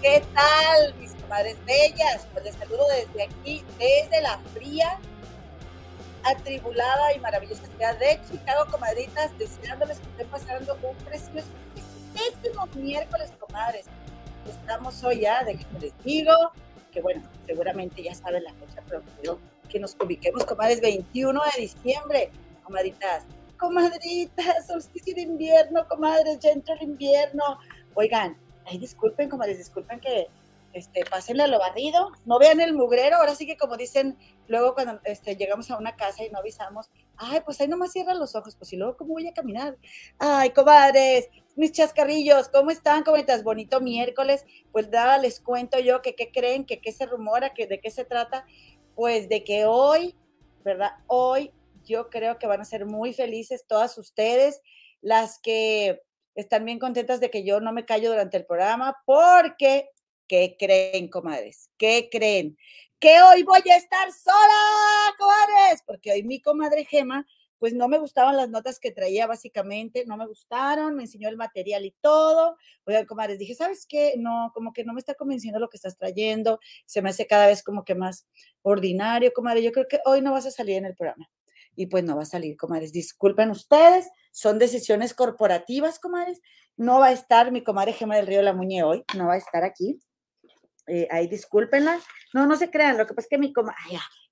¿Qué tal, mis comadres bellas? Pues les saludo desde aquí, desde la fría, atribulada y maravillosa ciudad de Chicago, comadritas, deseándoles que estén pasando un precioso, precioso miércoles, comadres. Estamos hoy ya, de que les digo, que bueno, seguramente ya saben la fecha, pero que nos ubiquemos, comadres, 21 de diciembre, comadritas comadritas, solsticio de invierno, comadres, ya entra el invierno. Oigan, ay, disculpen, comadres, disculpen que este, pásenle a lo barrido, no vean el mugrero, ahora sí que como dicen, luego cuando este, llegamos a una casa y no avisamos, ay, pues ahí nomás cierran los ojos, pues y luego cómo voy a caminar. Ay, comadres, mis chascarrillos, ¿cómo están, comadritas? Bonito miércoles, pues nada, les cuento yo que qué creen, que qué se rumora, que de qué se trata, pues de que hoy, ¿verdad? Hoy yo creo que van a ser muy felices todas ustedes, las que están bien contentas de que yo no me callo durante el programa, porque, ¿qué creen, comadres? ¿Qué creen? Que hoy voy a estar sola, comadres, porque hoy mi comadre Gema, pues no me gustaban las notas que traía básicamente, no me gustaron, me enseñó el material y todo. Oigan, comadres, dije, ¿sabes qué? No, como que no me está convenciendo lo que estás trayendo, se me hace cada vez como que más ordinario, comadre. Yo creo que hoy no vas a salir en el programa y pues no va a salir, comadres. Disculpen ustedes, son decisiones corporativas, comadres. No va a estar mi comadre Gema del Río La Muñe hoy, no va a estar aquí. Eh, ahí discúlpenla. No, no se crean, lo que pasa es que mi comadre,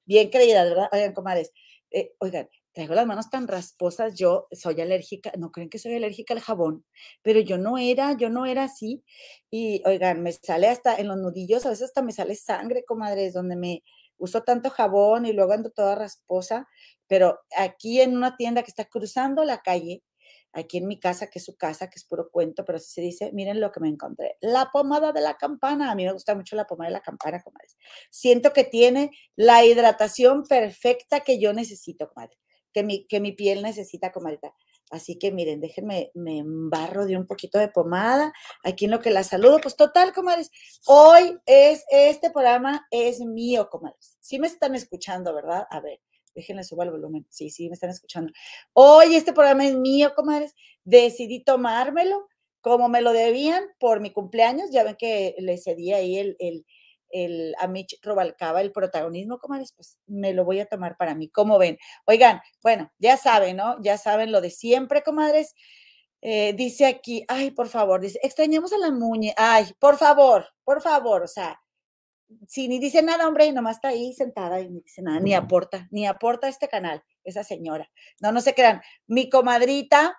bien creída, ¿verdad? Oigan, comadres, eh, oigan, traigo las manos tan rasposas, yo soy alérgica, no creen que soy alérgica al jabón, pero yo no era, yo no era así. Y oigan, me sale hasta en los nudillos, a veces hasta me sale sangre, comadres, donde me uso tanto jabón y luego ando toda rasposa pero aquí en una tienda que está cruzando la calle, aquí en mi casa, que es su casa, que es puro cuento, pero así se dice, miren lo que me encontré. La pomada de la campana. A mí me gusta mucho la pomada de la campana, comadre. Siento que tiene la hidratación perfecta que yo necesito, comadre, que mi, que mi piel necesita, comadre. Así que miren, déjenme, me embarro de un poquito de pomada. Aquí en lo que la saludo, pues total, comadres. Hoy es, este programa es mío, comadres. Sí me están escuchando, ¿verdad? A ver. Déjenle suba el volumen. Sí, sí, me están escuchando. Hoy este programa es mío, comadres. Decidí tomármelo como me lo debían por mi cumpleaños. Ya ven que le cedí ahí el, el, el, a Mitch Robalcaba el protagonismo, comadres, pues me lo voy a tomar para mí. ¿Cómo ven? Oigan, bueno, ya saben, ¿no? Ya saben lo de siempre, comadres. Eh, dice aquí, ay, por favor, dice, extrañamos a la muñe, ay, por favor, por favor, o sea, si ni dice nada, hombre, y nomás está ahí sentada y ni dice nada, ni aporta, ni aporta a este canal, esa señora. No, no se crean. Mi comadrita,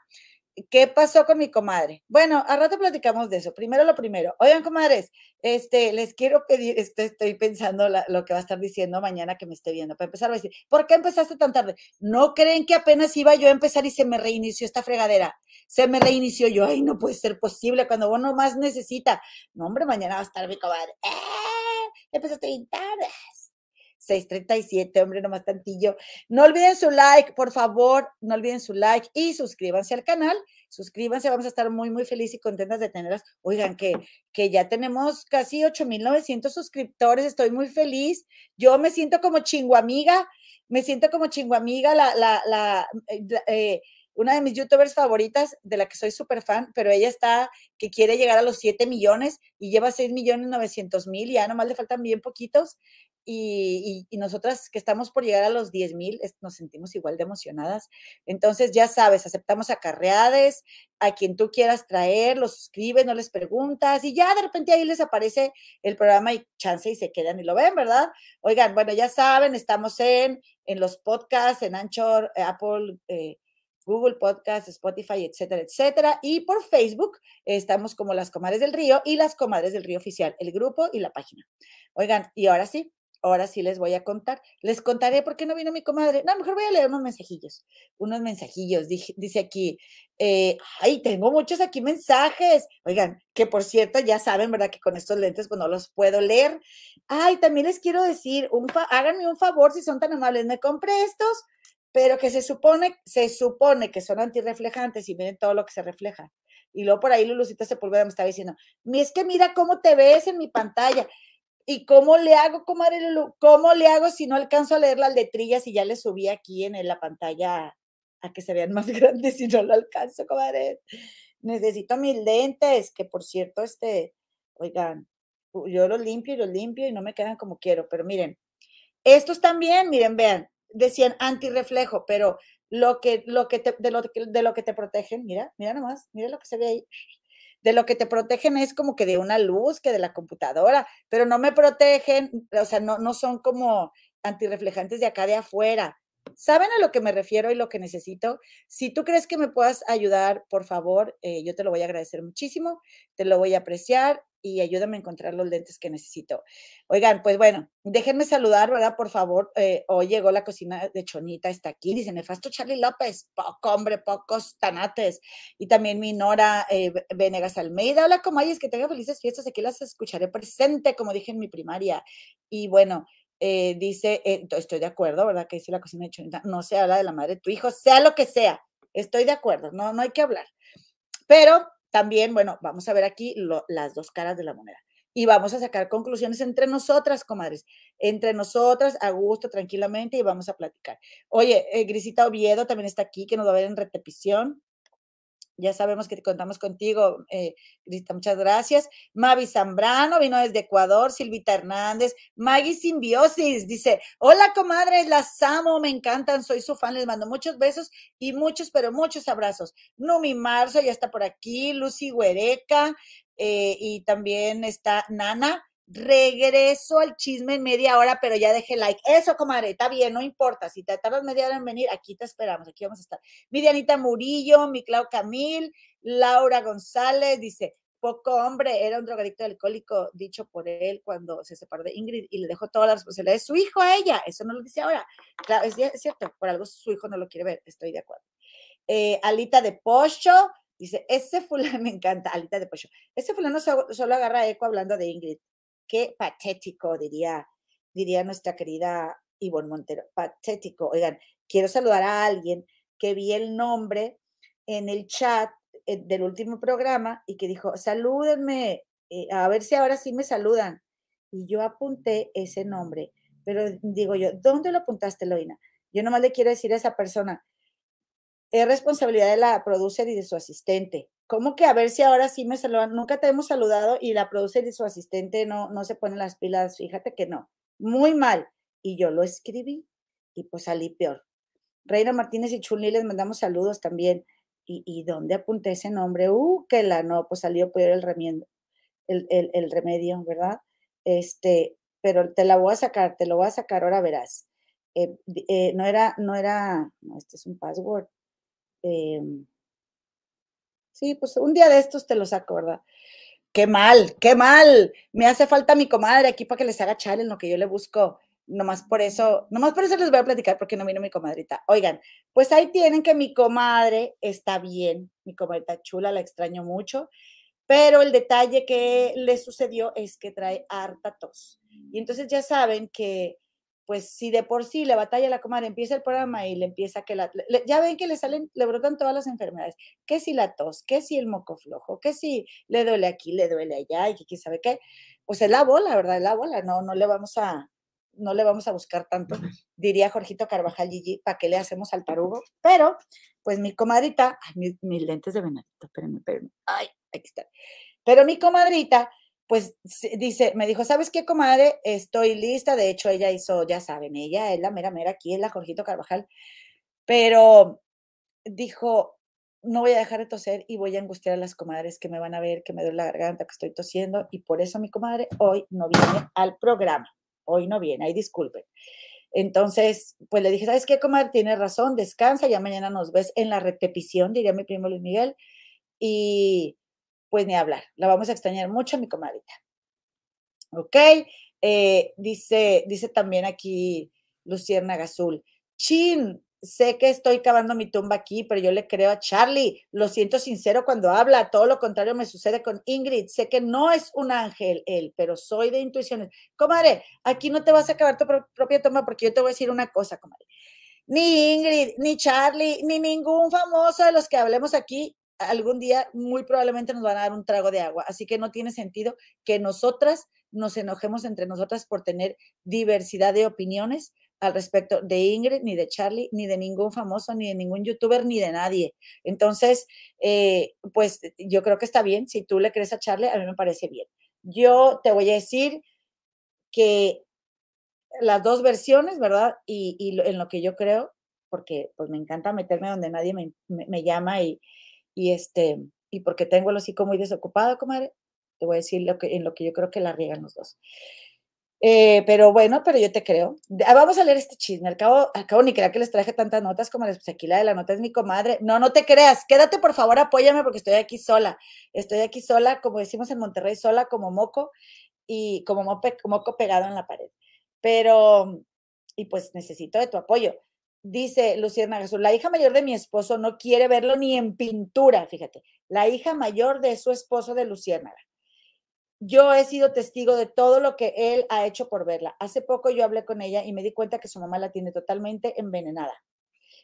¿qué pasó con mi comadre? Bueno, a rato platicamos de eso. Primero lo primero. Oigan, comadres, este, les quiero pedir, este, estoy pensando lo que va a estar diciendo mañana que me esté viendo. Para empezar, a decir, ¿por qué empezaste tan tarde? ¿No creen que apenas iba yo a empezar y se me reinició esta fregadera? Se me reinició yo, ay, no puede ser posible cuando uno más necesita. No, hombre, mañana va a estar mi comadre. ¡Eh! empezaste bien tarde. 637, hombre, nomás tantillo. No olviden su like, por favor, no olviden su like y suscríbanse al canal. Suscríbanse, vamos a estar muy, muy felices y contentas de tenerlas. Oigan, que, que ya tenemos casi 8900 suscriptores, estoy muy feliz. Yo me siento como chinguamiga, me siento como chinguamiga, la, la, la, eh, eh una de mis youtubers favoritas, de la que soy súper fan, pero ella está que quiere llegar a los 7 millones y lleva 6 millones 900 mil, y ya nomás le faltan bien poquitos. Y, y, nosotras que estamos por llegar a los 10 mil, nos sentimos igual de emocionadas. Entonces, ya sabes, aceptamos acarreades, a quien tú quieras traer, los suscribes, no les preguntas, y ya de repente ahí les aparece el programa y chance y se quedan y lo ven, ¿verdad? Oigan, bueno, ya saben, estamos en, en los podcasts, en Anchor, Apple. Eh, Google Podcast, Spotify, etcétera, etcétera. Y por Facebook estamos como las Comadres del Río y las Comadres del Río Oficial, el grupo y la página. Oigan, y ahora sí, ahora sí les voy a contar. Les contaré por qué no vino mi comadre. No, mejor voy a leer unos mensajillos. Unos mensajillos. Dice, aquí, eh, ay, tengo muchos aquí mensajes. Oigan, que por cierto, ya saben, ¿verdad? Que con estos lentes pues no los puedo leer. Ay, también les quiero decir, un háganme un favor si son tan amables. Me compré estos pero que se supone, se supone que son antirreflejantes y miren todo lo que se refleja. Y luego por ahí Lulucita Sepúlveda me estaba diciendo, es que mira cómo te ves en mi pantalla. ¿Y cómo le hago, comadre Lulu? ¿Cómo le hago si no alcanzo a leer las letrillas y ya le subí aquí en la pantalla a que se vean más grandes y no lo alcanzo, comadre? necesito mis lentes, que por cierto, este, oigan, yo los limpio y los limpio y no me quedan como quiero, pero miren, estos también, miren, vean, decían antirreflejo, pero lo que, lo que te, de, lo, de lo que te protegen, mira, mira nomás, mira lo que se ve ahí. De lo que te protegen es como que de una luz, que de la computadora, pero no me protegen, o sea, no, no son como antirreflejantes de acá de afuera. ¿Saben a lo que me refiero y lo que necesito? Si tú crees que me puedas ayudar, por favor, eh, yo te lo voy a agradecer muchísimo, te lo voy a apreciar y ayúdame a encontrar los lentes que necesito. Oigan, pues bueno, déjenme saludar, ¿verdad? Por favor, eh, hoy llegó la cocina de Chonita, está aquí, dice Nefasto Charlie López, poco hombre, pocos tanates. Y también mi Nora eh, Venegas Almeida, hola, es que tenga felices fiestas, aquí las escucharé presente, como dije en mi primaria. Y bueno, eh, dice, eh, estoy de acuerdo, ¿verdad? Que dice la cocina de Chonita, no se habla de la madre de tu hijo, sea lo que sea, estoy de acuerdo, no, no hay que hablar. Pero también, bueno, vamos a ver aquí las dos caras de la moneda y vamos a sacar conclusiones entre nosotras, comadres, entre nosotras, a gusto, tranquilamente, y vamos a platicar. Oye, eh, Grisita Oviedo también está aquí, que nos va a ver en repetición. Ya sabemos que contamos contigo, eh, muchas gracias. Mavi Zambrano vino desde Ecuador, Silvita Hernández, Maggie Simbiosis dice, hola comadres, las amo, me encantan, soy su fan, les mando muchos besos y muchos, pero muchos abrazos. Numi Marzo ya está por aquí, Lucy Huereca eh, y también está Nana. Regreso al chisme en media hora, pero ya dejé like. Eso, comadre, está bien, no importa. Si te tardas media hora en venir, aquí te esperamos, aquí vamos a estar. Mi Dianita Murillo, mi Clau Camil, Laura González, dice, poco hombre, era un drogadicto alcohólico, dicho por él cuando se separó de Ingrid y le dejó toda la responsabilidad de su hijo a ella. Eso no lo dice ahora. Claro, es, cierto, por algo su hijo no lo quiere ver, estoy de acuerdo. Eh, Alita de Pocho, dice, ese fulano, me encanta, Alita de Pocho, ese fulano solo, solo agarra eco hablando de Ingrid. Qué patético, diría, diría nuestra querida Ivonne Montero. Patético. Oigan, quiero saludar a alguien que vi el nombre en el chat eh, del último programa y que dijo, salúdenme, eh, a ver si ahora sí me saludan. Y yo apunté ese nombre, pero digo yo, ¿dónde lo apuntaste, Loina? Yo nomás le quiero decir a esa persona, es responsabilidad de la producer y de su asistente. ¿Cómo que a ver si ahora sí me saludan? Nunca te hemos saludado y la producer y su asistente no, no se ponen las pilas. Fíjate que no. Muy mal. Y yo lo escribí y pues salí peor. Reina Martínez y Chulí les mandamos saludos también. ¿Y, y dónde apunté ese nombre? Uh, que la no, pues salió peor el remedio, el, el, remedio, ¿verdad? Este, pero te la voy a sacar, te lo voy a sacar, ahora verás. Eh, eh, no era, no era, no, este es un password. Em, sí, pues un día de estos te lo saco, ¿verdad? Qué mal, qué mal. Me hace falta mi comadre aquí para que les haga chale en lo que yo le busco. Nomás por eso, nomás por eso les voy a platicar porque no vino mi comadrita. Oigan, pues ahí tienen que mi comadre está bien, mi comadrita chula, la extraño mucho, pero el detalle que le sucedió es que trae harta tos. Y entonces ya saben que pues si de por sí le batalla la comadre, empieza el programa y le empieza que la, ya ven que le salen, le brotan todas las enfermedades, que si la tos, que si el moco flojo, que si le duele aquí, le duele allá y que quién sabe qué, pues es la bola, ¿verdad? Es la bola, no, no le vamos a, no le vamos a buscar tanto, diría Jorgito Carvajal Gigi, ¿para qué le hacemos al tarugo? Pero, pues mi comadrita, ay, mis, lentes de venadito, espérenme, espérenme, ay, aquí está. Pero mi comadrita, pues dice, me dijo, ¿sabes qué, comadre? Estoy lista. De hecho, ella hizo, ya saben, ella es la mera mera aquí, es la Jorgito Carvajal. Pero dijo, no voy a dejar de toser y voy a angustiar a las comadres que me van a ver, que me duele la garganta, que estoy tosiendo. Y por eso mi comadre hoy no viene al programa. Hoy no viene, ahí disculpen. Entonces, pues le dije, ¿sabes qué, comadre? Tienes razón, descansa, ya mañana nos ves en la repetición, diría mi primo Luis Miguel. Y pues ni hablar. La vamos a extrañar mucho, mi comadita. ¿Ok? Eh, dice, dice también aquí Lucierna Azul. Chin, sé que estoy cavando mi tumba aquí, pero yo le creo a Charlie. Lo siento sincero cuando habla. Todo lo contrario me sucede con Ingrid. Sé que no es un ángel él, pero soy de intuiciones. Comadre, aquí no te vas a acabar tu propia tumba porque yo te voy a decir una cosa, comadre. Ni Ingrid, ni Charlie, ni ningún famoso de los que hablemos aquí algún día muy probablemente nos van a dar un trago de agua. Así que no tiene sentido que nosotras nos enojemos entre nosotras por tener diversidad de opiniones al respecto de Ingrid, ni de Charlie, ni de ningún famoso, ni de ningún youtuber, ni de nadie. Entonces, eh, pues yo creo que está bien. Si tú le crees a Charlie, a mí me parece bien. Yo te voy a decir que las dos versiones, ¿verdad? Y, en lo que yo creo, porque pues me encanta meterme donde nadie me, llama y, y, este, y porque tengo el hocico muy desocupado, comadre, te voy a decir lo que, en lo que yo creo que la riegan los dos. Eh, pero bueno, pero yo te creo. Ah, vamos a leer este chisme. Al cabo, al cabo ni crea que les traje tantas notas como les pues aquí la de la nota es mi comadre. No, no te creas. Quédate, por favor, apóyame porque estoy aquí sola. Estoy aquí sola, como decimos en Monterrey, sola como moco y como moco pegado en la pared. Pero, y pues necesito de tu apoyo. Dice Luciana Jesús, la hija mayor de mi esposo no quiere verlo ni en pintura, fíjate. La hija mayor de su esposo de Luciana yo he sido testigo de todo lo que él ha hecho por verla. Hace poco yo hablé con ella y me di cuenta que su mamá la tiene totalmente envenenada.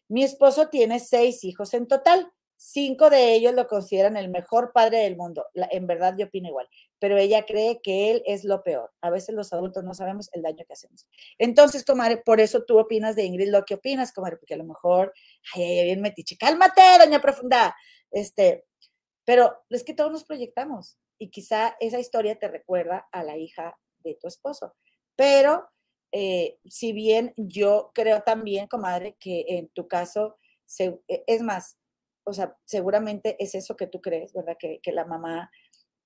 Mi esposo tiene seis hijos en total. Cinco de ellos lo consideran el mejor padre del mundo. en verdad yo opino igual, pero ella cree que él es lo peor. A veces los adultos no sabemos el daño que hacemos. Entonces, comadre, por eso tú opinas de Ingrid lo que opinas, comadre, porque a lo mejor, ay, ay, bien metiche, cálmate, doña profunda. Este, pero es que todos nos proyectamos y quizá esa historia te recuerda a la hija de tu esposo. Pero eh, si bien yo creo también, comadre, que en tu caso, e, es más, o sea, seguramente es eso que tú crees, ¿verdad? Que, que, la mamá,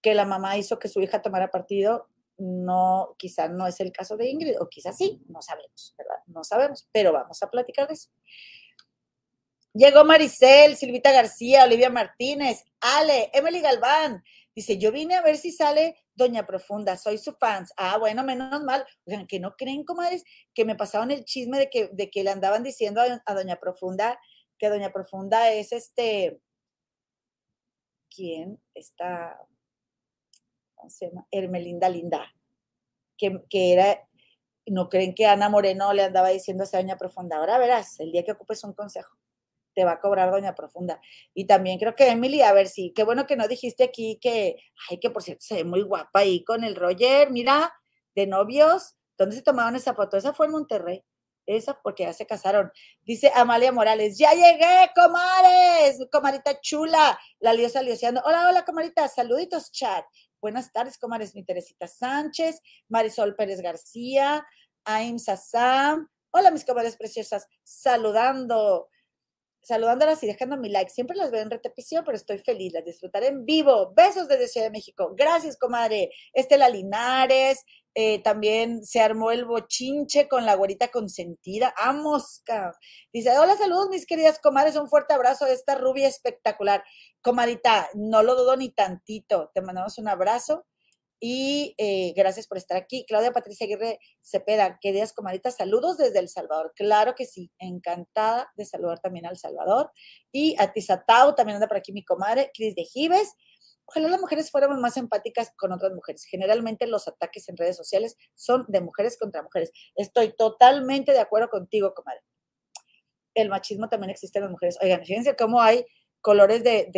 que la mamá hizo que su hija tomara partido, no, quizá no es el caso de Ingrid, o quizá sí, no sabemos, ¿verdad? No sabemos, pero vamos a platicar de eso. Llegó Maricel, Silvita García, Olivia Martínez, Ale, Emily Galván, Dice, yo vine a ver si sale Doña Profunda, soy su fans. Ah, bueno, menos mal. Oigan, que no creen, comadres, que me pasaban el chisme de que, de que le andaban diciendo a, Doña Profunda que Doña Profunda es este. ¿Quién? Está. ¿Cómo se llama? Hermelinda Linda. Que, que era. No creen que Ana Moreno le andaba diciendo a Doña Profunda. Ahora verás, el día que ocupes un consejo te va a cobrar Doña Profunda. Y también creo que Emily, a ver si, qué bueno que no dijiste aquí que, ay, que por cierto se ve muy guapa ahí con el Roger, mira, de novios. ¿Dónde se tomaron esa foto? Esa fue en Monterrey. Esa porque ya se casaron. Dice Amalia Morales, ya llegué, comares, comarita chula. La liosa lioseando. Hola, hola, comarita, saluditos, chat. Buenas tardes, comares, mi Teresita Sánchez, Marisol Pérez García, Aim Sassam. Hola, mis comares preciosas, saludando saludándolas y dejando mi like. Siempre las veo en repetición, pero estoy feliz, las disfrutaré en vivo. Besos desde Ciudad de México. Gracias, comadre. Estela Linares, eh, también se armó el bochinche con la güerita consentida. ¡Amos! Dice, hola, saludos, mis queridas comadres. Un fuerte abrazo a esta rubia espectacular. Comadita, no lo dudo ni tantito. Te mandamos un abrazo y eh, gracias por estar aquí. Claudia Patricia Aguirre Cepeda, ¿qué días, comadritas? Saludos desde El Salvador. Claro que sí, encantada de saludar también al Salvador. Y a Tizatau, también anda por aquí mi comadre, Cris de Gives. Ojalá las mujeres fuéramos más empáticas con otras mujeres. Generalmente los ataques en redes sociales son de mujeres contra mujeres. Estoy totalmente de acuerdo contigo, comadre. El machismo también existe en las mujeres. Oigan, fíjense cómo hay colores de,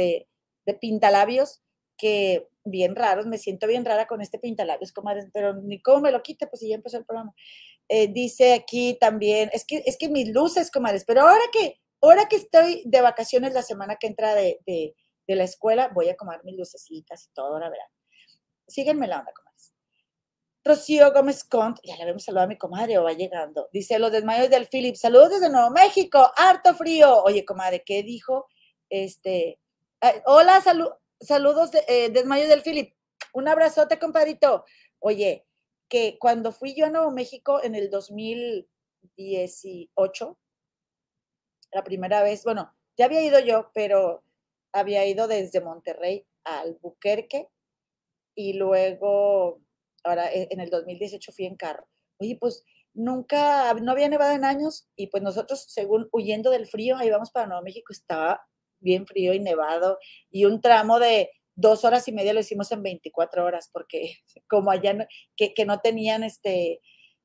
de pintalabios que bien raros, me siento bien rara con este pintalabios, comadres, pero ni cómo me lo quite, pues si ya empezó el programa. Eh, dice aquí también, es que, es que mis luces, comadres, pero ahora que, ahora que estoy de vacaciones la semana que entra de, de, la escuela, voy a comer mis lucecitas y todo, ahora verán. Síguenme la onda, comadres. Rocío Gómez Cont, ya le habíamos saludado a mi comadre o va llegando. Dice, los desmayos del Philip, saludos desde Nuevo México, harto frío. Oye, comadre, ¿qué dijo? Este, hola, salud, saludos de, eh, Desmayo del Philip. Un abrazote, compadrito. Oye, que cuando fui yo a Nuevo México en el 2018, la primera vez, bueno, ya había ido yo, pero había ido desde Monterrey a Albuquerque y luego, ahora e, en el 2018 fui en carro. Oye, pues nunca, no había nevado en años y pues nosotros, según huyendo del frío, ahí vamos para Nuevo México, estaba bien frío y nevado, y un tramo de dos horas y media lo hicimos en 24 horas, porque como allá que, que no tenían este,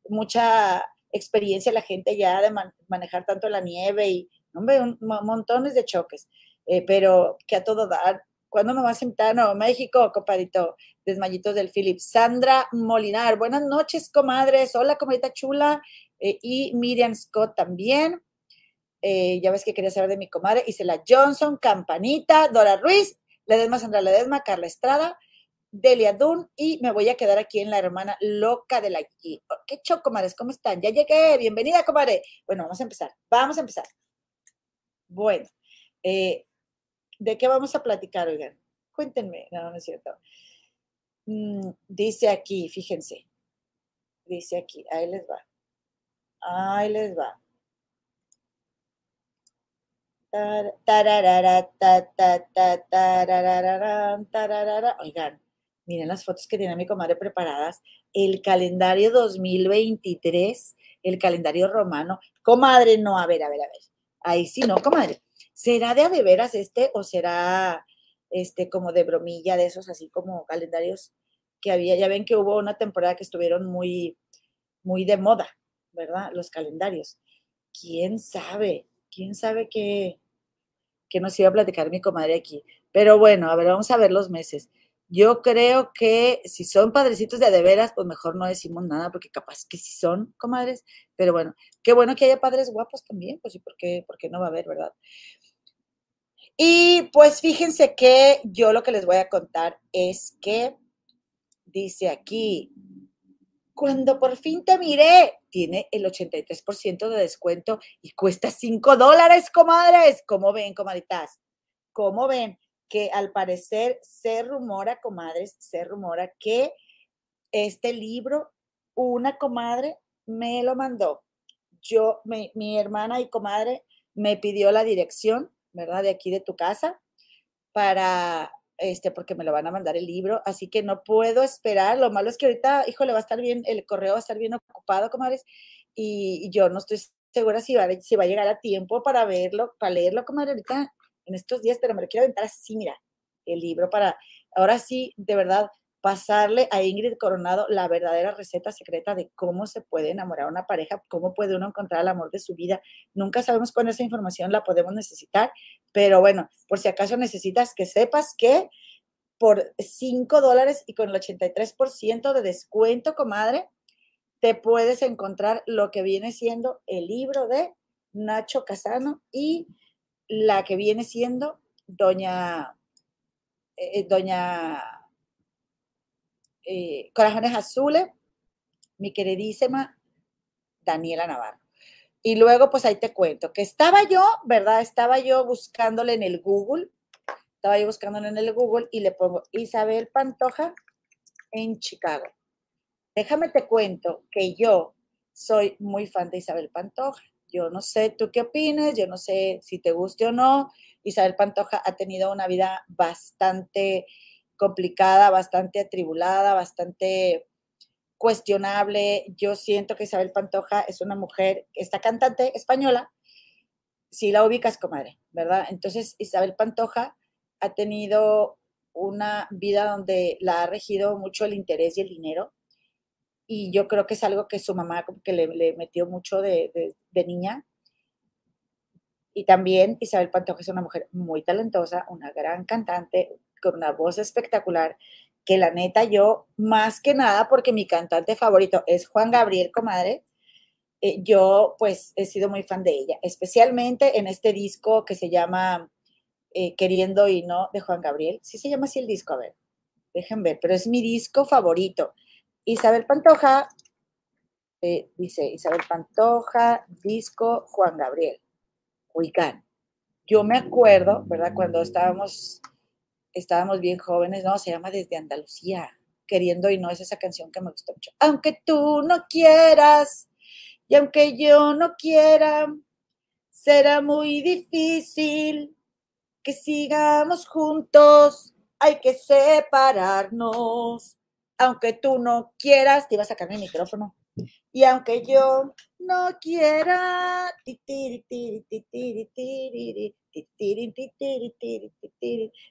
mucha experiencia la gente ya de manejar tanto la nieve y, hombre, montones de choques, eh, pero que a todo dar. ¿Cuándo me vas a invitar a Nuevo México, compadrito? Desmayitos del Philip. Sandra Molinar, buenas noches, comadres. Hola, comadita chula. Eh, y Miriam Scott también. Eh, ya ves que quería saber de mi comadre. Isela Johnson, Campanita, Dora Ruiz, Ledesma Sandra Ledesma, Carla Estrada, Delia Dunn y me voy a quedar aquí en la hermana loca de la G. ¿Qué choco, comadres? ¿Cómo están? Ya llegué. Bienvenida, comadre. Bueno, vamos a empezar. Vamos a empezar. Bueno, eh, ¿de qué vamos a platicar, oigan? Cuéntenme. No, no es cierto. Mm, dice aquí, fíjense. Dice aquí, ahí les va. Ahí les va. Oigan, miren las fotos que tiene mi comadre preparadas. El calendario 2023, el calendario romano. Comadre, no, a ver, a ver, a ver. Ahí sí, no, comadre. ¿Será de a de veras este o será este como de bromilla de esos así como calendarios que había? Ya ven que hubo una temporada que estuvieron muy, muy de moda, ¿verdad? Los calendarios. ¿Quién sabe? ¿Quién sabe qué, qué nos iba a platicar mi comadre aquí? Pero bueno, a ver, vamos a ver los meses. Yo creo que si son padrecitos de de veras, pues mejor no decimos nada, porque capaz que sí son comadres, pero bueno, qué bueno que haya padres guapos también, pues sí, porque, porque no va a haber, ¿verdad? Y pues fíjense que yo lo que les voy a contar es que dice aquí, cuando por fin te miré, tiene el 83% de descuento y cuesta 5 dólares, comadres. ¿Cómo ven, comadritas? ¿Cómo ven? que al parecer se rumora, comadres, se rumora que este libro, una comadre me lo mandó. Yo, mi, mi hermana y comadre me pidió la dirección, ¿verdad? De aquí de tu casa para, este, porque me lo van a mandar el libro, así que no puedo esperar. Lo malo es que ahorita, híjole, va a estar bien, el correo va a estar bien ocupado, comadres, y, y yo no estoy segura si va, si va a llegar a tiempo para verlo, para leerlo, comadre, ahorita en estos días, pero me lo quiero aventar así, mira, el libro para, ahora sí, de verdad, pasarle a Ingrid Coronado la verdadera receta secreta de cómo se puede enamorar a una pareja, cómo puede uno encontrar el amor de su vida. Nunca sabemos cuándo esa información la podemos necesitar, pero bueno, por si acaso necesitas que sepas que por 5 dólares y con el 83% de descuento, comadre, te puedes encontrar lo que viene siendo el libro de Nacho Casano y la que viene siendo doña, eh, doña eh, Corazones Azules, mi queridísima Daniela Navarro. Y luego, pues ahí te cuento que estaba yo, ¿verdad? Estaba yo buscándole en el Google, estaba yo buscándole en el Google y le pongo Isabel Pantoja en Chicago. Déjame te cuento que yo soy muy fan de Isabel Pantoja. Yo no sé tú qué opinas, yo no sé si te guste o no. Isabel Pantoja ha tenido una vida bastante complicada, bastante atribulada, bastante cuestionable. Yo siento que Isabel Pantoja es una mujer, esta cantante española, si la ubicas, comadre, ¿verdad? Entonces, Isabel Pantoja ha tenido una vida donde la ha regido mucho el interés y el dinero y yo creo que es algo que su mamá que le, metió mucho de, niña. Y también Isabel Pantoja es una mujer muy talentosa, una gran cantante, con una voz espectacular, que la neta yo, más que nada, porque mi cantante favorito es Juan Gabriel, comadre, eh, yo pues he sido muy fan de ella, especialmente en este disco que se llama eh, Queriendo y No de Juan Gabriel. Sí se llama así el disco, a ver, dejen ver, pero es mi disco favorito. Isabel Pantoja, eh, dice Isabel Pantoja, disco Juan Gabriel, Huicán. Yo me acuerdo, ¿verdad? Cuando estábamos, estábamos bien jóvenes, no, se llama Desde Andalucía, queriendo y no es esa canción que me gustó mucho. Aunque tú no quieras y aunque yo no quiera, será muy difícil que sigamos juntos, hay que separarnos aunque tú no quieras, te iba a sacar mi micrófono. Y aunque yo no quiera,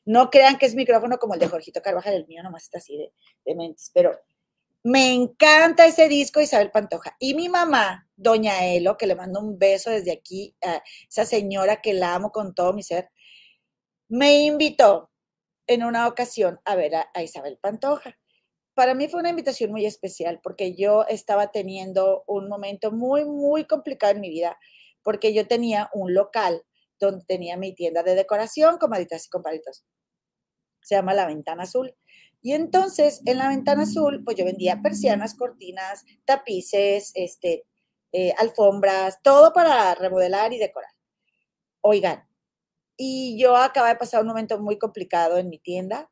no crean que es micrófono como el de Jorgito Carvajal, el mío nomás está así de, mentes, pero me encanta ese disco Isabel Pantoja. Y mi mamá, doña Elo, que le mando un beso desde aquí a esa señora que la amo con todo mi ser, me invitó en una ocasión a ver a Isabel Pantoja para mí fue una invitación muy especial porque yo estaba teniendo un momento muy, muy complicado en mi vida porque yo tenía un local donde tenía mi tienda de decoración, comaditas y compadritos. Se llama La Ventana Azul. Y entonces, en la Ventana Azul, pues yo vendía persianas, cortinas, tapices, este, eh, alfombras, todo para remodelar y decorar. Oigan, y yo acababa de pasar un momento muy complicado en mi tienda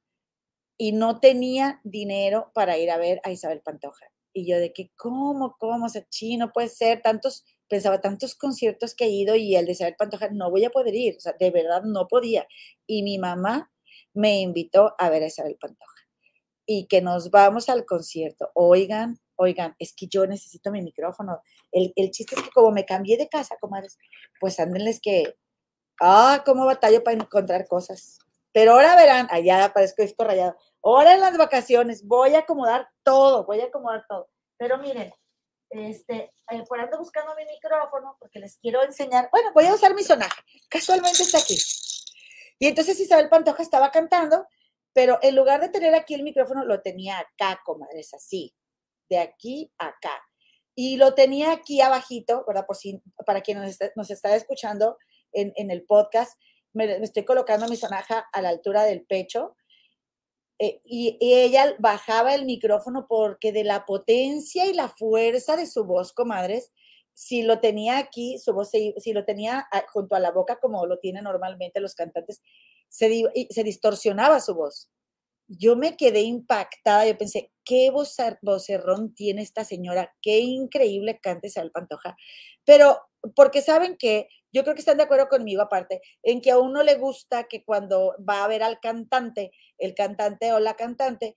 y no tenía dinero para ir a ver a Isabel Pantoja. Y yo de que, ¿cómo, cómo, o chino puede ser? Tantos, pensaba, tantos conciertos que he ido y el de Isabel Pantoja, no voy a poder ir, o sea, de verdad no podía. Y mi mamá me invitó a ver a Isabel Pantoja y que nos vamos al concierto. Oigan, oigan, es que yo necesito mi micrófono. El, el chiste es que como me cambié de casa, comadres, pues ándenles que, ah, cómo batallo para encontrar cosas. Pero ahora verán, allá aparezco esto rayado. Ahora en las vacaciones voy a acomodar todo, voy a acomodar todo. Pero miren, este, eh, por ando buscando mi micrófono porque les quiero enseñar. Bueno, voy a usar mi sonaje. Casualmente está aquí. Y entonces Isabel Pantoja estaba cantando, pero en lugar de tener aquí el micrófono, lo tenía acá, comadres, así, de aquí a acá. Y lo tenía aquí abajito, ¿verdad? Por si, para quien nos está, escuchando en, en, el podcast, me, me, estoy colocando mi sonaja a la altura del pecho. Eh, y, y, ella bajaba el micrófono porque de la potencia y la fuerza de su voz, comadres, si lo tenía aquí, su voz, si, si lo tenía junto a la boca como lo tienen normalmente los cantantes, se, se distorsionaba su voz. Yo me quedé impactada, yo pensé, qué vocerrón tiene esta señora, qué increíble canta Isabel Pantoja. Pero porque saben que, yo creo que están de acuerdo conmigo aparte, en que a uno le gusta que cuando va a ver al cantante, el cantante o la cantante,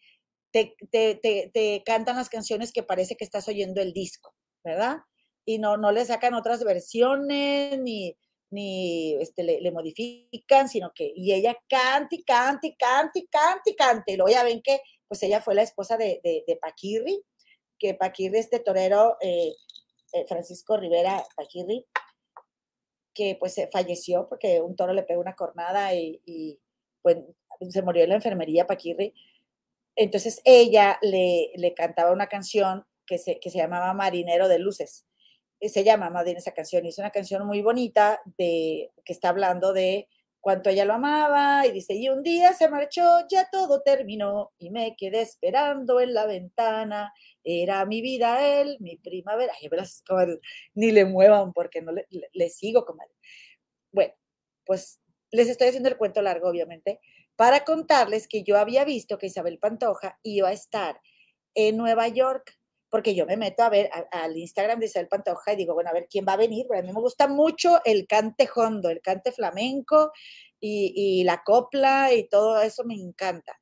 te, te, te, te cantan las canciones que parece que estás oyendo el disco, ¿verdad? Y no, no le sacan otras versiones, ni, ni este, le, le, modifican, sino que, y ella canta y canta y canta y canta y canta. Y luego ya ven que, pues ella fue la esposa de, de, Paquirri, que Paquirri, este torero, eh, eh, Francisco Rivera Paquirri, que pues falleció porque un toro le pegó una cornada y, y pues se murió en la enfermería Paquirri. Entonces ella le, le cantaba una canción que se, que se llamaba Marinero de Luces se llama más bien esa canción, y es una canción muy bonita de, que está hablando de cuánto ella lo amaba, y dice, y un día se marchó, ya todo terminó, y me quedé esperando en la ventana, era mi vida él, mi primavera, Ay, ni le muevan porque no le, le, le sigo, comadre. Bueno, pues les estoy haciendo el cuento largo, obviamente, para contarles que yo había visto que Isabel Pantoja iba a estar en Nueva York porque yo me meto a ver al Instagram de Isabel Pantoja y digo, bueno, a ver quién va a venir, a mí me gusta mucho el cante hondo, el cante flamenco y, la copla y todo eso me encanta.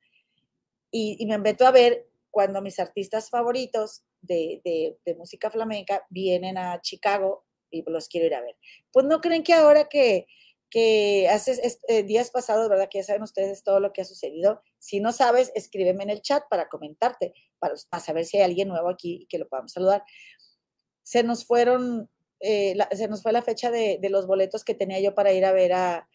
Y, y, me meto a ver cuando mis artistas favoritos de, de, de, música flamenca vienen a Chicago y los quiero ir a ver. Pues no creen que ahora que, que hace eh, días pasados, ¿verdad? Que ya saben ustedes todo lo que ha sucedido. Si no sabes, escríbeme en el chat para comentarte, para, saber si hay alguien nuevo aquí que lo podamos saludar. Se nos fueron, eh, se nos fue la fecha de, los boletos que tenía yo para ir a ver a,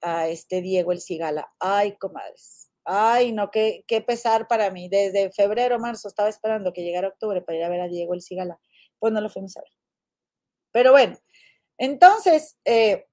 a este Diego el Cigala. Ay, comadres. Ay, no, qué, qué pesar para mí. Desde febrero, marzo estaba esperando que llegara octubre para ir a ver a Diego el Cigala. Pues no lo fuimos a ver. Pero bueno, entonces, eh,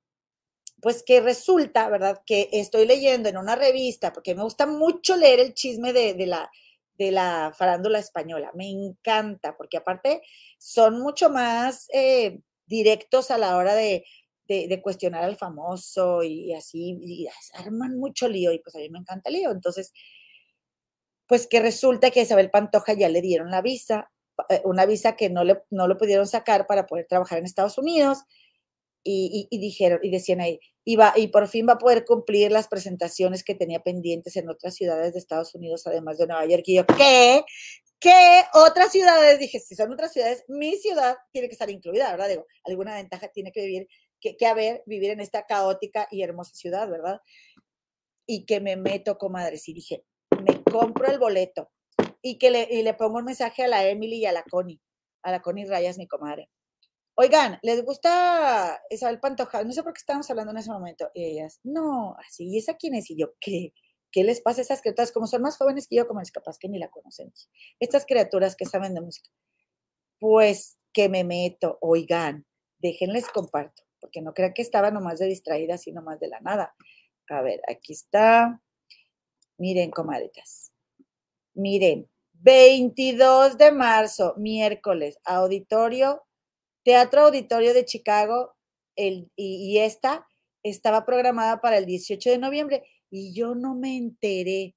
pues que resulta, ¿verdad? Que estoy leyendo en una revista, porque me gusta mucho leer el chisme de, de, la, de la farándula española, me encanta, porque aparte son mucho más eh, directos a la hora de, de, cuestionar al famoso y, y así, y arman mucho lío, y pues a mí me encanta el lío. Entonces, pues que resulta que a Isabel Pantoja ya le dieron la visa, eh, una visa que no le, no lo pudieron sacar para poder trabajar en Estados Unidos, y, dijeron, y decían ahí, y, y por fin va a poder cumplir las presentaciones que tenía pendientes en otras ciudades de Estados Unidos, además de Nueva York. Y yo, ¿qué? ¿Qué otras ciudades? Dije, si son otras ciudades, mi ciudad tiene que estar incluida, ¿verdad? Digo, alguna ventaja tiene que vivir, que, que haber, vivir en esta caótica y hermosa ciudad, ¿verdad? Y que me meto, comadres, y dije, me compro el boleto y que le, y le pongo un mensaje a la Emily y a la Connie, a la Connie Rayas, mi comadre Oigan, ¿les gusta Isabel Pantoja? No sé por qué estábamos hablando en ese momento. Y ellas, no, así, ¿y esa quién es? Y yo, ¿qué? ¿qué les pasa a esas criaturas? Como son más jóvenes que yo, como es capaz que ni la conocen. Estas criaturas que saben de música. Pues que me meto, oigan, déjenles comparto, porque no crean que estaba nomás de distraída, sino más de la nada. A ver, aquí está. Miren, comadritas. Miren, 22 de marzo, miércoles, auditorio, Teatro Auditorio de Chicago, el, y, esta estaba programada para el 18 de noviembre y yo no me enteré.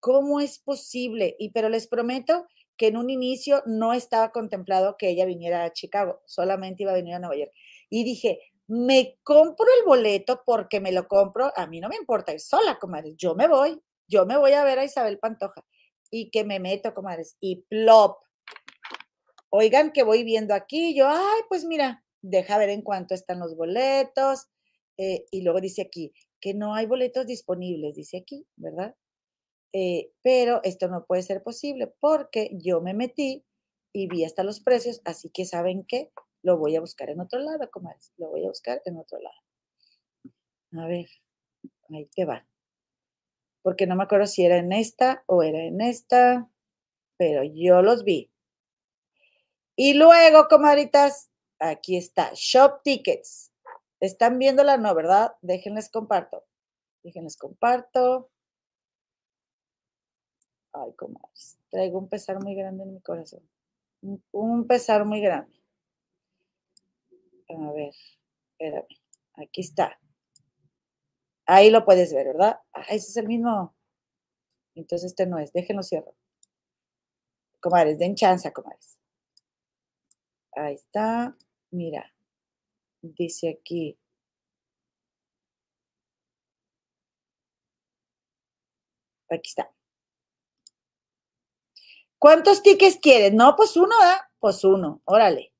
¿Cómo es posible? Y pero les prometo que en un inicio no estaba contemplado que ella viniera a Chicago, solamente iba a venir a Nueva York. Y dije, me compro el boleto porque me lo compro, a mí no me importa ir sola, comadre, yo me voy, yo me voy a ver a Isabel Pantoja y que me meto, comadres, y plop. Oigan que voy viendo aquí, yo, ay, pues mira, deja ver en cuánto están los boletos. Eh, y luego dice aquí que no hay boletos disponibles, dice aquí, ¿verdad? Eh, pero esto no puede ser posible porque yo me metí y vi hasta los precios, así que saben que lo voy a buscar en otro lado, comadres, lo voy a buscar en otro lado. A ver, ahí te va porque no me acuerdo si era en esta o era en esta, pero yo los vi. Y luego, comadritas, aquí está, Shop Tickets. ¿Están viéndola? No, ¿verdad? Déjenles comparto. Déjenles comparto. Ay, comadres. Traigo un pesar muy grande en mi corazón. Un, pesar muy grande. A ver, espérame. Aquí está. Ahí lo puedes ver, ¿verdad? Ah, ese es el mismo. Entonces este no es. Déjenlo cierro. Comadres, den chanza, comadres. Ahí está. Mira. Dice aquí. Aquí está. ¿Cuántos tickets quieres? No, pues uno, ¿eh? Pues uno. Órale.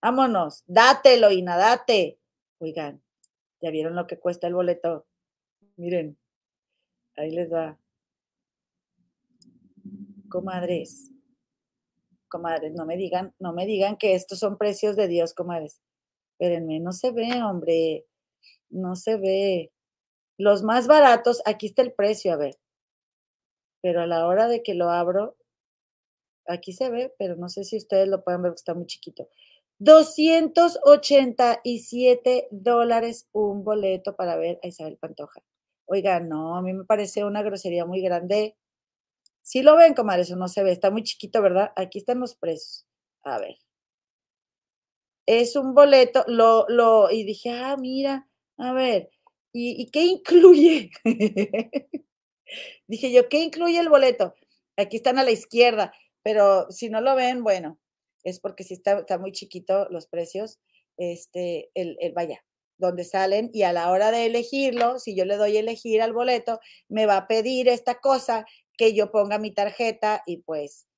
Vámonos. Dátelo, Ina, date. Oigan, ¿ya vieron lo que cuesta el boleto? Miren, ahí les va. Comadres, comadres, no me digan, no me digan que estos son precios de Dios, comadres. Espérenme, no se ve, hombre, no se ve. Los más baratos, aquí está el precio, a ver. Pero a la hora de que lo abro, aquí se ve, pero no sé si ustedes lo pueden ver, está muy chiquito. 287 dólares un boleto para ver a Isabel Pantoja. Oiga, no, a mí me parece una grosería muy grande. Si lo ven, comadre, eso no se ve, está muy chiquito, ¿verdad? Aquí están los precios. A ver. Es un boleto, lo, lo, y dije, ah, mira, a ver, ¿y, qué incluye? dije yo, ¿qué incluye el boleto? Aquí están a la izquierda, pero si no lo ven, bueno, es porque si está, está muy chiquito los precios, este, el, el, vaya, donde salen y a la hora de elegirlo, si yo le doy elegir al boleto, me va a pedir esta cosa que yo ponga mi tarjeta y pues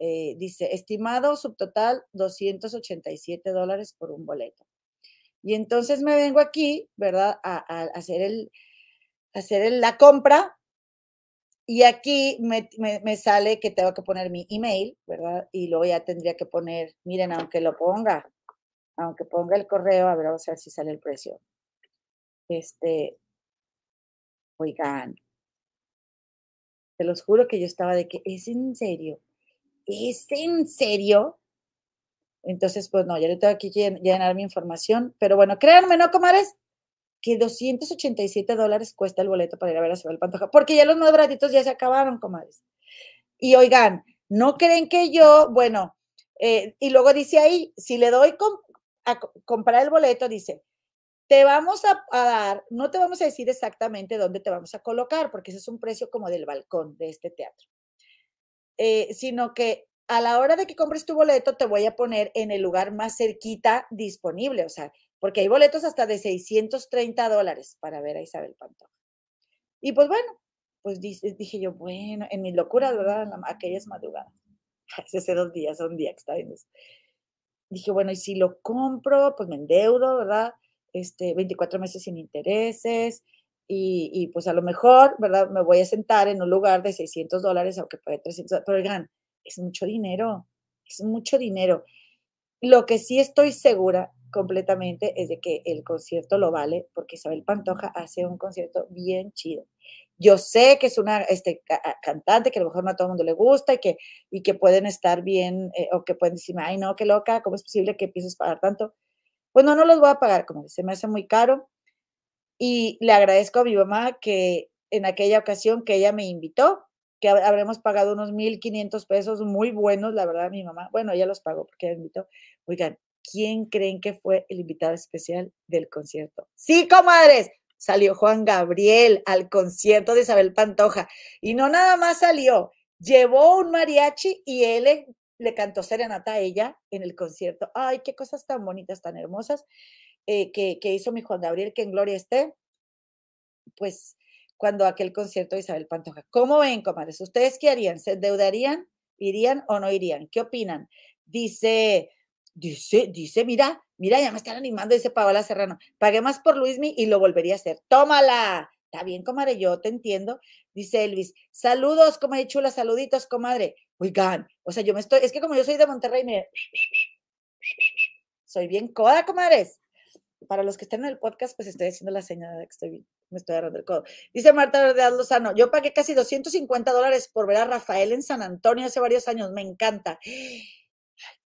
eh, dice, estimado subtotal 287 dólares por un boleto. Y entonces me vengo aquí, ¿verdad? A, hacer, el, hacer la compra y aquí me, me, sale que tengo que poner mi email, ¿verdad? Y luego ya tendría que poner, miren, aunque lo ponga, aunque ponga el correo, a ver, vamos a ver si sale el precio. Este, oigan, te los juro que yo estaba de que, ¿es en serio? ¿Es en serio? Entonces, pues no, ya le tengo que llenar mi información, pero bueno, créanme, ¿no, comares? Que 287 dólares cuesta el boleto para ir a ver a Isabel Pantoja, porque ya los más baratitos ya se acabaron, comadres. Y oigan, ¿no creen que yo, bueno, eh, y luego dice ahí, si le doy a comprar el boleto, dice, te vamos a, dar, no te vamos a decir exactamente dónde te vamos a colocar, porque ese es un precio como del balcón de este teatro, eh, sino que a la hora de que compres tu boleto, te voy a poner en el lugar más cerquita disponible, o sea, porque hay boletos hasta de 630 dólares para ver a Isabel Pantoja. Y pues bueno, pues dije, yo, bueno, en mi locura, ¿verdad? Aquellas madrugadas, hace dos días, un día que estaba viendo eso dije, bueno, y si lo compro, pues me endeudo, ¿verdad? Este, 24 meses sin intereses y, pues a lo mejor, ¿verdad? Me voy a sentar en un lugar de 600 dólares, aunque pague 300, pero oigan, es mucho dinero, es mucho dinero. Lo que sí estoy segura completamente es de que el concierto lo vale porque Isabel Pantoja hace un concierto bien chido. Yo sé que es una este, cantante que a lo mejor no a todo el mundo le gusta y que, y que pueden estar bien eh, o que pueden decir, ay, no, qué loca, ¿cómo es posible que empieces a pagar tanto? Pues no, no los voy a pagar, como se me hace muy caro. Y le agradezco a mi mamá que en aquella ocasión que ella me invitó, que habremos pagado unos 1.500 pesos muy buenos, la verdad, mi mamá, bueno, ella los pagó porque ella me invitó. Oigan, ¿quién creen que fue el invitado especial del concierto? Sí, comadres, salió Juan Gabriel al concierto de Isabel Pantoja. Y no nada más salió, llevó un mariachi y él le, cantó serenata a ella en el concierto. Ay, qué cosas tan bonitas, tan hermosas eh, que, que, hizo mi Juan Gabriel, que en gloria esté. Pues cuando aquel concierto de Isabel Pantoja. ¿Cómo ven, comadres? ¿Ustedes qué harían? ¿Se endeudarían? ¿Irían o no irían? ¿Qué opinan? Dice, dice, dice, mira, Mira, ya me están animando, dice Paola Serrano. Pagué más por Luismi y lo volvería a hacer. ¡Tómala! Está bien, comadre, yo te entiendo. Dice Elvis. Saludos, comadre chula, saluditos, comadre. Oigan, o sea, yo me estoy, es que como yo soy de Monterrey, me... Soy bien coda, comadres. Para los que estén en el podcast, pues estoy haciendo la señal de que estoy bien. Me estoy agarrando el codo. Dice Marta de Lozano, yo pagué casi 250 dólares por ver a Rafael en San Antonio hace varios años. Me encanta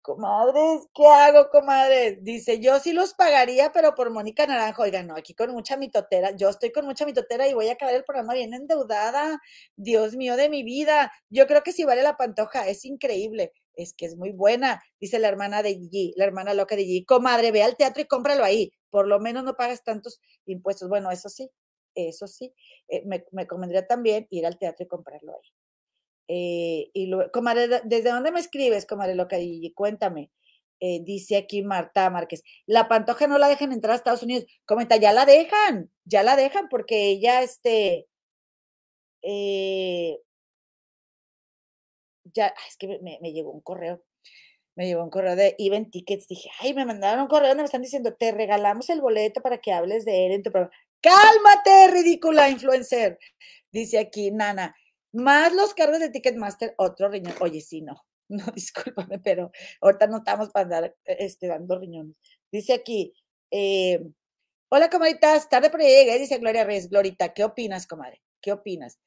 comadres, ¿qué hago, comadres? Dice, yo sí los pagaría, pero por Mónica Naranjo. Oigan, no, aquí con mucha mitotera. Yo estoy con mucha mitotera y voy a acabar el programa bien endeudada. Dios mío de mi vida. Yo creo que sí vale la pantoja, es increíble. Es que es muy buena, dice la hermana de Gigi, la hermana loca de Gigi. Comadre, ve al teatro y cómpralo ahí. Por lo menos no pagas tantos impuestos. Bueno, eso sí, eso sí. Eh, me, me convendría también ir al teatro y comprarlo ahí. Eh, y lo, comadre, ¿desde dónde me escribes, comadre loca? Y cuéntame. Eh, dice aquí Marta Márquez, la pantoja no la dejan entrar a Estados Unidos. Comenta, ya la dejan, ya la dejan porque ella, este, eh, ya, es que me, me, llegó un correo, me llegó un correo de Even Tickets, dije, ay, me mandaron un correo donde me están diciendo, te regalamos el boleto para que hables de él en tu programa. Cálmate, ridícula influencer. Dice aquí, Nana, más los cargos de Ticketmaster, otro riñón. Oye, sí, no, no, discúlpame, pero ahorita no estamos para andar este, dando riñones. Dice aquí, eh, hola, comadritas, tarde por llegué, dice Gloria Reyes. Glorita, ¿qué opinas, comadre? ¿Qué opinas?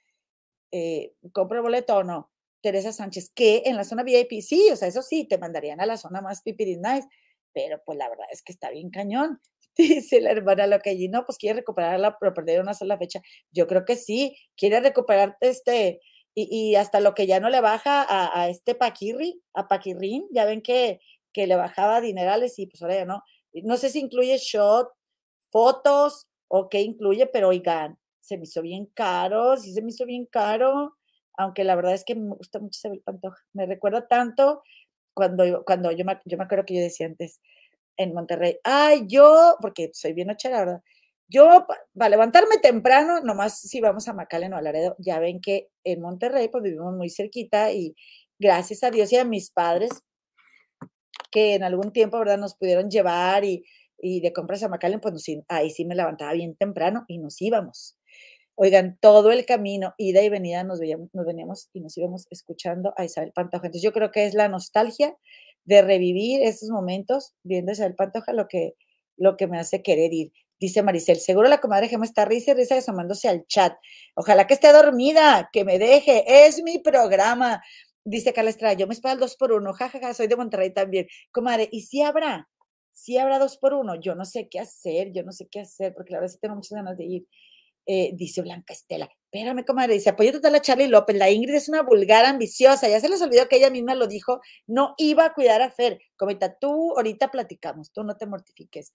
Eh, ¿Compro el boleto o no? Teresa Sánchez, ¿qué? En la zona VIP, sí, o sea, eso sí, te mandarían a la zona más pipiris nice, pero pues la verdad es que está bien cañón. Dice la hermana lo que allí, no, pues quiere recuperarla, pero perder una sola fecha. Yo creo que sí, quiere recuperar este, y, hasta lo que ya no le baja a, este Paquirri, a Paquirrín, ya ven que, que le bajaba dinerales y pues ahora ya no. No sé si incluye shot, fotos o qué incluye, pero oigan, se me hizo bien caro, sí se me hizo bien caro, aunque la verdad es que me gusta mucho el Pantoja. Me recuerda tanto cuando, cuando yo, me, yo me acuerdo que yo decía antes, en Monterrey. Ay, yo, porque soy bien ochera, ¿verdad? Yo, para levantarme temprano, nomás si vamos a Macalen o a Laredo, ya ven que en Monterrey, pues vivimos muy cerquita y gracias a Dios y a mis padres, que en algún tiempo, ¿verdad?, nos pudieron llevar y, y de compras a Macalen, pues ahí sí me levantaba bien temprano y nos íbamos. Oigan, todo el camino, ida y venida, nos, veníamos y nos íbamos escuchando a Isabel Pantoja. Entonces yo creo que es la nostalgia de revivir esos momentos viendo el Pantoja lo que, lo que me hace querer ir. Dice Maricel, seguro la comadre Gema está risa y risa asomándose al chat. Ojalá que esté dormida, que me deje, es mi programa. Dice Carla Estrada, yo me espero dos por uno, jajaja, soy de Monterrey también. Comadre, ¿y si habrá? Si habrá dos por uno, yo no sé qué hacer, yo no sé qué hacer, porque la verdad sí tengo muchas ganas de ir. Eh, dice Blanca Estela, espérame, comadre, dice, apoyo total a Charlie López, la Ingrid es una vulgar ambiciosa, ya se les olvidó que ella misma lo dijo, no iba a cuidar a Fer. Comenta, tú ahorita platicamos, tú no te mortifiques.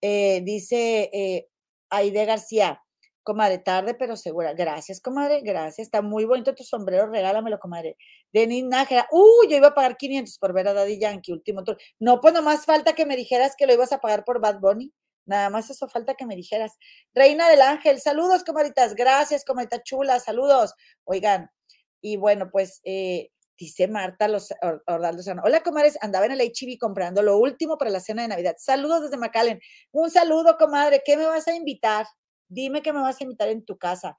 Eh, dice eh, Aide García, comadre, tarde pero segura. Gracias, comadre, gracias. Está muy bonito tu sombrero, regálamelo, comadre. Denis Nájera, uh, yo iba a pagar 500 por ver a Daddy Yankee, último tour. No, pues nomás falta que me dijeras que lo ibas a pagar por Bad Bunny. Nada más eso falta que me dijeras. Reina del Ángel, saludos, comaditas. Gracias, comadita chula, saludos. Oigan, y bueno, pues eh, dice Marta los Hola, comadres, andaba en el HIV comprando lo último para la cena de Navidad. Saludos desde McAllen. Un saludo, comadre. ¿Qué me vas a invitar? Dime que me vas a invitar en tu casa,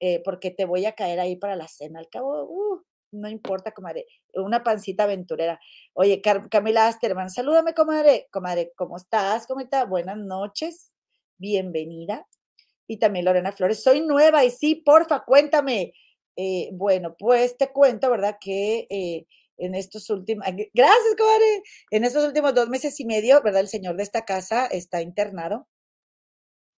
eh, porque te voy a caer ahí para la cena. Al cabo, uh, no importa, comadre, una pancita aventurera. Oye, Camila Asterman, salúdame, comadre. Comadre, ¿cómo estás? ¿Cómo estás? Buenas noches, bienvenida. Y también Lorena Flores, soy nueva y sí, porfa, cuéntame. Eh, bueno, pues te cuento, ¿verdad? Que eh, en estos últimos, gracias, comadre, en estos últimos dos meses y medio, ¿verdad? El señor de esta casa está internado,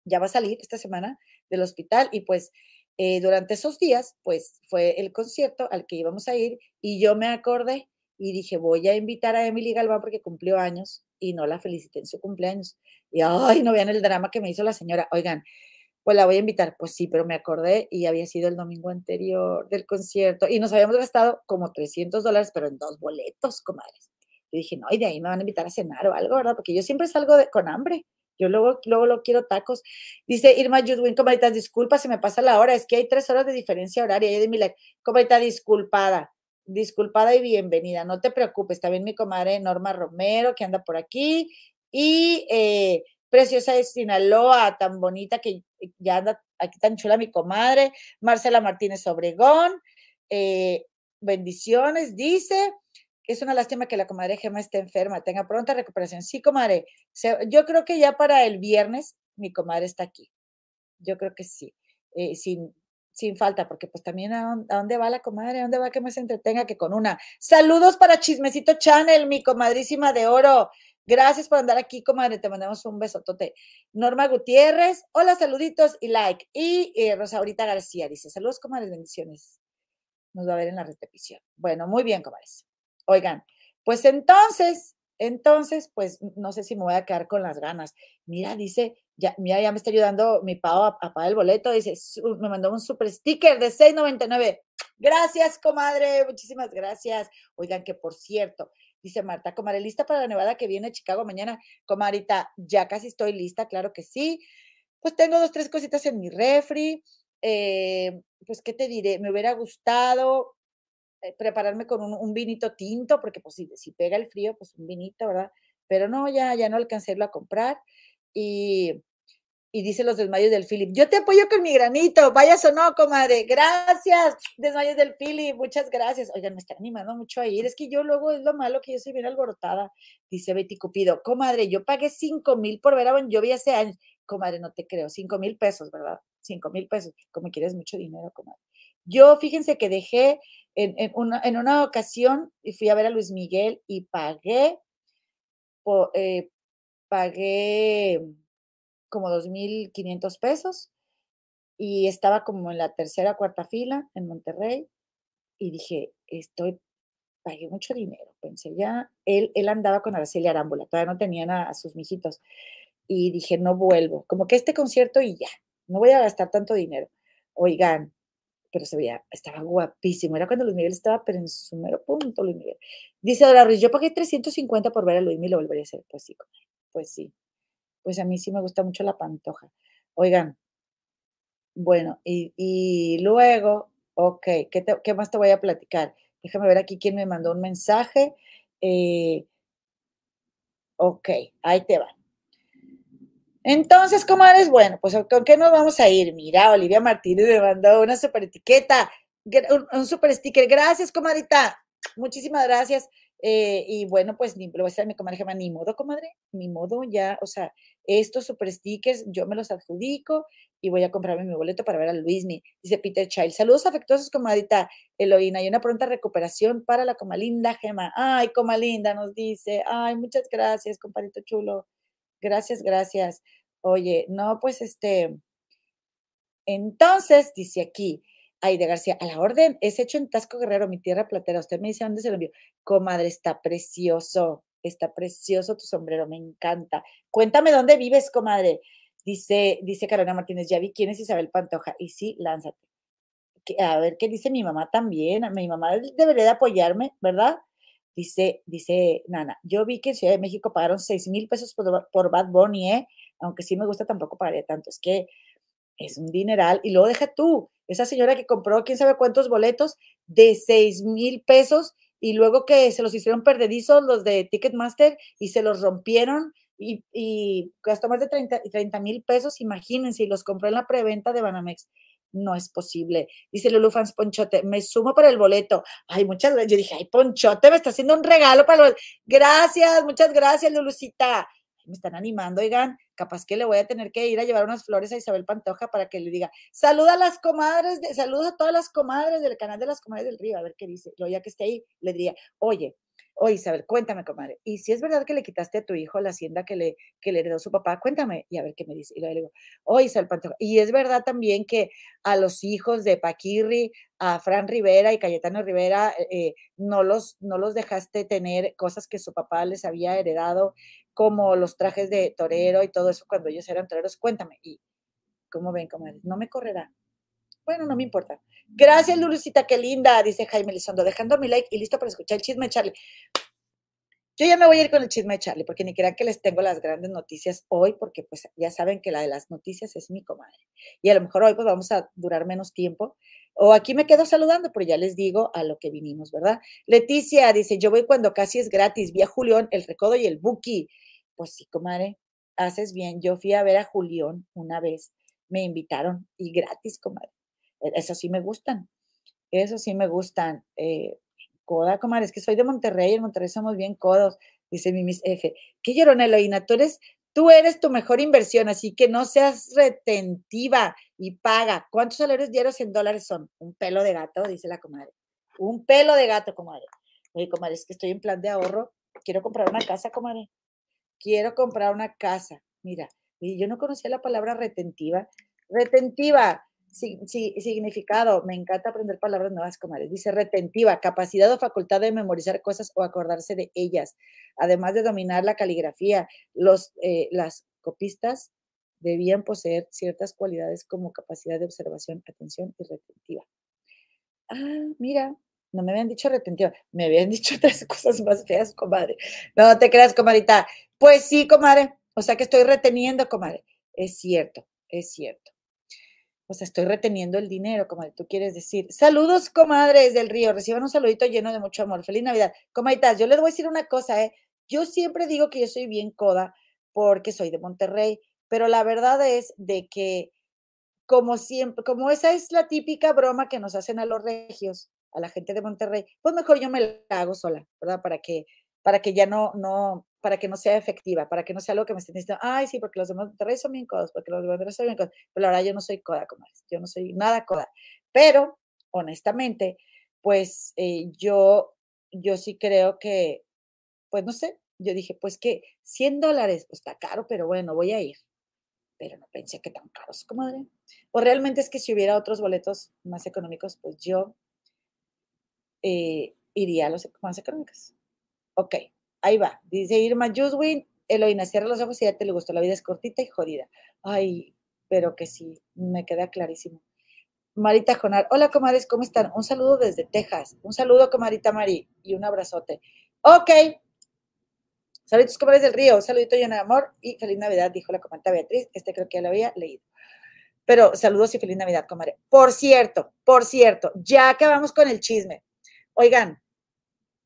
ya va a salir esta semana del hospital y pues eh, durante esos días, pues fue el concierto al que íbamos a ir y yo me acordé y dije, voy a invitar a Emily Galván porque cumplió años y no la felicité en su cumpleaños. Y, ay, no vean el drama que me hizo la señora. Oigan, pues la voy a invitar. Pues sí, pero me acordé y había sido el domingo anterior del concierto y nos habíamos gastado como 300 dólares, pero en dos boletos, comadres. Y dije, no, y de ahí me van a invitar a cenar o algo, ¿verdad? Porque yo siempre salgo con hambre. Yo luego, luego lo quiero tacos. Dice Irma Judwin, comadita, disculpa si me pasa la hora, es que hay tres horas de diferencia horaria. Y de mi like, comadita, disculpada, disculpada y bienvenida. No te preocupes, también mi comadre Norma Romero, que anda por aquí. Y eh, preciosa de Sinaloa, tan bonita que ya anda aquí tan chula mi comadre, Marcela Martínez Obregón, eh, bendiciones, dice, es una lástima que la comadre Gema esté enferma, tenga pronta recuperación. Sí, comadre, yo creo que ya para el viernes mi comadre está aquí, yo creo que sí, eh, sin, sin falta, porque pues también a, dónde va la comadre, a dónde va que me se entretenga que con una. Saludos para Chismecito Channel, mi comadrísima de oro. Gracias por andar aquí, comadre. Te mandamos un besotote. Norma Gutiérrez, hola, saluditos y like. Y eh, Rosaurita García dice, saludos, comadres, bendiciones. Nos va a ver en la repetición. Bueno, muy bien, comadres. Oigan, pues entonces, entonces, pues no sé si me voy a quedar con las ganas. Mira, dice, ya, mira, ya me está ayudando mi pavo a, pagar el boleto. Dice, me mandó un super sticker de 6.99. Gracias, comadre. Muchísimas gracias. Oigan, que por cierto, Dice Marta, comadre, ¿lista para la nevada que viene a Chicago mañana? Comadita, ya casi estoy lista, claro que sí. Pues tengo dos, tres cositas en mi refri. Eh, pues, ¿qué te diré? Me hubiera gustado prepararme con un, vinito tinto, porque pues si, si pega el frío, pues un vinito, ¿verdad? Pero no, ya, ya no alcancé a comprar. Y y dice los desmayos del Philip, yo te apoyo con mi granito, vayas o no, comadre. Gracias, desmayos del Philip, muchas gracias. Oigan, me está animando mucho a ir. Es que yo luego es lo malo que yo soy bien alborotada. Dice Betty Cupido, comadre, yo pagué cinco mil por ver a Bon Jovi hace años. Comadre, no te creo, cinco mil pesos, ¿verdad? Cinco mil pesos, como quieres mucho dinero, comadre. Yo, fíjense que dejé en, una, en una ocasión fui a ver a Luis Miguel y pagué, eh, pagué como 2.500 pesos y estaba como en la tercera cuarta fila en Monterrey y dije, estoy, pagué mucho dinero, pensé ya, él, él andaba con Araceli Arámbula, todavía no tenían a, sus mijitos y dije, no vuelvo, como que este concierto y ya, no voy a gastar tanto dinero. Oigan, pero se veía, estaba guapísimo. Era cuando Luis Miguel estaba, pero en su mero punto, Luis Miguel. Dice Dora Ruiz, yo pagué 350 por ver a Luis Miguel, lo volvería a hacer. Pues sí, pues sí pues a mí sí me gusta mucho la pantoja. Oigan, bueno, y, luego, ok, ¿qué, más te voy a platicar? Déjame ver aquí quién me mandó un mensaje. Eh, ok, ahí te va. Entonces, comadres, bueno, pues ¿con qué nos vamos a ir? Mira, Olivia Martínez me mandó una super etiqueta, un, super sticker. Gracias, comadita. Muchísimas gracias. Eh, y bueno, pues lo voy a hacer a mi comadre ni modo, comadre, ni modo, ya, o sea, estos super stickers yo me los adjudico y voy a comprarme mi boleto para ver a Luismi. Dice Peter Child. Saludos afectuosos, comadita Eloína, y una pronta recuperación para la comalinda Gema. Ay, comalinda, nos dice. Ay, muchas gracias, compadrito chulo. Gracias, gracias. Oye, no, pues este. Entonces, dice aquí, de García, a la orden, es hecho en Tasco Guerrero, mi tierra platera. Usted me dice dónde se lo envió. Comadre, está precioso, está precioso tu sombrero, me encanta. Cuéntame dónde vives, comadre. Dice, dice Carolina Martínez, ya vi quién es Isabel Pantoja. Y sí, lánzate. A ver qué dice mi mamá también. Mi mamá debería de apoyarme, ¿verdad? Dice, dice Nana, yo vi que en Ciudad de México pagaron 6 mil pesos por, por Bad Bunny, ¿eh? Aunque sí me gusta, tampoco pagaría tanto. Es que es un dineral. Y luego deja tú, esa señora que compró quién sabe cuántos boletos de 6 mil pesos y luego que se los hicieron perdedizos los de Ticketmaster y se los rompieron y, y gastó más de 30 mil pesos, imagínense, y los compró en la preventa de Banamex. No es posible. Dice Lulu Fans Ponchote, me sumo para el boleto. Ay, muchas gracias. Yo dije, ay, Ponchote, me está haciendo un regalo para el Gracias, muchas gracias, Lulucita. Me están animando, oigan, capaz que le voy a tener que ir a llevar unas flores a Isabel Pantoja para que le diga, saluda a las comadres, de, saluda a todas las comadres del canal de las comadres del río, a ver qué dice. Luego ya que esté ahí, le diría, oye, Oye, Isabel, cuéntame, comadre. Y si es verdad que le quitaste a tu hijo la hacienda que le, que le heredó su papá, cuéntame y a ver qué me dice. Y le digo, oye, Isabel. Y es verdad también que a los hijos de Paquirri, a Fran Rivera y Cayetano Rivera, eh, no, los, no los dejaste tener cosas que su papá les había heredado, como los trajes de torero y todo eso cuando ellos eran toreros. Cuéntame. Y, ¿cómo ven, comadre? No me correrá. Bueno, no me importa. Gracias, Lulucita, qué linda, dice Jaime Lizondo, dejando mi like y listo para escuchar el chisme de Charlie. Yo ya me voy a ir con el chisme de Charlie, porque ni crean que les tengo las grandes noticias hoy, porque pues ya saben que la de las noticias es mi comadre. Y a lo mejor hoy pues vamos a durar menos tiempo. O aquí me quedo saludando, pero ya les digo a lo que vinimos, ¿verdad? Leticia dice, yo voy cuando casi es gratis, vi a Julián, el Recodo y el Buki. Pues sí, comadre, haces bien. Yo fui a ver a Julián una vez, me invitaron y gratis, comadre. E, eso sí me gustan. Eso sí me gustan. Eh, coda, comadre, es que soy de Monterrey, en Monterrey somos bien codos, dice mi Miss F. ¿Qué llorona, Eloína? Tú eres, tú eres tu mejor inversión, así que no seas retentiva y paga. ¿Cuántos salarios diarios en dólares son? Un pelo de gato, dice la comadre. Un pelo de gato, comadre. Oye, comadre, es que estoy en plan de ahorro. Quiero comprar una casa, comadre. Quiero comprar una casa. Mira, yo no conocía la palabra retentiva. Retentiva, Sí, significado. Me encanta aprender palabras nuevas, comadres. Dice retentiva, capacidad o facultad de memorizar cosas o acordarse de ellas, además de dominar la caligrafía. Los, eh, las copistas debían poseer ciertas cualidades como capacidad de observación, atención y retentiva. Ah, mira, no me habían dicho retentiva, me habían dicho otras cosas más feas, comadre. No te creas, comadita. Pues sí, comadre. O sea que estoy reteniendo, comadre. Es cierto, es cierto pues estoy reteniendo el dinero, como tú quieres decir. Saludos, comadres del río. Reciban un saludito lleno de mucho amor. Feliz Navidad. Comaditas, yo les voy a decir una cosa, ¿eh? Yo siempre digo que yo soy bien coda porque soy de Monterrey, pero la verdad es de que como siempre, como esa es la típica broma que nos hacen a los regios, a la gente de Monterrey, pues mejor yo me la hago sola, ¿verdad? Para que, para que ya no, no, para que no sea efectiva, para que no sea algo que me estén diciendo, ay, sí, porque los de Monterrey son bien codos, porque los de Monterrey son bien codos, pero verdad yo no soy coda, como yo no soy nada coda. Pero, honestamente, pues eh, yo, yo sí creo que, pues no sé, yo dije, pues que 100 dólares, pues está caro, pero bueno, voy a ir. Pero no pensé que tan caros, comadre. O realmente es que si hubiera otros boletos más económicos, pues yo eh, iría a los más económicos. Ok, Ahí va. Dice Irma Juswin, Eloína, cierra los ojos y ya te le gustó. La vida es cortita y jodida. Ay, pero que sí, me queda clarísimo. Marita Jonar, hola comadres, ¿cómo están? Un saludo desde Texas. Un saludo, comadita Mari, y un abrazote. Ok. Saludos, comadres del río. Saludito lleno de amor y feliz Navidad, dijo la comandante Beatriz. Este creo que ya lo había leído. Pero saludos y feliz Navidad, comadre. Por cierto, por cierto, ya acabamos con el chisme. Oigan,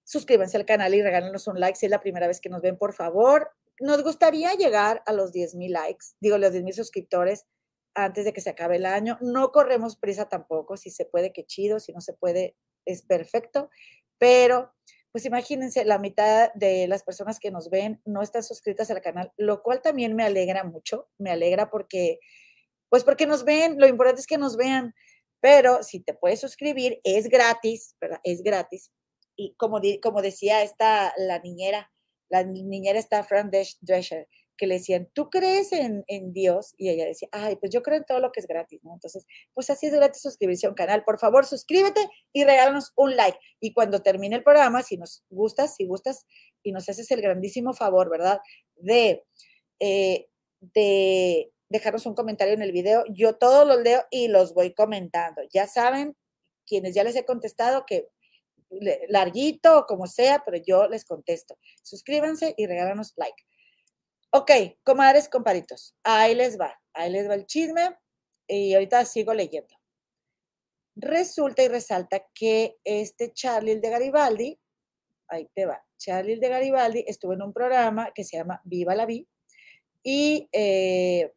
suscríbanse al canal y regálenos un like si es la primera vez que nos ven, por favor. Nos gustaría llegar a los 10 mil likes, digo, los 10 mil suscriptores antes de que se acabe el año. No corremos prisa tampoco, si se puede, qué chido, si no se puede, es perfecto, pero pues imagínense, la mitad de las personas que nos ven no están suscritas al canal, lo cual también me alegra mucho, me alegra porque, pues porque nos ven, lo importante es que nos vean, pero si te puedes suscribir, es gratis, ¿verdad? Es gratis y como, como decía esta, la niñera, la niñera está Fran Drescher, que le decían, ¿tú crees en, en, Dios? Y ella decía, ay, pues yo creo en todo lo que es gratis, ¿no? Entonces, pues así es gratis suscribirse a un canal. Por favor, suscríbete y regálanos un like. Y cuando termine el programa, si nos gustas, si gustas y nos haces el grandísimo favor, ¿verdad? De, eh, de dejarnos un comentario en el video. Yo todos los leo y los voy comentando. Ya saben, quienes ya les he contestado, que larguito o como sea, pero yo les contesto. Suscríbanse y regálanos like. Ok, comadres, comparitos, ahí les va, ahí les va el chisme y ahorita sigo leyendo. Resulta y resalta que este Charlie de Garibaldi, ahí te va, Charlie de Garibaldi estuvo en un programa que se llama Viva la Vi y eh,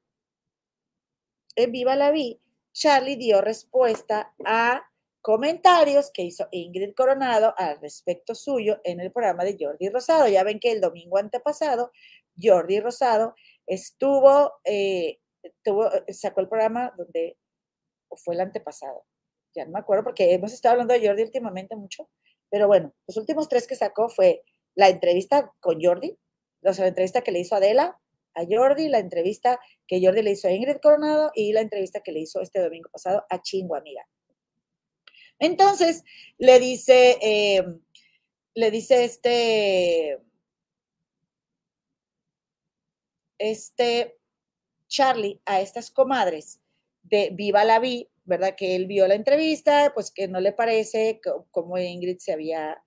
en Viva la Vi, Charlie dio respuesta a comentarios que hizo Ingrid Coronado al respecto suyo en el programa de Jordi Rosado. Ya ven que el domingo antepasado, Jordi Rosado estuvo, eh, tuvo, sacó el programa donde, fue el antepasado, ya no me acuerdo porque hemos estado hablando de Jordi últimamente mucho, pero bueno, los últimos tres que sacó fue la entrevista con Jordi, o sea, la entrevista que le hizo Adela a Jordi, la entrevista que Jordi le hizo a Ingrid Coronado y la entrevista que le hizo este domingo pasado a Chingo Amiga. Entonces, le dice, eh, le dice este, este Charlie a estas comadres de Viva la Vi, ¿verdad? Que él vio la entrevista, pues que no le parece como Ingrid se había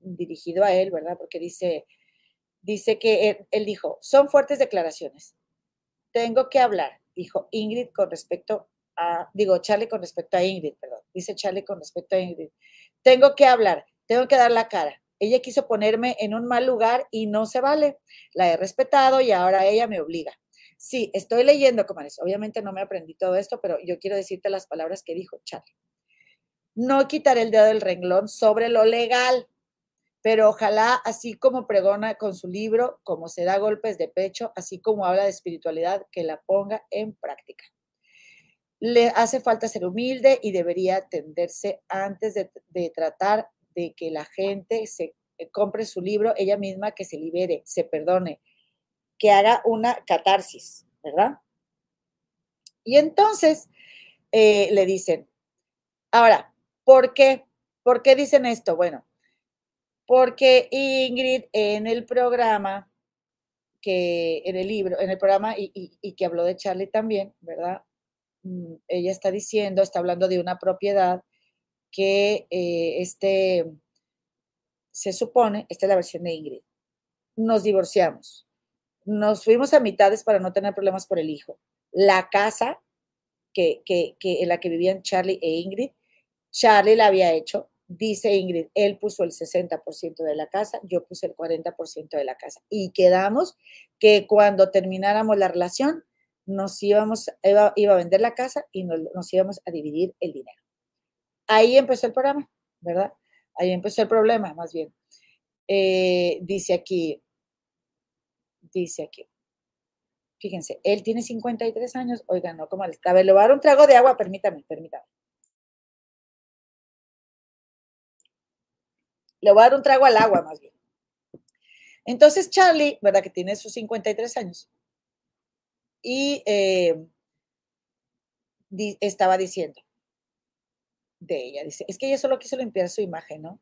dirigido a él, ¿verdad? Porque dice, dice que él, él, dijo, son fuertes declaraciones. Tengo que hablar, dijo Ingrid con respecto digo, Charlie con respecto a Ingrid, perdón, dice Charlie con respecto a Ingrid. Tengo que hablar, tengo que dar la cara. Ella quiso ponerme en un mal lugar y no se vale. La he respetado y ahora ella me obliga. Sí, estoy leyendo, comadres. Obviamente no me aprendí todo esto, pero yo quiero decirte las palabras que dijo Charlie. No quitaré el dedo del renglón sobre lo legal, pero ojalá, así como pregona con su libro, como se da golpes de pecho, así como habla de espiritualidad, que la ponga en práctica. Le hace falta ser humilde y debería atenderse antes de, de tratar de que la gente se eh, compre su libro, ella misma que se libere, se perdone, que haga una catarsis, ¿verdad? Y entonces eh, le dicen, ahora, ¿por qué? ¿Por qué dicen esto? Bueno, porque Ingrid en el programa, que en el libro, en el programa y, que habló de Charlie también, ¿verdad? Mm, ella está diciendo, está hablando de una propiedad que eh, este, se supone, esta es la versión de Ingrid, nos divorciamos nos fuimos a mitades para no tener problemas por el hijo. La casa que, que, que, en la que vivían Charlie e Ingrid, Charlie la había hecho, dice Ingrid, él puso el 60% de la casa, yo puse el 40% de la casa. Y quedamos que cuando termináramos la relación, nos íbamos, iba, iba a vender la casa y nos, nos íbamos a dividir el dinero. Ahí empezó el programa, ¿verdad? Ahí empezó el problema, más bien. Eh, dice aquí, dice aquí. Fíjense, él tiene 53 años. Oigan, no como A ver, le voy a dar un trago de agua, permítame, permítame. Le voy a dar un trago al agua, más bien. Entonces, Charlie, ¿verdad? Que tiene sus 53 años. Y eh, estaba diciendo de ella, dice, es que ella solo quiso limpiar su imagen, ¿no?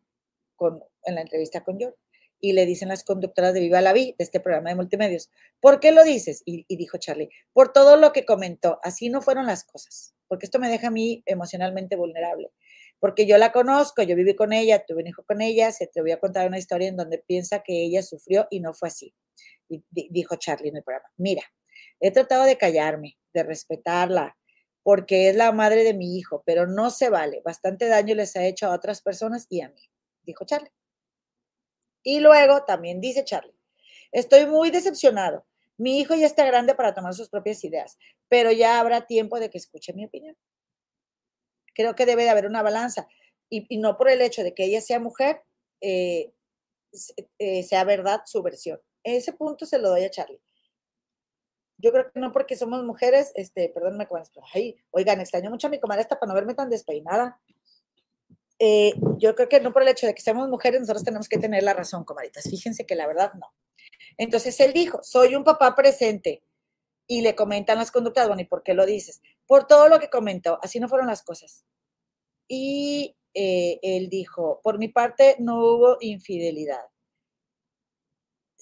Con, en la entrevista con George y le dicen las conductoras de Viva la Vi, de este programa de multimedios, ¿por qué lo dices? Y, dijo Charlie, por todo lo que comentó, así no fueron las cosas, porque esto me deja a mí emocionalmente vulnerable, porque yo la conozco, yo viví con ella, tuve un hijo con ella, se te voy a contar una historia en donde piensa que ella sufrió y no fue así. Y dijo Charlie en el programa, mira, he tratado de callarme, de respetarla, porque es la madre de mi hijo, pero no se vale, bastante daño les ha hecho a otras personas y a mí, dijo Charlie. Y luego también dice Charlie, estoy muy decepcionado. Mi hijo ya está grande para tomar sus propias ideas, pero ya habrá tiempo de que escuche mi opinión. Creo que debe de haber una balanza y, no por el hecho de que ella sea mujer, eh, eh, sea verdad su versión. Ese punto se lo doy a Charlie. Yo creo que no porque somos mujeres, este, perdónme, ay, oigan, extraño mucho a mi comadre hasta para no verme tan despeinada. Eh, yo creo que no por el hecho de que seamos mujeres, nosotros tenemos que tener la razón, comaditas. Fíjense que la verdad no. Entonces él dijo, soy un papá presente. Y le comentan las conductas, bueno, ¿y por qué lo dices? Por todo lo que comentó, así no fueron las cosas. Y eh, él dijo, por mi parte no hubo infidelidad.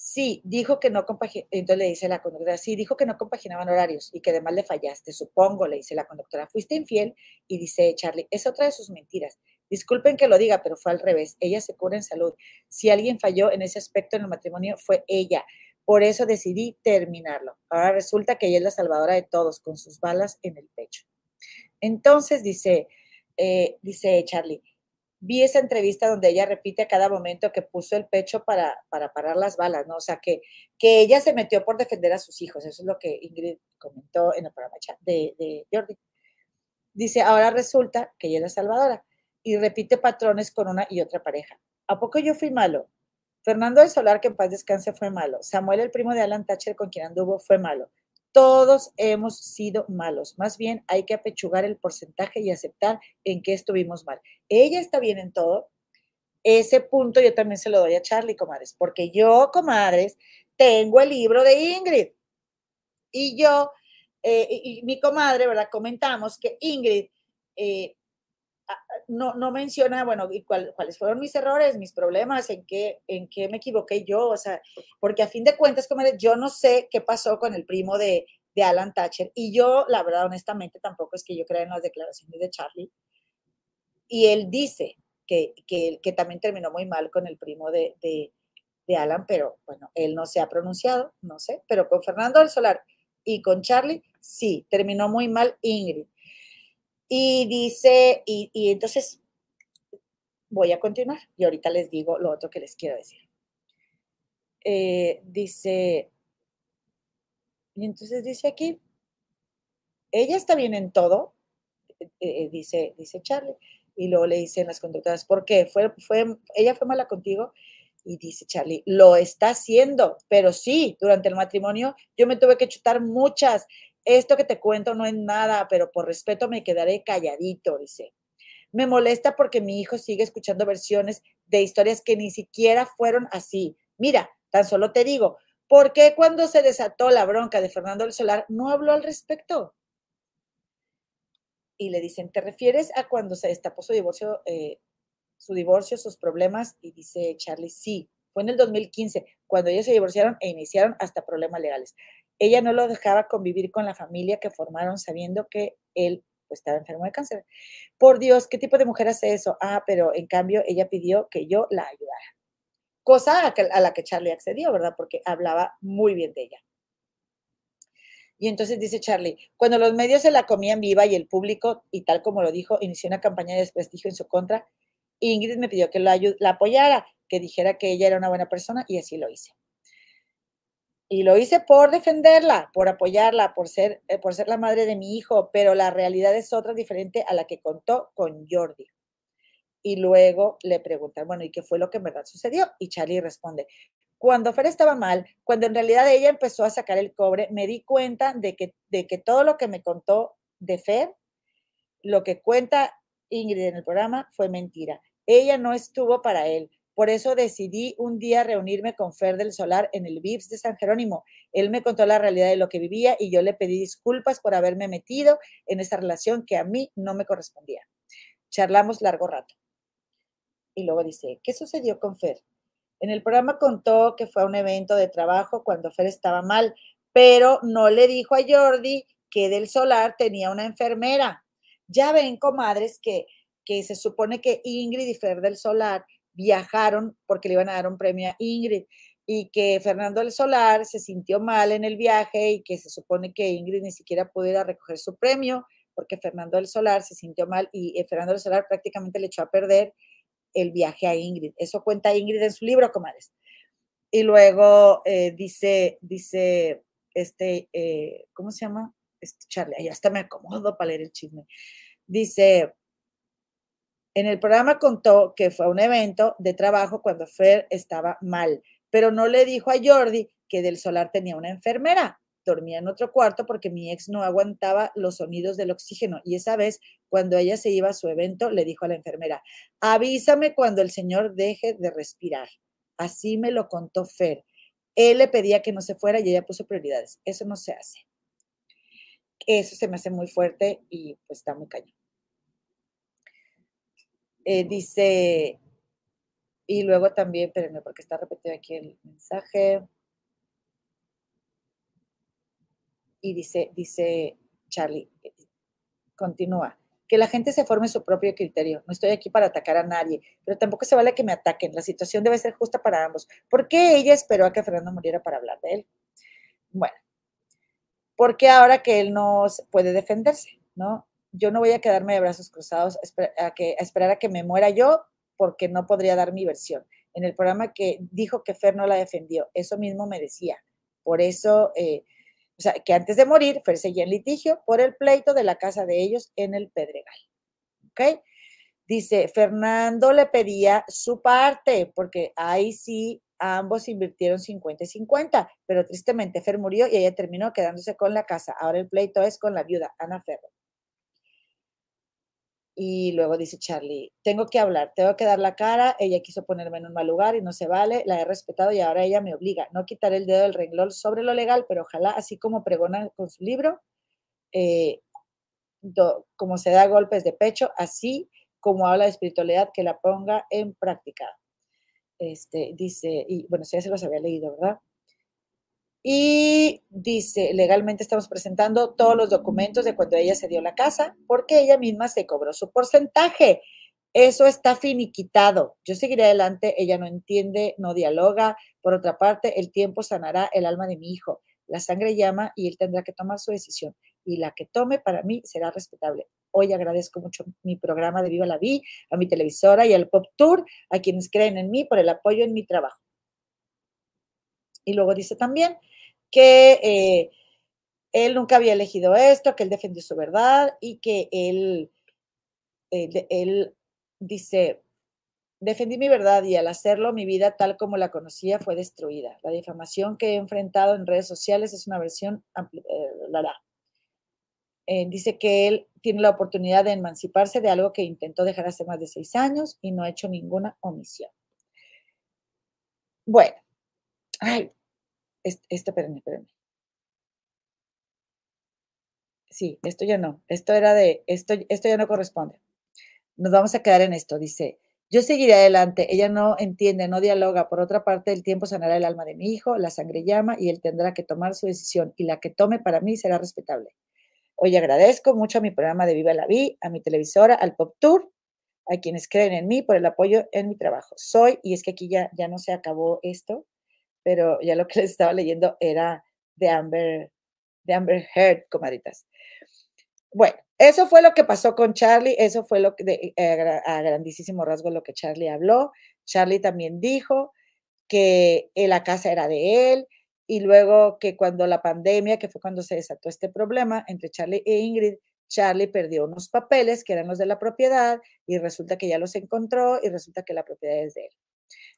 Sí, dijo que no compaginaba, entonces le dice la conductora, sí, dijo que no compaginaban horarios y que además le fallaste, supongo, le dice la conductora, fuiste infiel y dice Charlie, es otra de sus mentiras. Disculpen que lo diga, pero fue al revés. Ella se cura en salud. Si alguien falló en ese aspecto en el matrimonio, fue ella. Por eso decidí terminarlo. Ahora resulta que ella es la salvadora de todos, con sus balas en el pecho. Entonces, dice, eh, dice Charlie, vi esa entrevista donde ella repite a cada momento que puso el pecho para, para parar las balas, ¿no? O sea, que, que ella se metió por defender a sus hijos. Eso es lo que Ingrid comentó en el programa de, Jordi. Dice, ahora resulta que ella es salvadora y repite patrones con una y otra pareja. ¿A poco yo fui malo? Fernando del Solar, que en paz descanse, fue malo. Samuel, el primo de Alan Thatcher, con quien anduvo, fue malo. Todos hemos sido malos. Más bien hay que apechugar el porcentaje y aceptar en qué estuvimos mal. Ella está bien en todo. Ese punto yo también se lo doy a Charlie, comadres, porque yo, comadres, tengo el libro de Ingrid. Y yo, eh, y, mi comadre, ¿verdad? Comentamos que Ingrid eh, no, no menciona, bueno, y cuáles fueron mis errores, mis problemas, en qué, en qué me equivoqué yo, o sea, porque a fin de cuentas, como yo no sé qué pasó con el primo de, de Alan Thatcher, y yo, la verdad, honestamente, tampoco es que yo crea en las declaraciones de Charlie, y él dice que, que, que también terminó muy mal con el primo de, de, de, Alan, pero bueno, él no se ha pronunciado, no sé, pero con Fernando del Solar y con Charlie, sí, terminó muy mal Ingrid. Y dice, y, entonces voy a continuar y ahorita les digo lo otro que les quiero decir. Eh, dice, y entonces dice aquí, ella está bien en todo, eh, eh, dice, dice Charlie, y luego le dicen las conductoras, ¿por qué? ¿Fue, fue, ¿Ella fue mala contigo? Y dice Charlie, lo está haciendo, pero sí, durante el matrimonio yo me tuve que chutar muchas esto que te cuento no es nada, pero por respeto me quedaré calladito, dice. Me molesta porque mi hijo sigue escuchando versiones de historias que ni siquiera fueron así. Mira, tan solo te digo, ¿por qué cuando se desató la bronca de Fernando del Solar no habló al respecto? Y le dicen, ¿te refieres a cuando se destapó su divorcio, eh, su divorcio, sus problemas? Y dice Charlie, sí, fue en el 2015, cuando ellos se divorciaron e iniciaron hasta problemas legales. Ella no lo dejaba convivir con la familia que formaron sabiendo que él pues, estaba enfermo de cáncer. Por Dios, ¿qué tipo de mujer hace eso? Ah, pero en cambio ella pidió que yo la ayudara. Cosa a, la que Charlie accedió, ¿verdad? Porque hablaba muy bien de ella. Y entonces dice Charlie, cuando los medios se la comían viva y el público, y tal como lo dijo, inició una campaña de desprestigio en su contra, Ingrid me pidió que la, apoyara, que dijera que ella era una buena persona y así lo hice. Y lo hice por defenderla, por apoyarla, por ser, eh, por ser la madre de mi hijo, pero la realidad es otra diferente a la que contó con Jordi. Y luego le preguntan, bueno, ¿y qué fue lo que en verdad sucedió? Y Charlie responde, cuando Fer estaba mal, cuando en realidad ella empezó a sacar el cobre, me di cuenta de que, de que todo lo que me contó de Fer, lo que cuenta Ingrid en el programa, fue mentira. Ella no estuvo para él, por eso decidí un día reunirme con Fer del Solar en el VIPS de San Jerónimo. Él me contó la realidad de lo que vivía y yo le pedí disculpas por haberme metido en esa relación que a mí no me correspondía. Charlamos largo rato. Y luego dice, ¿qué sucedió con Fer? En el programa contó que fue a un evento de trabajo cuando Fer estaba mal, pero no le dijo a Jordi que del Solar tenía una enfermera. Ya ven, comadres, que, que se supone que Ingrid y Fer del Solar viajaron porque le iban a dar un premio a Ingrid y que Fernando del Solar se sintió mal en el viaje y que se supone que Ingrid ni siquiera pudiera recoger su premio porque Fernando del Solar se sintió mal y eh, Fernando del Solar prácticamente le echó a perder el viaje a Ingrid. Eso cuenta Ingrid en su libro, comadres. Y luego eh, dice, dice, este, eh, ¿cómo se llama? Este Charlie, ahí hasta me acomodo para leer el chisme. Dice, en el programa contó que fue a un evento de trabajo cuando Fer estaba mal, pero no le dijo a Jordi que del solar tenía una enfermera. Dormía en otro cuarto porque mi ex no aguantaba los sonidos del oxígeno y esa vez, cuando ella se iba a su evento, le dijo a la enfermera, avísame cuando el señor deje de respirar. Así me lo contó Fer. Él le pedía que no se fuera y ella puso prioridades. Eso no se hace. Eso se me hace muy fuerte y pues está muy cañón. Eh, dice, y luego también, espérenme, porque está repetido aquí el mensaje. Y dice, dice Charlie, eh, continúa, que la gente se forme su propio criterio. No estoy aquí para atacar a nadie, pero tampoco se vale que me ataquen. La situación debe ser justa para ambos. ¿Por qué ella esperó a que Fernando muriera para hablar de él? Bueno, porque ahora que él no puede defenderse, ¿no? Yo no voy a quedarme de brazos cruzados a, que, esperar a que me muera yo porque no podría dar mi versión. En el programa que dijo que Fer no la defendió, eso mismo me decía. Por eso, eh, o sea, que antes de morir, Fer seguía en litigio por el pleito de la casa de ellos en el Pedregal. ¿Ok? Dice, Fernando le pedía su parte, porque ahí sí ambos invirtieron 50 y 50, pero tristemente Fer murió y ella terminó quedándose con la casa. Ahora el pleito es con la viuda, Ana Ferro. Y luego dice Charlie, tengo que hablar, tengo que dar la cara, ella quiso ponerme en un mal lugar y no se vale, la he respetado y ahora ella me obliga. No quitaré el dedo del renglón sobre lo legal, pero ojalá, así como pregona con su libro, eh, como se da golpes de pecho, así como habla de espiritualidad, que la ponga en práctica. Este, dice, y bueno, ya se los había leído, ¿verdad? Y dice, legalmente estamos presentando todos los documentos de cuando ella se dio la casa, porque ella misma se cobró su porcentaje. Eso está finiquitado. Yo seguiré adelante, ella no entiende, no dialoga. Por otra parte, el tiempo sanará el alma de mi hijo. La sangre llama y él tendrá que tomar su decisión. Y la que tome para mí será respetable. Hoy agradezco mucho mi programa de Viva la Vi, a mi televisora y al Pop Tour, a quienes creen en mí por el apoyo en mi trabajo. Y luego dice también que eh, él nunca había elegido esto, que él defendió su verdad y que él, eh, él dice, defendí mi verdad y al hacerlo mi vida tal como la conocía fue destruida. La difamación que he enfrentado en redes sociales es una versión, eh, la, eh, dice que él tiene la oportunidad de emanciparse de algo que intentó dejar hace más de seis años y no ha hecho ninguna omisión. Bueno, ay, esto, espérenme, espérenme. Sí, esto ya no, esto era de, esto, esto ya no corresponde. Nos vamos a quedar en esto, dice, yo seguiré adelante, ella no entiende, no dialoga. Por otra parte, el tiempo sanará el alma de mi hijo, la sangre llama y él tendrá que tomar su decisión y la que tome para mí será respetable. Hoy agradezco mucho a mi programa de Viva la Vi, a mi televisora, al Pop Tour, a quienes creen en mí por el apoyo en mi trabajo. Soy, y es que aquí ya, ya no se acabó esto, pero ya lo que les estaba leyendo era de Amber, de Amber Heard, comadritas. Bueno, eso fue lo que pasó con Charlie, eso fue lo que eh, a grandísimo rasgo lo que Charlie habló. Charlie también dijo que la casa era de él, y luego que cuando la pandemia, que fue cuando se desató este problema entre Charlie e Ingrid, Charlie perdió unos papeles que eran los de la propiedad y resulta que ya los encontró y resulta que la propiedad es de él.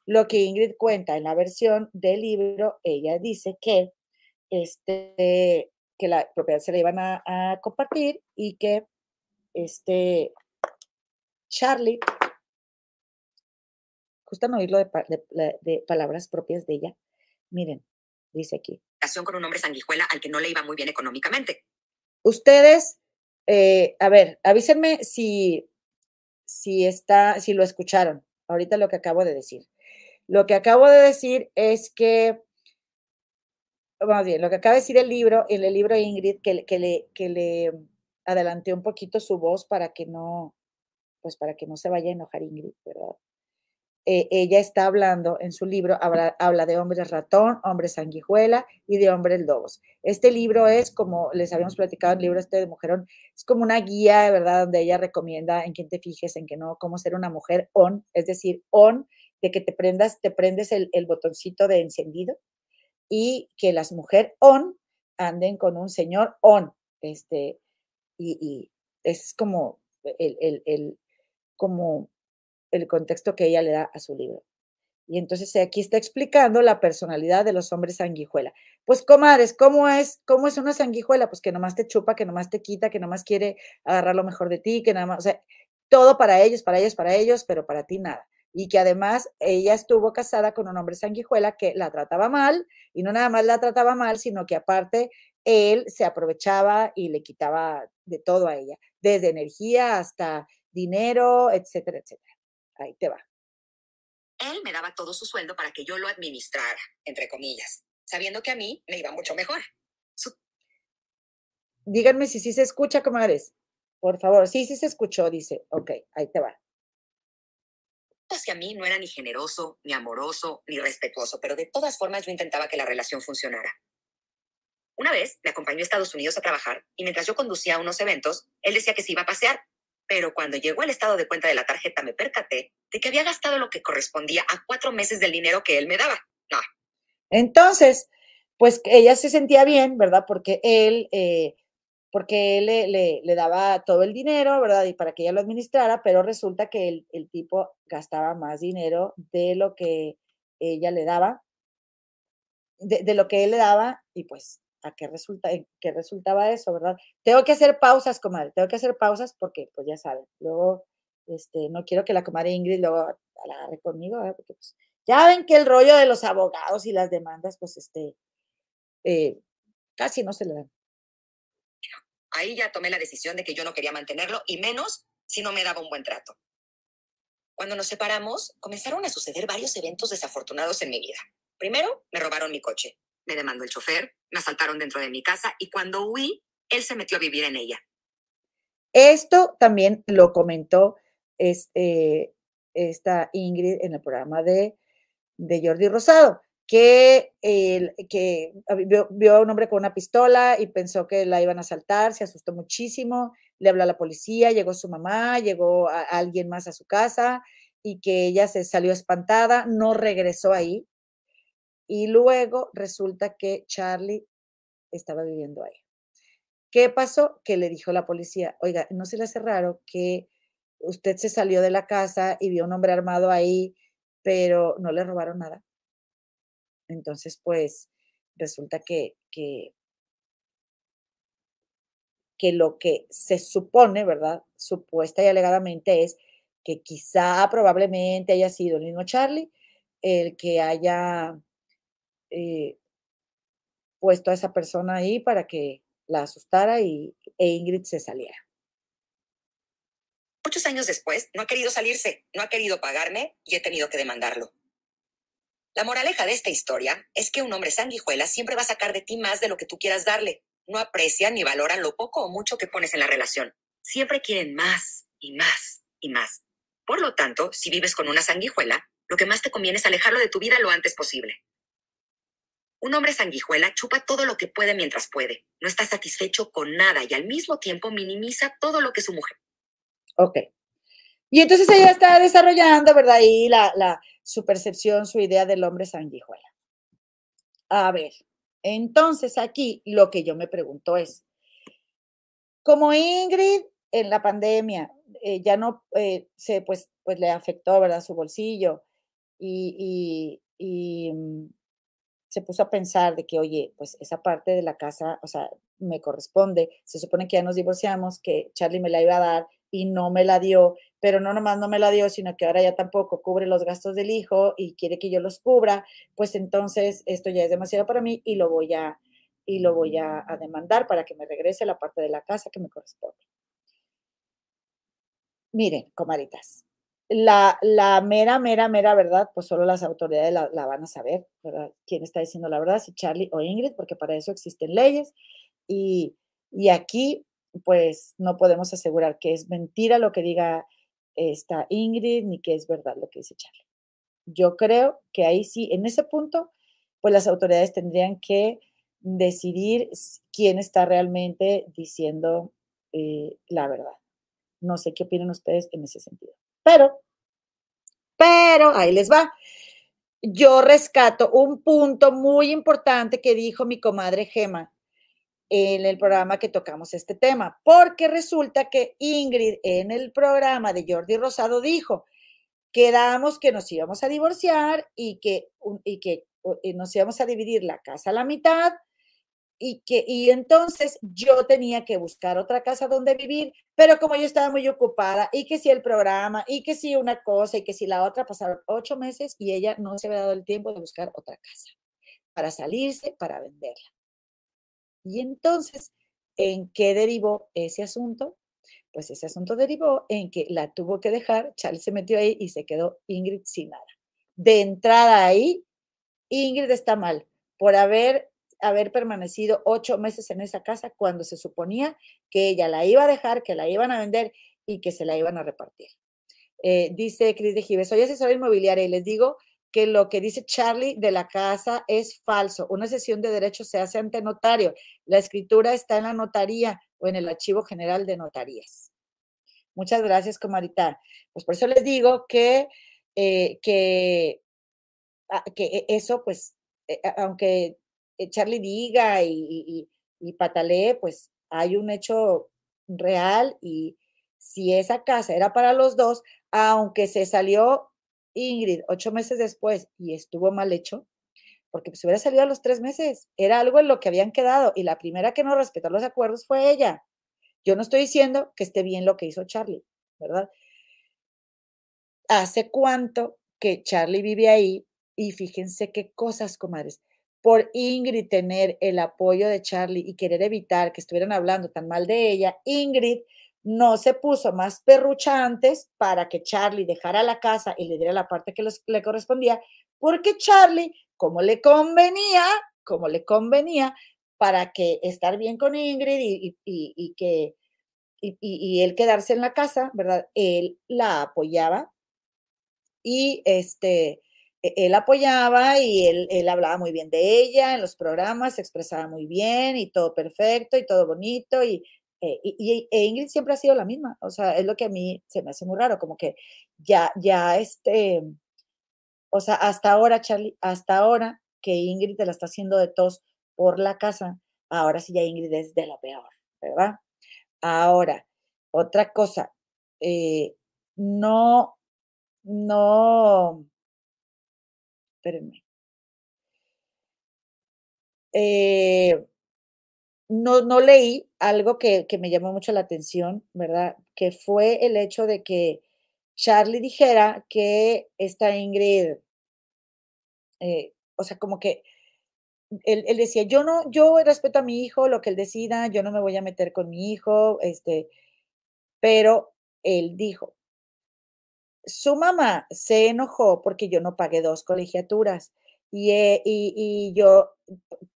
Lo que Ingrid cuenta en la versión del libro, ella dice que, este, que la propiedad se la iban a, compartir y que este, Charlie, justo no oírlo de palabras propias de ella, miren, dice aquí. Con un hombre sanguijuela al que no le iba muy bien económicamente. Ustedes, eh, a ver, avísenme si, si está, si lo escucharon. Ahorita lo que acabo de decir. Lo que acabo de decir es que, vamos bien, lo que acaba de decir el libro, en el libro Ingrid, que, que, le, que le adelanté un poquito su voz para que no, pues para que no se vaya a enojar Ingrid, ¿verdad? Eh, ella está hablando en su libro, habla, habla, de hombres ratón, hombres sanguijuela y de hombres lobos. Este libro es, como les habíamos platicado el libro este de Mujerón, es como una guía, ¿verdad?, donde ella recomienda en quién te fijes, en que no, cómo ser una mujer on, es decir, on, de que te prendas, te prendes el, botoncito de encendido y que las mujeres on anden con un señor on, este, y, y es como el, el, el como el contexto que ella le da a su libro. Y entonces aquí está explicando la personalidad de los hombres sanguijuela. Pues, comadres, ¿cómo es, ¿cómo es una sanguijuela? Pues que nomás te chupa, que nomás te quita, que nomás quiere agarrar lo mejor de ti, que nada más, o sea, todo para ellos, para ellos, para ellos, pero para ti nada. Y que además ella estuvo casada con un hombre sanguijuela que la trataba mal, y no nada más la trataba mal, sino que aparte él se aprovechaba y le quitaba de todo a ella, desde energía hasta dinero, etcétera, etcétera. Ahí te va. Él me daba todo su sueldo para que yo lo administrara, entre comillas, sabiendo que a mí me iba mucho mejor. Díganme si sí se escucha, comadres. Por favor, sí, sí se escuchó, dice. Ok, ahí te va. Pues a mí no era ni generoso, ni amoroso, ni respetuoso, pero de todas formas yo intentaba que la relación funcionara. Una vez me acompañó a Estados Unidos a trabajar y mientras yo conducía a unos eventos, él decía que se iba a pasear pero cuando llegó el estado de cuenta de la tarjeta me percaté de que había gastado lo que correspondía a cuatro meses del dinero que él me daba. No. Entonces, pues ella se sentía bien, ¿verdad? Porque él, eh, porque él le, daba todo el dinero, ¿verdad? Y para que ella lo administrara, pero resulta que el tipo gastaba más dinero de lo que ella le daba, de, lo que él le daba, y pues a qué, resulta, qué resultaba eso, ¿verdad? Tengo que hacer pausas, comadre, tengo que hacer pausas porque, pues ya saben, luego, este, no quiero que la comadre Ingrid luego la agarre conmigo, ¿verdad? Porque, pues, ya ven que el rollo de los abogados y las demandas, pues, este, eh, casi no se le dan. Ahí ya tomé la decisión de que yo no quería mantenerlo, y menos si no me daba un buen trato. Cuando nos separamos, comenzaron a suceder varios eventos desafortunados en mi vida. Primero, me robaron mi coche, me demandó el chofer, me asaltaron dentro de mi casa y cuando huí, él se metió a vivir en ella. Esto también lo comentó este, esta Ingrid en el programa de, de Jordi Rosado, que, que vio, a un hombre con una pistola y pensó que la iban a asaltar, se asustó muchísimo, le habló a la policía, llegó su mamá, llegó alguien más a su casa y que ella se salió espantada, no regresó ahí. Y luego resulta que Charlie estaba viviendo ahí. ¿Qué pasó? Que le dijo la policía, oiga, ¿no se le hace raro que usted se salió de la casa y vio un hombre armado ahí, pero no le robaron nada? Entonces, pues, resulta que, que, que lo que se supone, ¿verdad? Supuesta y alegadamente es que quizá probablemente haya sido el mismo Charlie el que haya eh, puesto a esa persona ahí para que la asustara y, e Ingrid se saliera. Muchos años después, no ha querido salirse, no ha querido pagarme y he tenido que demandarlo. La moraleja de esta historia es que un hombre sanguijuela siempre va a sacar de ti más de lo que tú quieras darle. No aprecian ni valoran lo poco o mucho que pones en la relación. Siempre quieren más y más y más. Por lo tanto, si vives con una sanguijuela, lo que más te conviene es alejarlo de tu vida lo antes posible. Un hombre sanguijuela chupa todo lo que puede mientras puede. No está satisfecho con nada y al mismo tiempo minimiza todo lo que su mujer. Ok. Y entonces ella está desarrollando, ¿verdad? La, la, su percepción, su idea del hombre sanguijuela. A ver, entonces aquí lo que yo me pregunto es, como Ingrid en la pandemia eh, ya no eh, se, pues, pues le afectó, ¿verdad? Su bolsillo y, y, mm, se puso a pensar de que, oye, pues esa parte de la casa, o sea, me corresponde, se supone que ya nos divorciamos, que Charlie me la iba a dar y no me la dio, pero no nomás no me la dio, sino que ahora ya tampoco cubre los gastos del hijo y quiere que yo los cubra, pues entonces esto ya es demasiado para mí y lo voy a, y lo voy a, demandar para que me regrese la parte de la casa que me corresponde. Miren, comaritas, la, mera, mera, mera verdad, pues solo las autoridades la, la, van a saber, ¿verdad? ¿Quién está diciendo la verdad? Si Charlie o Ingrid, porque para eso existen leyes. Y, y aquí pues no podemos asegurar que es mentira lo que diga esta Ingrid ni que es verdad lo que dice Charlie. Yo creo que ahí sí, en ese punto, pues las autoridades tendrían que decidir quién está realmente diciendo eh, la verdad. No sé qué opinan ustedes en ese sentido. Pero, pero, ahí les va. Yo rescato un punto muy importante que dijo mi comadre Gema en el programa que tocamos este tema, porque resulta que Ingrid en el programa de Jordi Rosado dijo, quedamos que nos íbamos a divorciar y que, y que nos íbamos a dividir la casa a la mitad y que y entonces yo tenía que buscar otra casa donde vivir, pero como yo estaba muy ocupada y que si el programa y que si una cosa y que si la otra pasaron ocho meses y ella no se había dado el tiempo de buscar otra casa para salirse, para venderla. Y entonces, ¿en qué derivó ese asunto? Pues ese asunto derivó en que la tuvo que dejar, Charlie se metió ahí y se quedó Ingrid sin nada. De entrada ahí, Ingrid está mal por haber, haber permanecido ocho meses en esa casa cuando se suponía que ella la iba a dejar, que la iban a vender y que se la iban a repartir. Eh, dice Cris de Gives, soy asesora inmobiliaria y les digo que lo que dice Charlie de la casa es falso. Una sesión de derecho se hace ante notario. La escritura está en la notaría o en el archivo general de notarías. Muchas gracias, comadita. Pues por eso les digo que, eh, que, ah, que e, eso, pues, eh, aunque Charlie diga y, y patalee, pues hay un hecho real y si esa casa era para los dos, aunque se salió Ingrid ocho meses después y estuvo mal hecho, porque pues hubiera salido a los tres meses, era algo en lo que habían quedado y la primera que no respetó los acuerdos fue ella. Yo no estoy diciendo que esté bien lo que hizo Charlie, ¿verdad? ¿Hace cuánto que Charlie vive ahí? Y fíjense qué cosas, comadres. Por Ingrid tener el apoyo de Charlie y querer evitar que estuvieran hablando tan mal de ella, Ingrid no se puso más perrucha antes para que Charlie dejara la casa y le diera la parte que le correspondía, porque Charlie, como le convenía, como le convenía, para que estar bien con Ingrid y, que y, él quedarse en la casa, ¿verdad? Él la apoyaba y este, él apoyaba y él, él, hablaba muy bien de ella en los programas, se expresaba muy bien y todo perfecto y todo bonito y eh, y, e Ingrid siempre ha sido la misma, o sea, es lo que a mí se me hace muy raro, como que ya, ya este, o sea, hasta ahora, Charlie, hasta ahora que Ingrid te la está haciendo de tos por la casa, ahora sí ya Ingrid es de lo peor, ¿verdad? Ahora, otra cosa, eh, no, no, espérenme. Eh, no, no leí algo que, me llamó mucho la atención, ¿verdad? Que fue el hecho de que Charlie dijera que esta Ingrid, eh, o sea, como que él, decía, yo no, yo respeto a mi hijo, lo que él decida, yo no me voy a meter con mi hijo, este, pero él dijo, su mamá se enojó porque yo no pagué dos colegiaturas y, eh, y, y yo,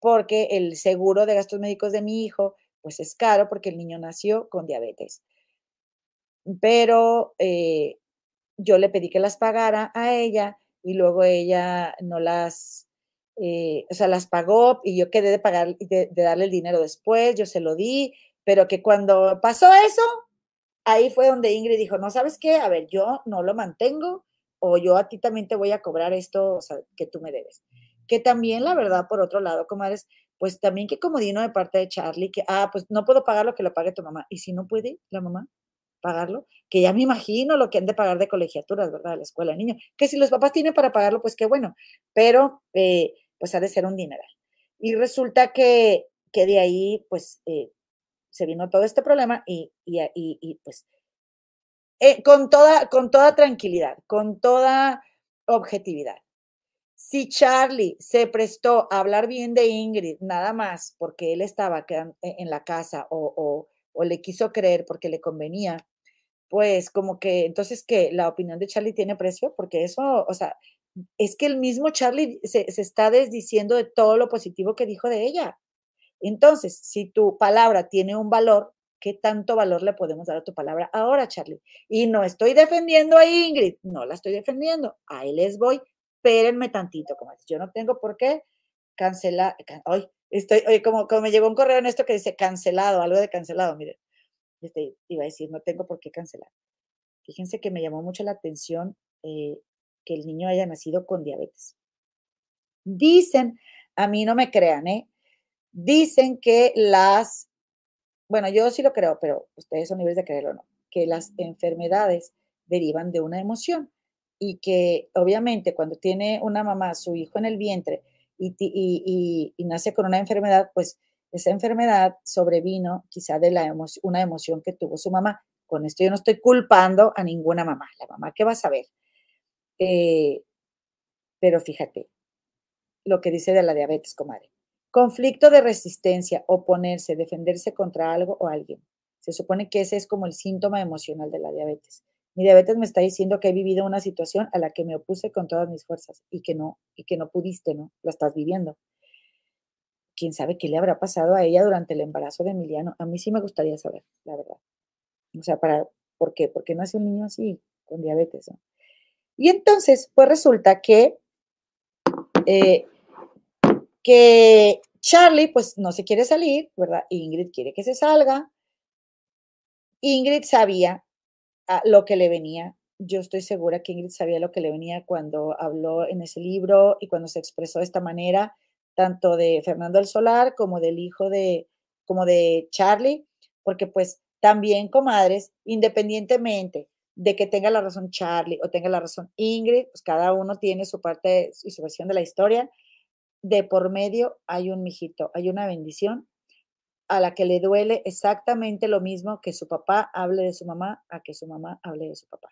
porque el seguro de gastos médicos de mi hijo pues es caro porque el niño nació con diabetes. Pero eh, yo le pedí que las pagara a ella y luego ella no las, eh, o sea, las pagó y yo quedé de pagar, de, de darle el dinero después, yo se lo di, pero que cuando pasó eso, ahí fue donde Ingrid dijo, no, ¿sabes qué? A ver, yo no lo mantengo o yo a ti también te voy a cobrar esto o sea, que tú me debes. Que también, la verdad, por otro lado, comadres, pues también que comodino de parte de Charlie, que, ah, pues no puedo pagar lo que lo pague tu mamá. Y si no puede la mamá pagarlo, que ya me imagino lo que han de pagar de colegiaturas, ¿verdad? De la escuela de niños. Que si los papás tienen para pagarlo, pues qué bueno, pero eh, pues ha de ser un dineral. Y resulta que, que de ahí, pues, eh, se vino todo este problema y, y, y, pues, eh, con, toda, con toda tranquilidad, con toda objetividad si Charlie se prestó a hablar bien de Ingrid, nada más porque él estaba e, en la casa o, le quiso creer porque le convenía, pues como que entonces que la opinión de Charlie tiene precio, porque eso, o sea, es que el mismo Charlie se, se está desdiciendo de todo lo positivo que dijo de ella. Entonces, si tu palabra tiene un valor, ¿qué tanto valor le podemos dar a tu palabra ahora, Charlie? Y no estoy defendiendo a Ingrid, no la estoy defendiendo, ahí les voy espérenme tantito, como yo no tengo por qué cancelar, hoy estoy, como, como me llegó un correo en esto que dice cancelado, algo de cancelado, miren, este, iba a decir, no tengo por qué cancelar. Fíjense que me llamó mucho la atención eh, que el niño haya nacido con diabetes. Dicen, a mí no me crean, ¿eh? Dicen que las, bueno, yo sí lo creo, pero ustedes son libres de creerlo no, que las enfermedades derivan de una emoción y que obviamente cuando tiene una mamá su hijo en el vientre y, nace con una enfermedad, pues esa enfermedad sobrevino quizá de la una emoción que tuvo su mamá. Con esto yo no estoy culpando a ninguna mamá, la mamá que va a saber. Eh, pero fíjate lo que dice de la diabetes, comadre. Conflicto de resistencia, oponerse, defenderse contra algo o alguien. Se supone que ese es como el síntoma emocional de la diabetes. Mi diabetes me está diciendo que he vivido una situación a la que me opuse con todas mis fuerzas y que no, y que no pudiste, ¿no? La estás viviendo. ¿Quién sabe qué le habrá pasado a ella durante el embarazo de Emiliano? A mí sí me gustaría saber, la verdad. O sea, para, ¿por qué? ¿Por qué nace un niño así, con diabetes? Y entonces, pues resulta que, eh, que Charlie, pues no se quiere salir, ¿verdad? Ingrid quiere que se salga. Ingrid sabía lo que le venía. Yo estoy segura que Ingrid sabía lo que le venía cuando habló en ese libro y cuando se expresó de esta manera, tanto de Fernando el Solar como del hijo de, como de Charlie, porque pues también, comadres, independientemente de que tenga la razón Charlie o tenga la razón Ingrid, pues cada uno tiene su parte y su versión de la historia. De por medio hay un mijito, hay una bendición a la que le duele exactamente lo mismo que su papá hable de su mamá a que su mamá hable de su papá.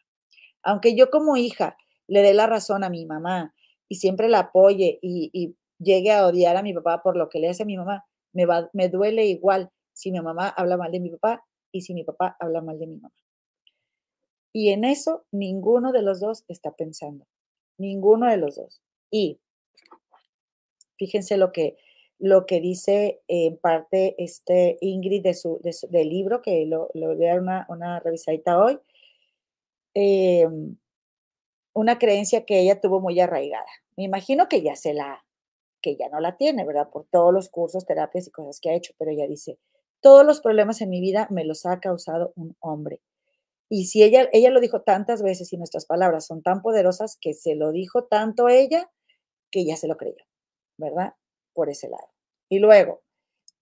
Aunque yo como hija le dé la razón a mi mamá y siempre la apoye y, llegue a odiar a mi papá por lo que le hace a mi mamá, me, va, me duele igual si mi mamá habla mal de mi papá y si mi papá habla mal de mi mamá. Y en eso ninguno de los dos está pensando, ninguno de los dos. Y fíjense lo que, lo que dice en parte este Ingrid de su, del libro, que lo, lo voy a dar una, una revisadita hoy. Em, una creencia que ella tuvo muy arraigada. Me imagino que ya se la, que ya no la tiene, ¿verdad? Por todos los cursos, terapias y cosas que ha hecho, pero ella dice, todos los problemas en mi vida me los ha causado un hombre. Y si ella, ella lo dijo tantas veces y nuestras palabras son tan poderosas que se lo dijo tanto ella que ya se lo creyó, ¿verdad? Por ese lado. Y luego,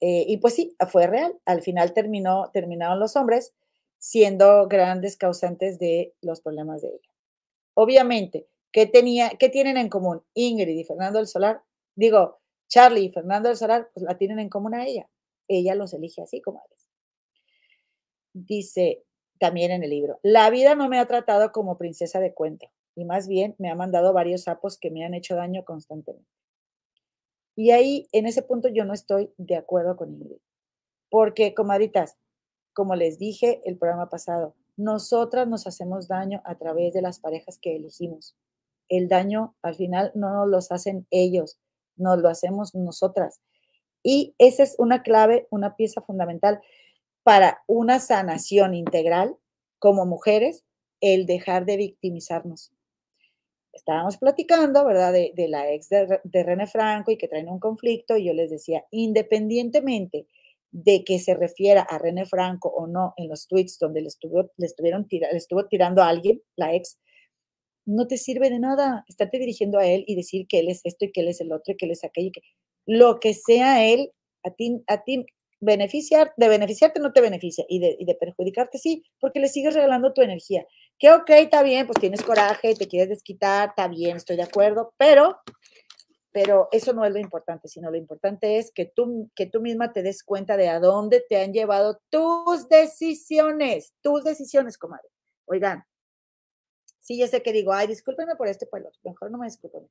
eh, y pues sí, fue real. Al final terminó, terminaron los hombres siendo grandes causantes de los problemas de ella. Obviamente, ¿qué, tenía, ¿qué tienen en común Ingrid y Fernando del Solar? Digo, Charlie y Fernando del Solar, pues la tienen en común a ella. Ella los elige así, comadres. Dice también en el libro, la vida no me ha tratado como princesa de cuento y más bien me ha mandado varios sapos que me han hecho daño constantemente. Y ahí, en ese punto, yo no estoy de acuerdo con Ingrid. Porque, comadritas, como les dije el programa pasado, nosotras nos hacemos daño a través de las parejas que elegimos. El daño al final no nos lo hacen ellos, nos lo hacemos nosotras. Y esa es una clave, una pieza fundamental para una sanación integral como mujeres, el dejar de victimizarnos. Estábamos platicando, ¿verdad?, de, la ex de, de René Franco y que traen un conflicto y yo les decía, independientemente de que se refiera a René Franco o no en los tweets donde le, estuvo, le, estuvieron le estuvo tirando a alguien, la ex, no te sirve de nada estarte dirigiendo a él y decir que él es esto y que él es el otro y que él es aquello. Que, lo que sea él, a ti, a ti beneficiar, de beneficiarte no te beneficia y de, y de perjudicarte sí, porque le sigues regalando tu energía. Que ok, está bien, pues tienes coraje, te quieres desquitar, está bien, estoy de acuerdo, pero pero eso no es lo importante, sino lo importante es que tú, que tú misma te des cuenta de a dónde te han llevado tus decisiones, tus decisiones, comadre. Oigan, sí, yo sé que digo, ay, discúlpenme por este pueblo, mejor no me disculpen.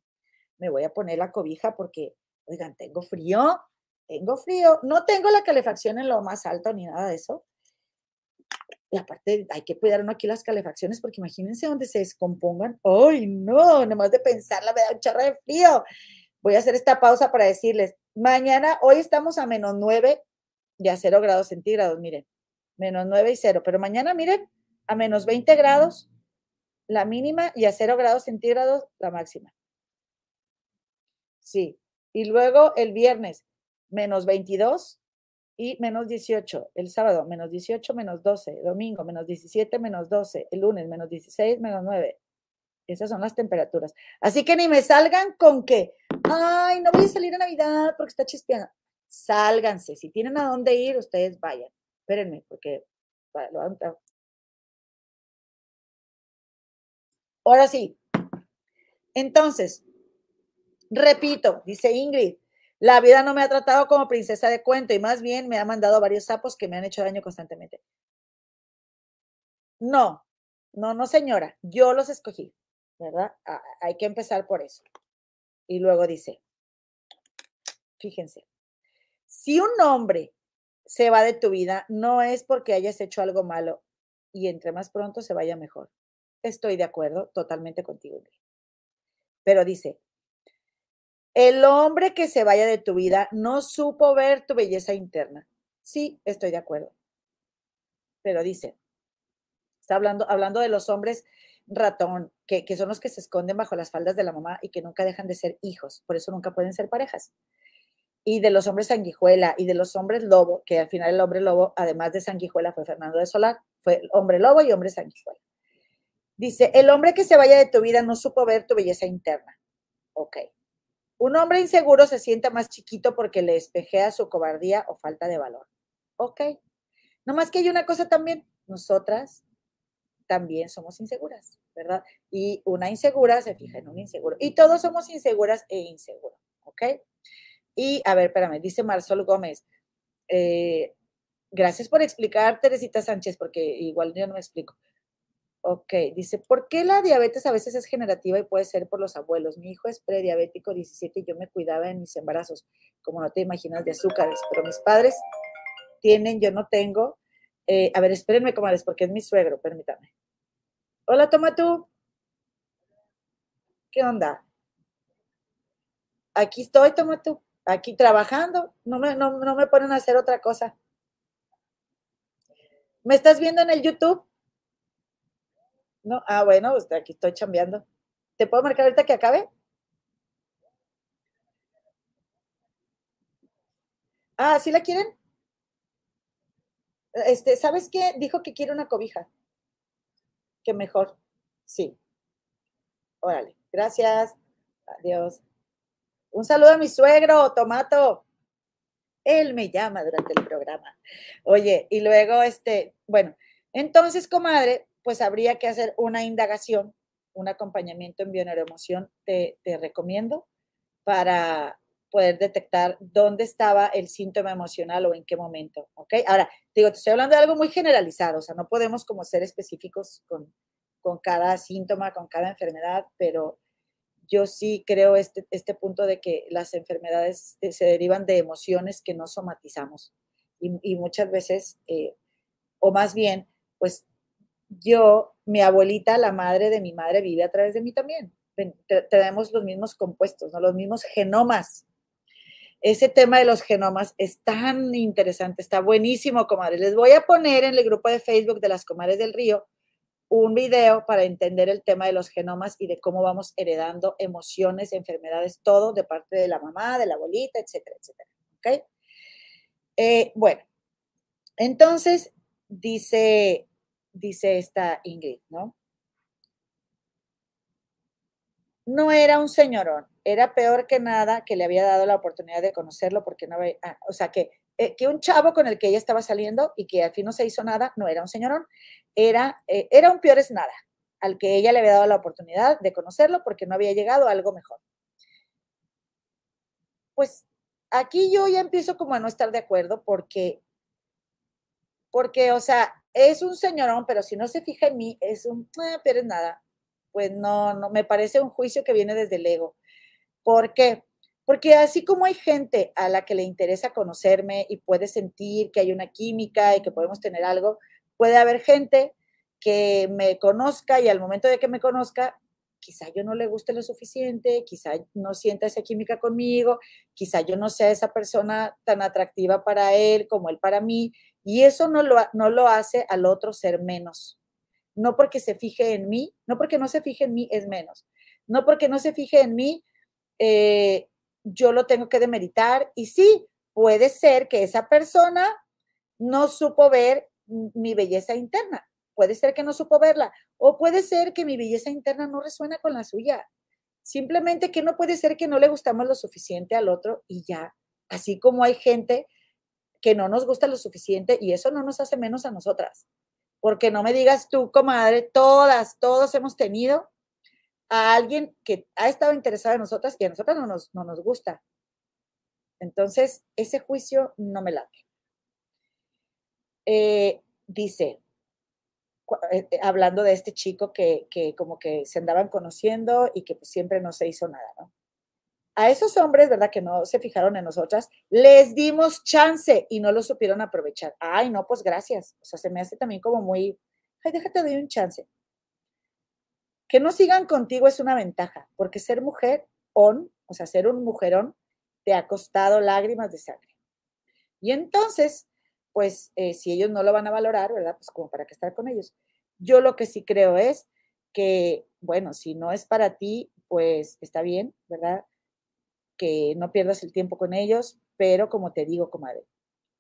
Me voy a poner la cobija porque, oigan, tengo frío, tengo frío, no tengo la calefacción en lo más alto ni nada de eso. Y aparte, hay que cuidar aquí las calefacciones porque imagínense dónde se descompongan. ¡Ay, no! Nomás de pensarla me da un chorro de frío voy a hacer esta pausa para decirles, mañana, hoy estamos a menos 9 y a 0 grados centígrados, miren, menos 9 y 0, pero mañana, miren, a menos 20 grados la mínima y a 0 grados centígrados la máxima. Sí, y luego el viernes, menos 22 y menos 18, el sábado, menos 18, menos 12, domingo, menos 17, menos 12, el lunes, menos 16, menos 9, esas son las temperaturas. Así que ni me salgan con que, ay, no voy a salir a Navidad porque está chispeando. Sálganse. Si tienen a dónde ir, ustedes vayan. Espérenme, porque Ahora sí. Entonces, repito, dice Ingrid, la vida no me ha tratado como princesa de cuento y más bien me ha mandado varios sapos que me han hecho daño constantemente. No, no, no, señora, yo los escogí. ¿verdad? hay que empezar por eso. Y luego dice, fíjense, si un hombre se va de tu vida, no es porque hayas hecho algo malo y entre más pronto se vaya mejor. Estoy de acuerdo totalmente contigo. Pero dice, el hombre que se vaya de tu vida no supo ver tu belleza interna. Sí, estoy de acuerdo. Pero dice, está hablando, hablando de los hombres ratón, que, son los que se esconden bajo las faldas de la mamá y que nunca dejan de ser hijos, por eso nunca pueden ser parejas. Y de los hombres sanguijuela y de los hombres lobo, que al final el hombre lobo, además de sanguijuela, fue Fernando de Solar, fue hombre lobo y hombre sanguijuela. Dice, el hombre que se vaya de tu vida no supo ver tu belleza interna. Ok. Un hombre inseguro se siente más chiquito porque le espejea su cobardía o falta de valor. Ok. No más que hay una cosa también, nosotras también somos inseguras, ¿verdad? Y una insegura se fija en un inseguro. Y todos somos inseguras e inseguros, ¿ok? Y a ver, espérame, dice Marsol Gómez. Eh, gracias por explicar, Teresita Sánchez, porque igual yo no me explico. Ok, dice, ¿por qué la diabetes a veces es generativa y puede ser por los abuelos? Mi hijo es prediabético 17 y yo me cuidaba en mis embarazos, como no te imaginas, de azúcares, pero mis padres tienen, yo no tengo. Eh, a ver, espérenme, comadres, porque es mi suegro, permítame. Hola, toma tú. ¿Qué onda? Aquí estoy, toma tú. Aquí trabajando. No me, no, no me ponen a hacer otra cosa. ¿Me estás viendo en el YouTube? No, ah, bueno, pues aquí estoy chambeando. ¿Te puedo marcar ahorita que acabe? Ah, ¿sí la quieren? Este, ¿sabes qué? Dijo que quiere una cobija. Que mejor. Sí. Órale. Gracias. Adiós. Un saludo a mi suegro, Tomato. Él me llama durante el programa. Oye, y luego, este, bueno, entonces, comadre, pues habría que hacer una indagación, un acompañamiento en bioneuroemoción, te, te recomiendo, para poder detectar dónde estaba el síntoma emocional o en qué momento, ¿ok? Ahora, digo, te estoy hablando de algo muy generalizado, o sea, no podemos como ser específicos con, con cada síntoma, con cada enfermedad, pero yo sí creo este, este punto de que las enfermedades se derivan de emociones que no somatizamos y, muchas veces, eh, o más bien, pues yo, mi abuelita, la madre de mi madre, vive a través de mí también. Tenemos los mismos compuestos, los mismos genomas. Ese tema de los genomas es tan interesante, está buenísimo, comadres. Les voy a poner en el grupo de Facebook de las comadres del río un video para entender el tema de los genomas y de cómo vamos heredando emociones, enfermedades, todo de parte de la mamá, de la abuelita, etcétera, etcétera. Eh, bueno, entonces dice dice esta Ingrid, ¿no? No era un señorón, era peor que nada que le había dado la oportunidad de conocerlo porque no había, ah, o sea, que, eh, que un chavo con el que ella estaba saliendo y que al fin no se hizo nada, no era un señorón, era, eh, era un peor es nada, al que ella le había dado la oportunidad de conocerlo porque no había llegado a algo mejor. Pues aquí yo ya empiezo como a no estar de acuerdo porque, porque, o sea, es un señorón, pero si no se fija en mí, es un, ah, pero es nada. Pues no, no, me parece un juicio que viene desde el ego. ¿Por qué? Porque así como hay gente a la que le interesa conocerme y puede sentir que hay una química y que podemos tener algo, puede haber gente que me conozca y al momento de que me conozca, quizá yo no le guste lo suficiente, quizá no sienta esa química conmigo, quizá yo no sea esa persona tan atractiva para él como él para mí, y eso no lo, no lo hace al otro ser menos. No porque se fije en mí, no porque no se fije en mí es menos. No porque no se fije en mí, eh, yo lo tengo que demeritar. Y sí, puede ser que esa persona no supo ver mi belleza interna. Puede ser que no supo verla. O puede ser que mi belleza interna no resuena con la suya. Simplemente que no puede ser que no le gustamos lo suficiente al otro y ya. Así como hay gente que no nos gusta lo suficiente y eso no nos hace menos a nosotras. Porque no me digas tú, comadre, todas, todos hemos tenido a alguien que ha estado interesado en nosotras y a nosotras no nos, no nos gusta. Entonces, ese juicio no me late. Eh, dice, eh, eh, hablando de este chico que, que, como que se andaban conociendo y que pues siempre no se hizo nada, ¿no? A esos hombres, ¿verdad? Que no se fijaron en nosotras, les dimos chance y no lo supieron aprovechar. Ay, no, pues gracias. O sea, se me hace también como muy, ay, déjate de un chance. Que no sigan contigo es una ventaja, porque ser mujer on, o sea, ser un mujerón, te ha costado lágrimas de sangre. Y entonces, pues, eh, si ellos no lo van a valorar, ¿verdad? Pues como para qué estar con ellos. Yo lo que sí creo es que, bueno, si no es para ti, pues está bien, ¿verdad? Que no pierdas el tiempo con ellos, pero como te digo, comadre,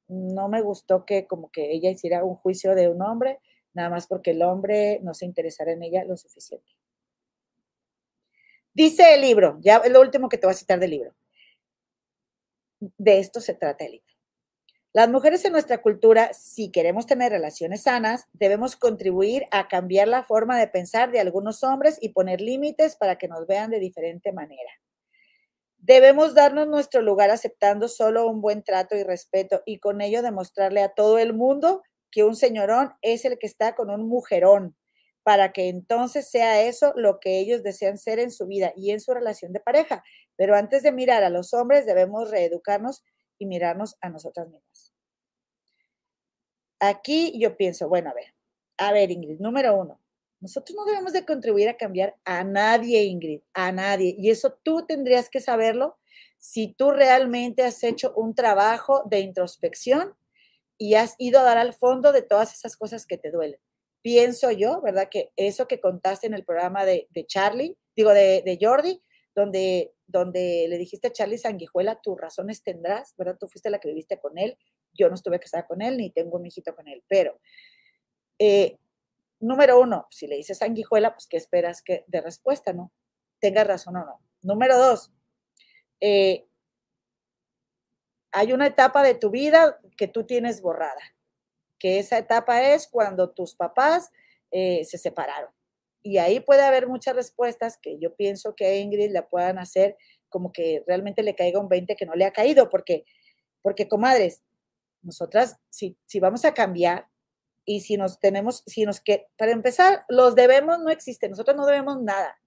no me gustó que como que ella hiciera un juicio de un hombre, nada más porque el hombre no se interesara en ella lo suficiente. Dice el libro, ya es lo último que te voy a citar del libro. De esto se trata el libro. Las mujeres en nuestra cultura, si queremos tener relaciones sanas, debemos contribuir a cambiar la forma de pensar de algunos hombres y poner límites para que nos vean de diferente manera. Debemos darnos nuestro lugar aceptando solo un buen trato y respeto y con ello demostrarle a todo el mundo que un señorón es el que está con un mujerón, para que entonces sea eso lo que ellos desean ser en su vida y en su relación de pareja. Pero antes de mirar a los hombres, debemos reeducarnos y mirarnos a nosotras mismas. Aquí yo pienso, bueno, a ver, a ver, Ingrid, número uno, nosotros no debemos de contribuir a cambiar a nadie, Ingrid, a nadie. Y eso tú tendrías que saberlo si tú realmente has hecho un trabajo de introspección y has ido a dar al fondo de todas esas cosas que te duelen. Pienso yo, ¿verdad? Que eso que contaste en el programa de, Charlie, digo, de, de, Jordi, donde, donde le dijiste a Charlie Sanguijuela, tus razones tendrás, ¿verdad? Tú fuiste la que viviste con él, yo no estuve casada con él, ni tengo un hijito con él, pero eh, número uno, si le dices sanguijuela, pues ¿qué esperas que de respuesta, no? Tenga razón o no. Número dos, eh, hay una etapa de tu vida que tú tienes borrada, que esa etapa es cuando tus papás eh, se separaron. Y ahí puede haber muchas respuestas que yo pienso que a Ingrid la puedan hacer como que realmente le caiga un 20 que no le ha caído, porque, porque comadres, nosotras, si, si vamos a cambiar, y si nos tenemos, si nos que, para empezar, los debemos no existen, nosotros no debemos nada.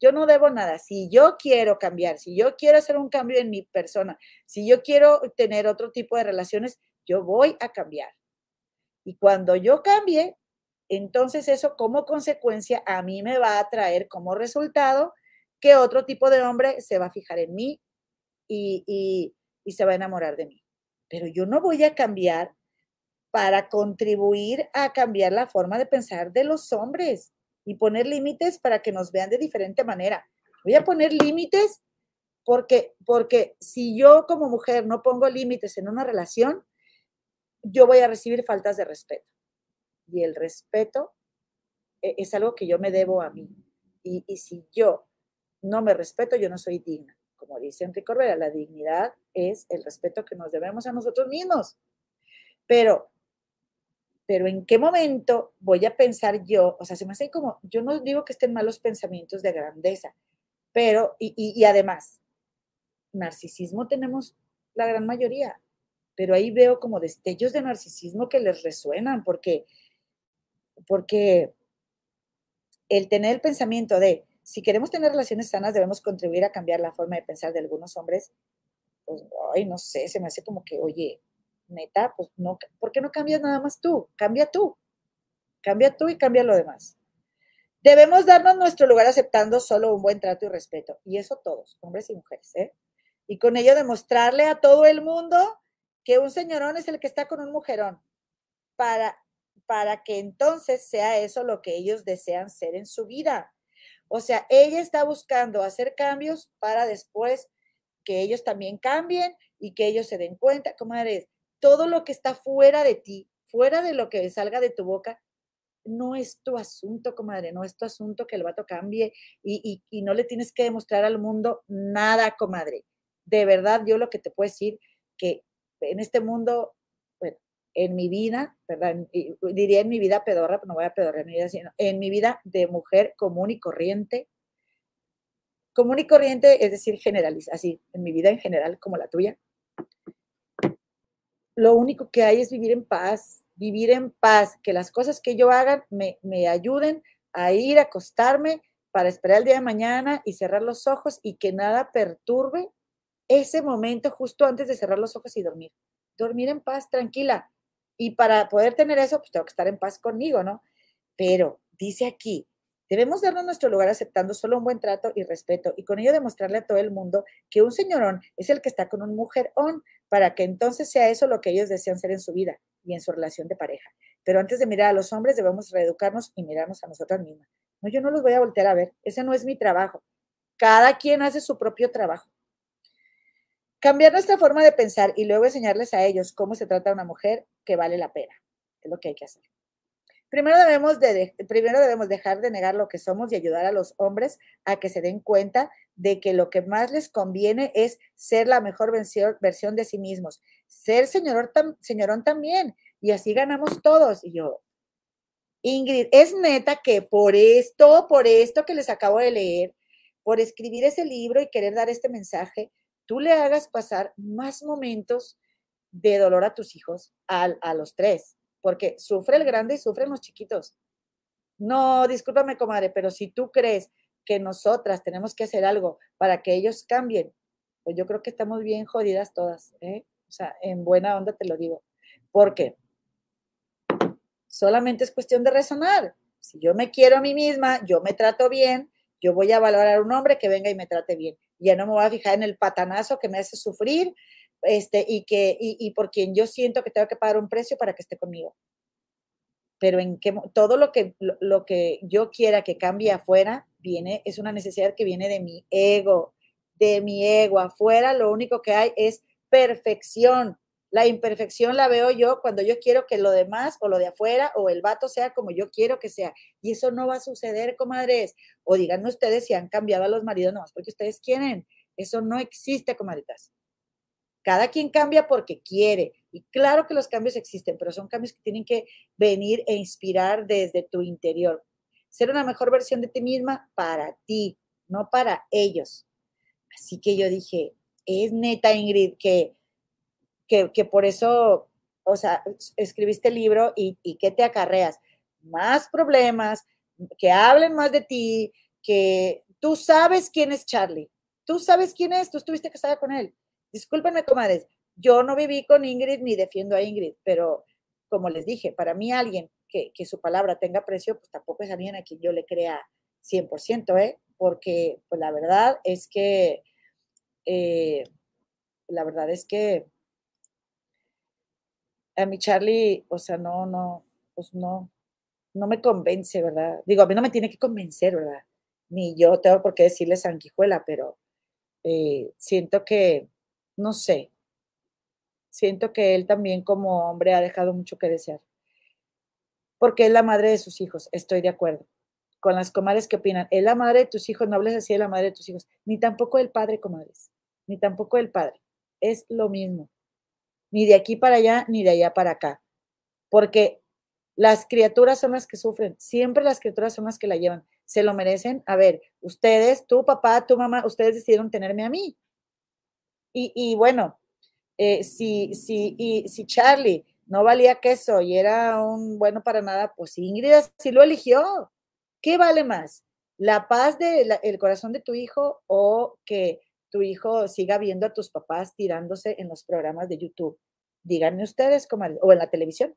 Yo no debo nada. Si yo quiero cambiar, si yo quiero hacer un cambio en mi persona, si yo quiero tener otro tipo de relaciones, yo voy a cambiar. Y cuando yo cambie, entonces eso como consecuencia a mí me va a traer como resultado que otro tipo de hombre se va a fijar en mí y, y, y se va a enamorar de mí. Pero yo no voy a cambiar para contribuir a cambiar la forma de pensar de los hombres y poner límites para que nos vean de diferente manera. Voy a poner límites porque, porque si yo como mujer no pongo límites en una relación, yo voy a recibir faltas de respeto. Y el respeto e, es algo que yo me debo a mí. Y, y si yo no me respeto, yo no soy digna. Como dice Enrique Corbera, la dignidad es el respeto que nos debemos a nosotros mismos. Pero pero ¿en qué momento voy a pensar yo? O sea, se me hace como, yo no digo que estén malos pensamientos de grandeza, pero, y, además, narcisismo tenemos la gran mayoría, pero ahí veo como destellos de narcisismo que les resuenan, porque, porque el tener el pensamiento de, si queremos tener relaciones sanas, debemos contribuir a cambiar la forma de pensar de algunos hombres, pues, ay, no sé, se me hace como que, oye, neta, pues no, ¿por qué no cambias nada más tú? Cambia tú. Cambia tú y cambia lo demás. Debemos darnos nuestro lugar aceptando solo un buen trato y respeto. Y eso todos, hombres y mujeres, ¿eh? Y con ello demostrarle a todo el mundo que un señorón es el que está con un mujerón. Para, para que entonces sea eso lo que ellos desean ser en su vida. O sea, ella está buscando hacer cambios para después que ellos también cambien y que ellos se den cuenta. Comadres, todo lo que está fuera de ti, fuera de lo que salga de tu boca, no es tu asunto, comadre, no es tu asunto que el vato cambie y, no le tienes que demostrar al mundo nada, comadre. De verdad, yo lo que te puedo decir que en este mundo, bueno, en mi vida, ¿verdad? diría en mi vida pedorra, no voy a pedorrar en mi vida, sino en mi vida de mujer común y corriente, común y corriente, es decir, generaliza, así, en mi vida en general, como la tuya, lo único que hay es vivir en paz, vivir en paz, que las cosas que yo haga me, me ayuden a ir a acostarme para esperar el día de mañana y cerrar los ojos y que nada perturbe ese momento justo antes de cerrar los ojos y dormir. Dormir en paz, tranquila. Y para poder tener eso, pues tengo que estar en paz conmigo, ¿no? Pero dice aquí, Debemos darnos nuestro lugar aceptando solo un buen trato y respeto y con ello demostrarle a todo el mundo que un señorón es el que está con un mujerón para que entonces sea eso lo que ellos desean ser en su vida y en su relación de pareja. Pero antes de mirar a los hombres debemos reeducarnos y mirarnos a nosotras mismas. No, yo no los voy a voltear a ver, ese no es mi trabajo. Cada quien hace su propio trabajo. Cambiar nuestra forma de pensar y luego enseñarles a ellos cómo se trata a una mujer que vale la pena. Es lo que hay que hacer. Primero debemos, de, primero debemos dejar de negar lo que somos y ayudar a los hombres a que se den cuenta de que lo que más les conviene es ser la mejor versión, de sí mismos. ser señor, señorón también. Y así ganamos todos. Y yo, Ingrid, es neta que por esto, por esto que les acabo de leer, por escribir ese libro y querer dar este mensaje, tú le hagas pasar más momentos de dolor a tus hijos, a, a los tres, porque sufre el grande y sufren los chiquitos. No, discúlpame, comadre, pero si tú crees que nosotras tenemos que hacer algo para que ellos cambien, pues yo creo que estamos bien jodidas todas, ¿eh? O sea, en buena onda te lo digo. Porque solamente es cuestión de resonar. Si yo me quiero a mí misma, yo me trato bien, yo voy a valorar a un hombre que venga y me trate bien. Ya no me voy a fijar en el patanazo que me hace sufrir este, y, que, y, por quien yo siento que tengo que pagar un precio para que esté conmigo. Pero en que todo lo que, lo que yo quiera que cambie afuera viene, es una necesidad que viene de mi ego, de mi ego. Afuera lo único que hay es perfección. La imperfección la veo yo cuando yo quiero que lo demás o lo de afuera o el vato sea como yo quiero que sea. Y eso no va a suceder, comadres. O díganme ustedes si han cambiado a los maridos nomás porque ustedes quieren. Eso no existe, comadritas. Cada quien cambia porque quiere. Y claro que los cambios existen, pero son cambios que tienen que venir e inspirar desde tu interior. Ser una mejor versión de ti misma para ti, no para ellos. Así que yo dije, es neta, Ingrid, que que, por eso, o sea, escribiste el libro y, y ¿qué te acarreas? Más problemas, que hablen más de ti, que tú sabes quién es Charlie, tú sabes quién es, tú estuviste casada con él. Discúlpenme, comadres, yo no viví con Ingrid ni defiendo a Ingrid, pero como les dije, para mí alguien que, su palabra tenga precio, pues tampoco es alguien a quien yo le crea 100%, ¿eh? Porque pues la verdad es que, eh, la verdad es que a mi Charlie, o sea, no, no, pues no, no me convence, ¿verdad? Digo, a mí no me tiene que convencer, ¿verdad? Ni yo tengo por qué decirle sanguijuela, pero eh, siento que, no sé, siento que él también como hombre ha dejado mucho que desear. Porque es la madre de sus hijos, estoy de acuerdo. Con las comadres que opinan, es la madre de tus hijos, no hables así de la madre de tus hijos, ni tampoco el padre, comadres, ni tampoco el padre. Es lo mismo ni de aquí para allá, ni de allá para acá. Porque las criaturas son las que sufren, siempre las criaturas son las que la llevan. Se lo merecen. A ver, ustedes, tu papá, tu mamá, ustedes decidieron tenerme a mí. Y, bueno, eh, si, si, y, si Charlie no valía queso y era un bueno para nada, pues Ingrid sí lo eligió. ¿Qué vale más? ¿La paz del corazón de tu hijo o que tu hijo siga viendo a tus papás tirándose en los programas de YouTube. Díganme ustedes, como, o en la televisión.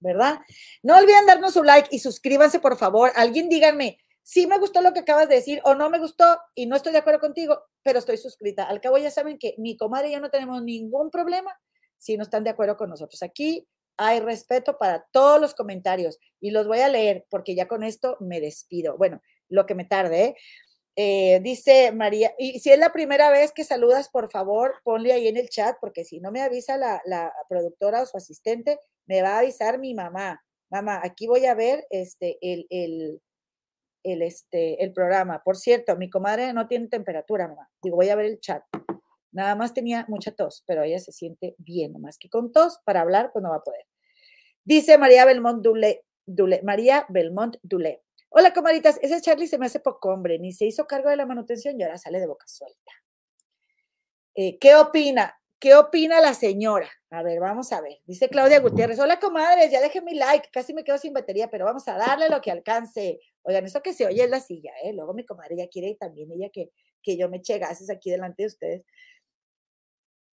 ¿Verdad? No olviden darnos un like y suscríbanse, por favor. Alguien díganme, si me gustó lo que acabas de decir o no me gustó y no estoy de acuerdo contigo, pero estoy suscrita. Al cabo ya saben que mi comadre y yo no tenemos ningún problema si no están de acuerdo con nosotros. Aquí hay respeto para todos los comentarios y los voy a leer porque ya con esto me despido. Bueno, lo que me tarde, ¿eh? Eh, dice María, y si es la primera vez que saludas, por favor, ponle ahí en el chat, porque si no me avisa la, productora o su asistente, me va a avisar mi mamá. Mamá, aquí voy a ver este, el, el, el, este, el programa. Por cierto, mi comadre no tiene temperatura, mamá. Digo, voy a ver el chat. Nada más tenía mucha tos, pero ella se siente bien, nomás que con tos para hablar, pues no va a poder. Dice María Belmont Dule, María Belmont Dule. Hola, comaditas, ese Charlie se me hace poco hombre, ni se hizo cargo de la manutención y ahora sale de boca suelta. Eh, ¿Qué opina? ¿Qué opina la señora? A ver, vamos a ver. Dice Claudia Gutiérrez. Hola, comadres, ya dejé mi like. Casi me quedo sin batería, pero vamos a darle lo que alcance. Oigan, eso que se oye es la silla, ¿eh? Luego mi comadre ya quiere también ella que, que yo me eche aquí delante de ustedes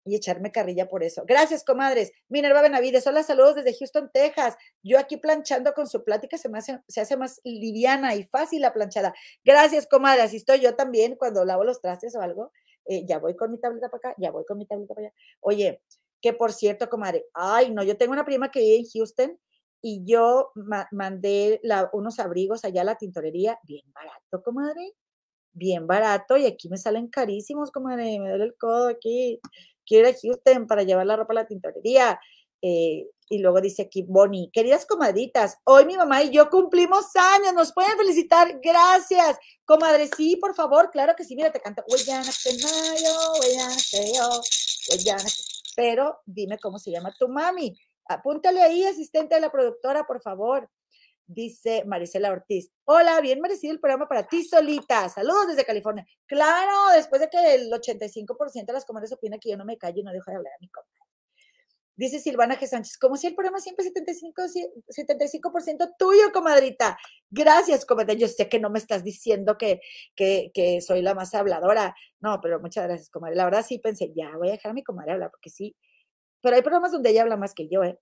y echarme carrilla por eso. Gracias, comadres. Minerva Benavides, hola, saludos desde Houston, Texas. Yo aquí planchando con su plática se me hace, se hace más liviana y fácil la planchada. Gracias, comadre. Así estoy yo también cuando lavo los trastes o algo. Eh, ya voy con mi tableta para acá, ya voy con mi tableta para allá. Oye, que por cierto, comadre, ay, no, yo tengo una prima que vive en Houston y yo mandé unos abrigos allá a la tintorería, bien barato, comadre, bien barato, y aquí me salen carísimos, comadre, me duele el codo aquí quiero ir a Houston para llevar la ropa a la tintorería. Eh, y luego dice aquí, Bonnie, queridas comadritas, hoy mi mamá y yo cumplimos años, nos pueden felicitar, gracias. Comadre, sí, por favor, claro que sí, mira, te canto. pero dime cómo se llama tu mami. Apúntale ahí, asistente de la productora, por favor. Dice Marisela Ortiz. Hola, bien merecido el programa para ti solita. Saludos desde California. Claro, después de que el 85% de las comadres opina que yo no me callo y no dejo de hablar a mi comadre. Dice Silvana G. Sánchez, como si el programa siempre 75, 75% tuyo, comadrita. Gracias, comadre. Yo sé que no me estás diciendo que, que, que, soy la más habladora. No, pero muchas gracias, comadre. La verdad sí pensé, ya voy a dejar a mi comadre hablar, porque sí. Pero hay programas donde ella habla más que yo, ¿eh?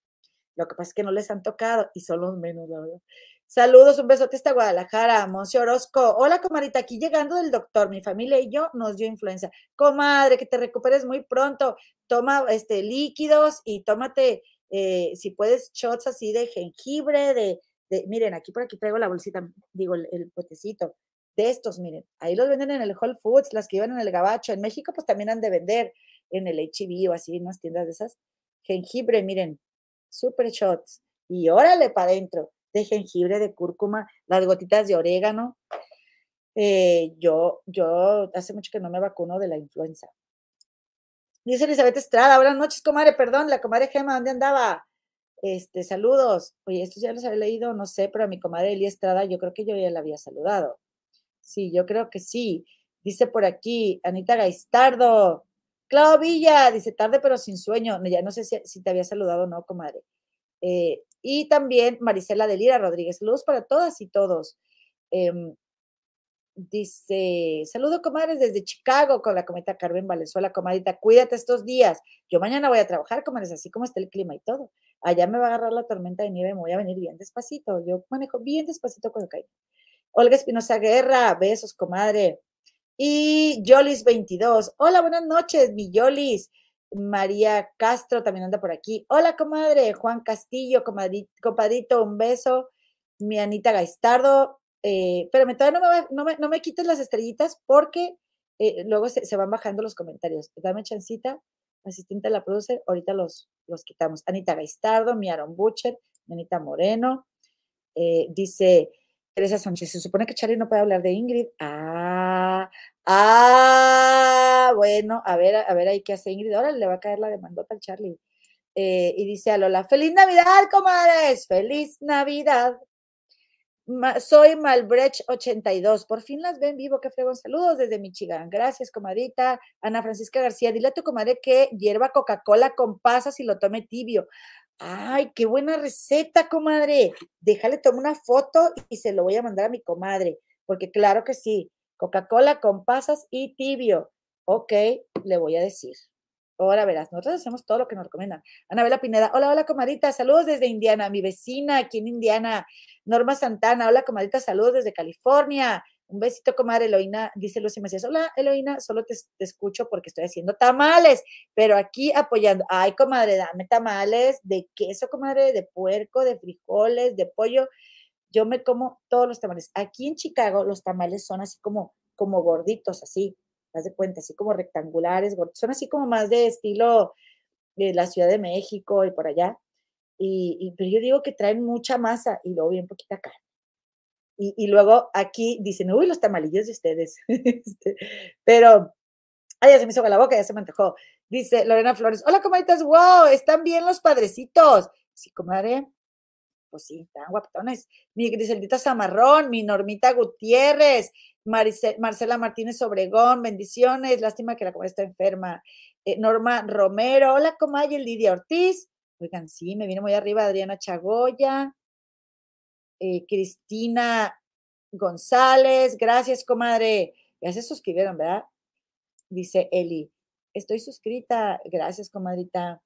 Lo que pasa es que no les han tocado y son los menos, la verdad. Saludos, un besote hasta Guadalajara, Monse Orozco. Hola, comadrita, aquí llegando del doctor. Mi familia y yo nos dio influenza. Comadre, que te recuperes muy pronto. Toma este, líquidos y tómate, eh, si puedes, shots así de jengibre, de, de, miren, aquí por aquí traigo la bolsita, digo, el, el, potecito de estos, miren. Ahí los venden en el Whole Foods, las que iban en el Gabacho. En México, pues también han de vender en el HB o así, en unas tiendas de esas. Jengibre, miren, super shots. Y órale para adentro de jengibre, de cúrcuma, las gotitas de orégano. Eh, yo, yo hace mucho que no me vacuno de la influenza. Dice Elizabeth Estrada, buenas noches, comadre, perdón, la comadre Gema, ¿dónde andaba? Este, saludos. Oye, estos ya los había leído, no sé, pero a mi comadre Eli Estrada, yo creo que yo ya la había saludado. Sí, yo creo que sí. Dice por aquí, Anita Gaistardo, Clau Villa, dice tarde pero sin sueño. Ya no sé si, si te había saludado o no, comadre. Eh, y también Marisela de Lira Rodríguez. Saludos para todas y todos. Eh, dice, saludo comadres desde Chicago con la cometa Carmen Valenzuela, comadita, cuídate estos días. Yo mañana voy a trabajar, comadres, así como está el clima y todo. Allá me va a agarrar la tormenta de nieve, me voy a venir bien despacito. Yo manejo bien despacito cuando caigo. Olga Espinosa Guerra, besos, comadre. Y Yolis 22. Hola, buenas noches, mi Yolis. María Castro también anda por aquí. Hola, comadre. Juan Castillo, compadrito, un beso. Mi Anita Gaistardo. Eh, pero todavía no me, no, me, no me, quites las estrellitas porque eh, luego se, se, van bajando los comentarios. Dame chancita, asistente de la producer. Ahorita los, los quitamos. Anita Gaistardo, mi Aaron Butcher, mi Anita Moreno. Eh, dice Teresa Sánchez, se supone que Charlie no puede hablar de Ingrid. Ah, ah, bueno, a ver, a ver ahí qué hace Ingrid. Ahora le va a caer la demandota al Charlie. Eh, y dice a Lola, feliz Navidad, comadres, feliz Navidad. Ma, soy Malbrecht82, por fin las ven vivo, qué fregón. Saludos desde Michigan. Gracias, comadita. Ana Francisca García, dile a tu comadre que hierva Coca-Cola con pasas y lo tome tibio. Ay, qué buena receta, comadre. Déjale, tomo una foto y se lo voy a mandar a mi comadre, porque claro que sí. Coca-Cola con pasas y tibio. Ok, le voy a decir. Ahora verás, nosotros hacemos todo lo que nos recomiendan. Anabela Pineda, hola, hola, comadita, saludos desde Indiana, mi vecina aquí en Indiana. Norma Santana, hola, comadita, saludos desde California. Un besito, comadre Eloína, dice Lucy Macías. Hola, Eloína, solo te, escucho porque estoy haciendo tamales, pero aquí apoyando. Ay, comadre, dame tamales de queso, comadre, de puerco, de frijoles, de pollo. Yo me como todos los tamales. Aquí en Chicago los tamales son así como, como gorditos, así, haz de cuenta, así como rectangulares, gorditos. Son así como más de estilo de la Ciudad de México y por allá. Y, y pero yo digo que traen mucha masa y luego bien poquita carne. Y, luego aquí dicen, uy, los tamalillos de ustedes. Este, pero, ay, ya se me hizo la boca, ya se me antojó. Dice Lorena Flores, hola, comadritas, wow, están bien los padrecitos. Sí, comadre, pues sí, están guapetones. Mi Griseldita Zamarrón, mi Normita Gutiérrez, Marcela Martínez Obregón, bendiciones, lástima que la comadre está enferma. Eh, Norma Romero, hola, comadre, Lidia Ortiz. Oigan, sí, me viene muy arriba Adriana Chagoya eh, Cristina González, gracias, comadre. Ya se suscribieron, ¿verdad? Dice Eli, estoy suscrita, gracias, comadrita.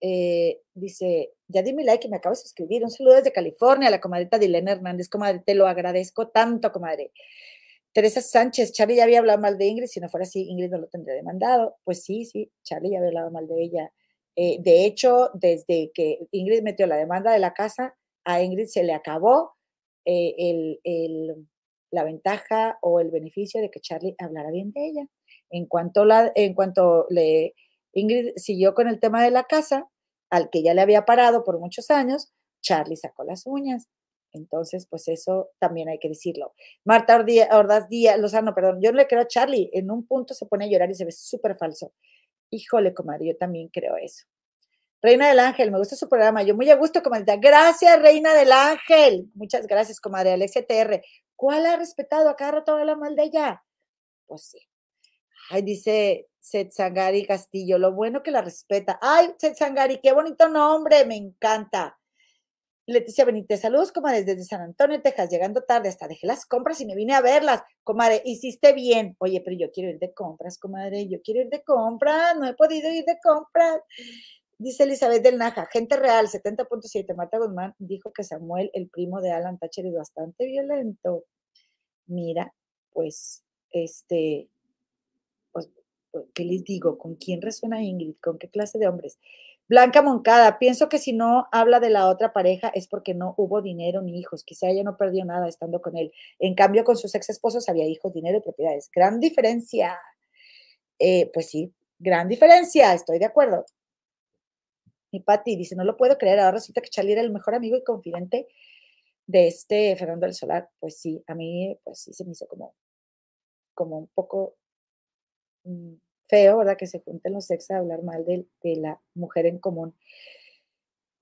Eh, dice, ya dime like que me acabo de suscribir. Un saludo desde California, la comadrita Dilena Hernández, comadre, te lo agradezco tanto, comadre. Teresa Sánchez, Charlie ya había hablado mal de Ingrid, si no fuera así, Ingrid no lo tendría demandado. Pues sí, sí, Charlie ya había hablado mal de ella. Eh, de hecho, desde que Ingrid metió la demanda de la casa, a Ingrid se le acabó eh, la ventaja o el beneficio de que Charlie hablara bien de ella. En cuanto, la, en cuanto le, Ingrid siguió con el tema de la casa, al que ya le había parado por muchos años, Charlie sacó las uñas. Entonces, pues eso también hay que decirlo. Marta Ordaz Díaz, Lozano, perdón, yo no le creo a Charlie, en un punto se pone a llorar y se ve súper falso. Híjole, comadre, yo también creo eso. Reina del Ángel, me gusta su programa. Yo muy a gusto, comadre. Gracias, Reina del Ángel. Muchas gracias, comadre. Alexia TR. ¿Cuál ha respetado? A cada rato habla mal de. Pues sí. Ay, dice Setsangari Castillo, lo bueno que la respeta. Ay, Setsangari, qué bonito nombre, me encanta. Leticia Benítez, saludos, comadre, desde San Antonio, Texas, llegando tarde, hasta dejé las compras y me vine a verlas. Comadre, hiciste bien. Oye, pero yo quiero ir de compras, comadre, yo quiero ir de compras, no he podido ir de compras. Dice Elizabeth del Naja, gente real, 70.7. Marta Guzmán dijo que Samuel, el primo de Alan Thatcher, es bastante violento. Mira, pues, este, pues, pues, ¿qué les digo? ¿Con quién resuena Ingrid? ¿Con qué clase de hombres? Blanca Moncada, pienso que si no habla de la otra pareja es porque no hubo dinero ni hijos. Quizá ella no perdió nada estando con él. En cambio, con sus ex esposos había hijos, dinero y propiedades. Gran diferencia. Eh, pues sí, gran diferencia, estoy de acuerdo. Mi Patti dice, no lo puedo creer, ahora resulta que Charlie era el mejor amigo y confidente de este Fernando del Solar. Pues sí, a mí, pues sí, se me hizo como, como un poco mm, feo, ¿verdad? Que se junten los ex a hablar mal de, la mujer en común.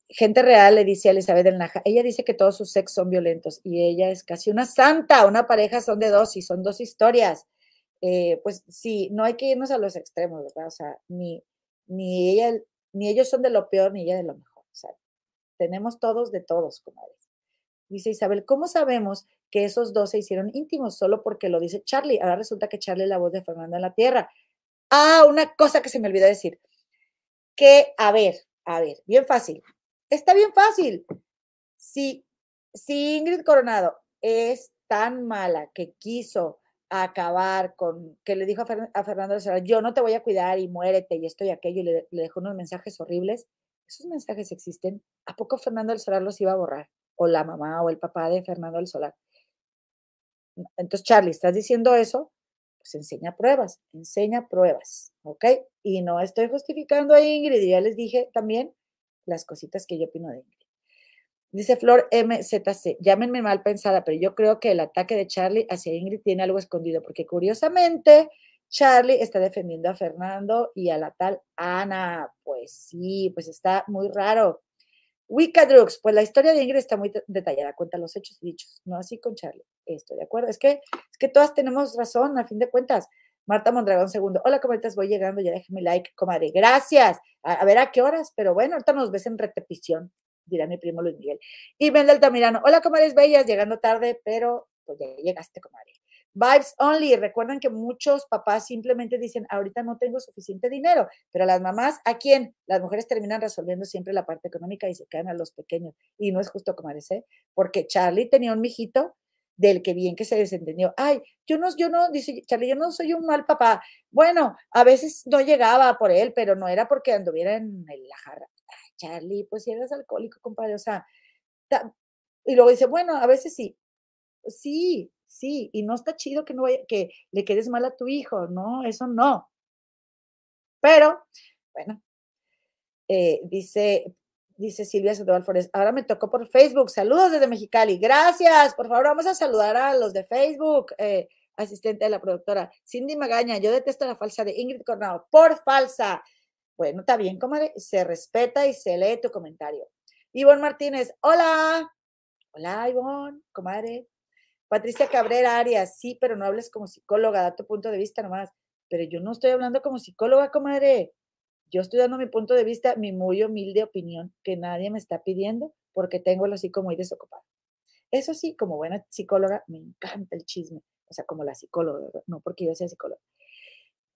Gente real le dice a Elizabeth del Naja, ella dice que todos sus ex son violentos y ella es casi una santa, una pareja son de dos y son dos historias. Eh, pues sí, no hay que irnos a los extremos, ¿verdad? O sea, ni, ni ella, ni ellos son de lo peor, ni ella de lo mejor. O sea, tenemos todos de todos, comadres. Dice Isabel, ¿cómo sabemos que esos dos se hicieron íntimos? Solo porque lo dice Charlie. Ahora resulta que Charlie es la voz de Fernanda en la Tierra. Ah, una cosa que se me olvidó decir. Que, a ver, a ver, bien fácil. Está bien fácil. Si, si Ingrid Coronado es tan mala que quiso acabar con, que le dijo a, Fernando yo no te voy a cuidar y muérete y esto y aquello, y le, dejó unos mensajes horribles, esos mensajes existen. ¿A poco Fernando del Solar los iba a borrar? O la mamá o el papá de Fernando del Solar. Entonces, Charlie, ¿estás diciendo eso? pues enseña pruebas, enseña pruebas, ¿ok? Y no estoy justificando a Ingrid, ya les dije también las cositas que yo opino de Ingrid. Dice Flor MZC, llámenme mal pensada, pero yo creo que el ataque de Charlie hacia Ingrid tiene algo escondido, porque curiosamente Charlie está defendiendo a Fernando y a la tal Ana. Pues sí, pues está muy raro. Wicca Drugs, pues la historia de Ingrid está muy detallada, cuenta los hechos y dichos, no así con Charlie. Estoy de acuerdo. Es que, es que todas tenemos razón, a fin de cuentas. Marta Mondragón, segundo. Hola, ¿cómo estás? Voy llegando, ya déjame like, comadre. Gracias. A, ver a qué horas, pero bueno, ahorita nos ves en repetición, dirá mi primo Luis Miguel. Y Mendel Tamirano, hola, comadres bellas, llegando tarde, pero pues ya llegaste, comadre. Vibes only. Recuerden que muchos papás simplemente dicen, ahorita no tengo suficiente dinero, pero las mamás, ¿a quién? Las mujeres terminan resolviendo siempre la parte económica y se quedan a los pequeños. Y no es justo como dice, porque Charlie tenía un mijito del que bien que se desentendió. Ay, yo no, yo no, dice Charlie, yo no soy un mal papá. Bueno, a veces no llegaba por él, pero no era porque anduviera en la jarra. Charlie, pues si eres alcohólico, compadre, o sea, y luego dice, bueno, a veces sí. Sí, sí, y no está chido que, no que le quedes mal a tu hijo, no, eso no. Pero, bueno, eh, dice, dice Silvia Sandoval Flores, ahora me tocó por Facebook, saludos desde Mexicali, gracias, por favor, vamos a saludar a los de Facebook, eh, asistente de la productora, Cindy Magaña, yo detesto la falsa de Ingrid Cornado, por falsa. Bueno, está bien, comadre, se respeta y se lee tu comentario. Ivonne Martínez, hola. Hola, Ivonne, comadre. Patricia Cabrera Arias, sí, pero no hables como psicóloga, da tu punto de vista nomás. Pero yo no estoy hablando como psicóloga, comadre. Yo estoy dando mi punto de vista, mi muy humilde opinión, que nadie me está pidiendo porque tengo el hocico muy desocupado. Eso sí, como buena psicóloga, me encanta el chisme. O sea, como la psicóloga, no porque yo sea psicóloga.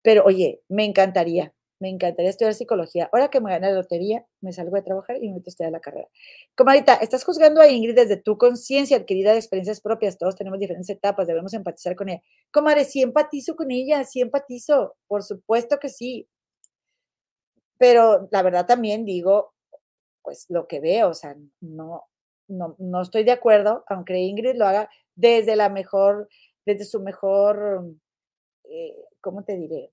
Pero oye, me encantaría, me encantaría estudiar psicología. Ahora que me gane la lotería, me salgo de trabajar y me meto a estudiar la carrera. Comadita, estás juzgando a Ingrid desde tu conciencia adquirida de experiencias propias. Todos tenemos diferentes etapas, debemos empatizar con ella. Comadre, sí empatizo con ella, sí empatizo. Por supuesto que sí. Pero la verdad también digo, pues lo que veo, o sea, no, no, no estoy de acuerdo, aunque Ingrid lo haga desde la mejor, desde su mejor, eh, ¿cómo te diré?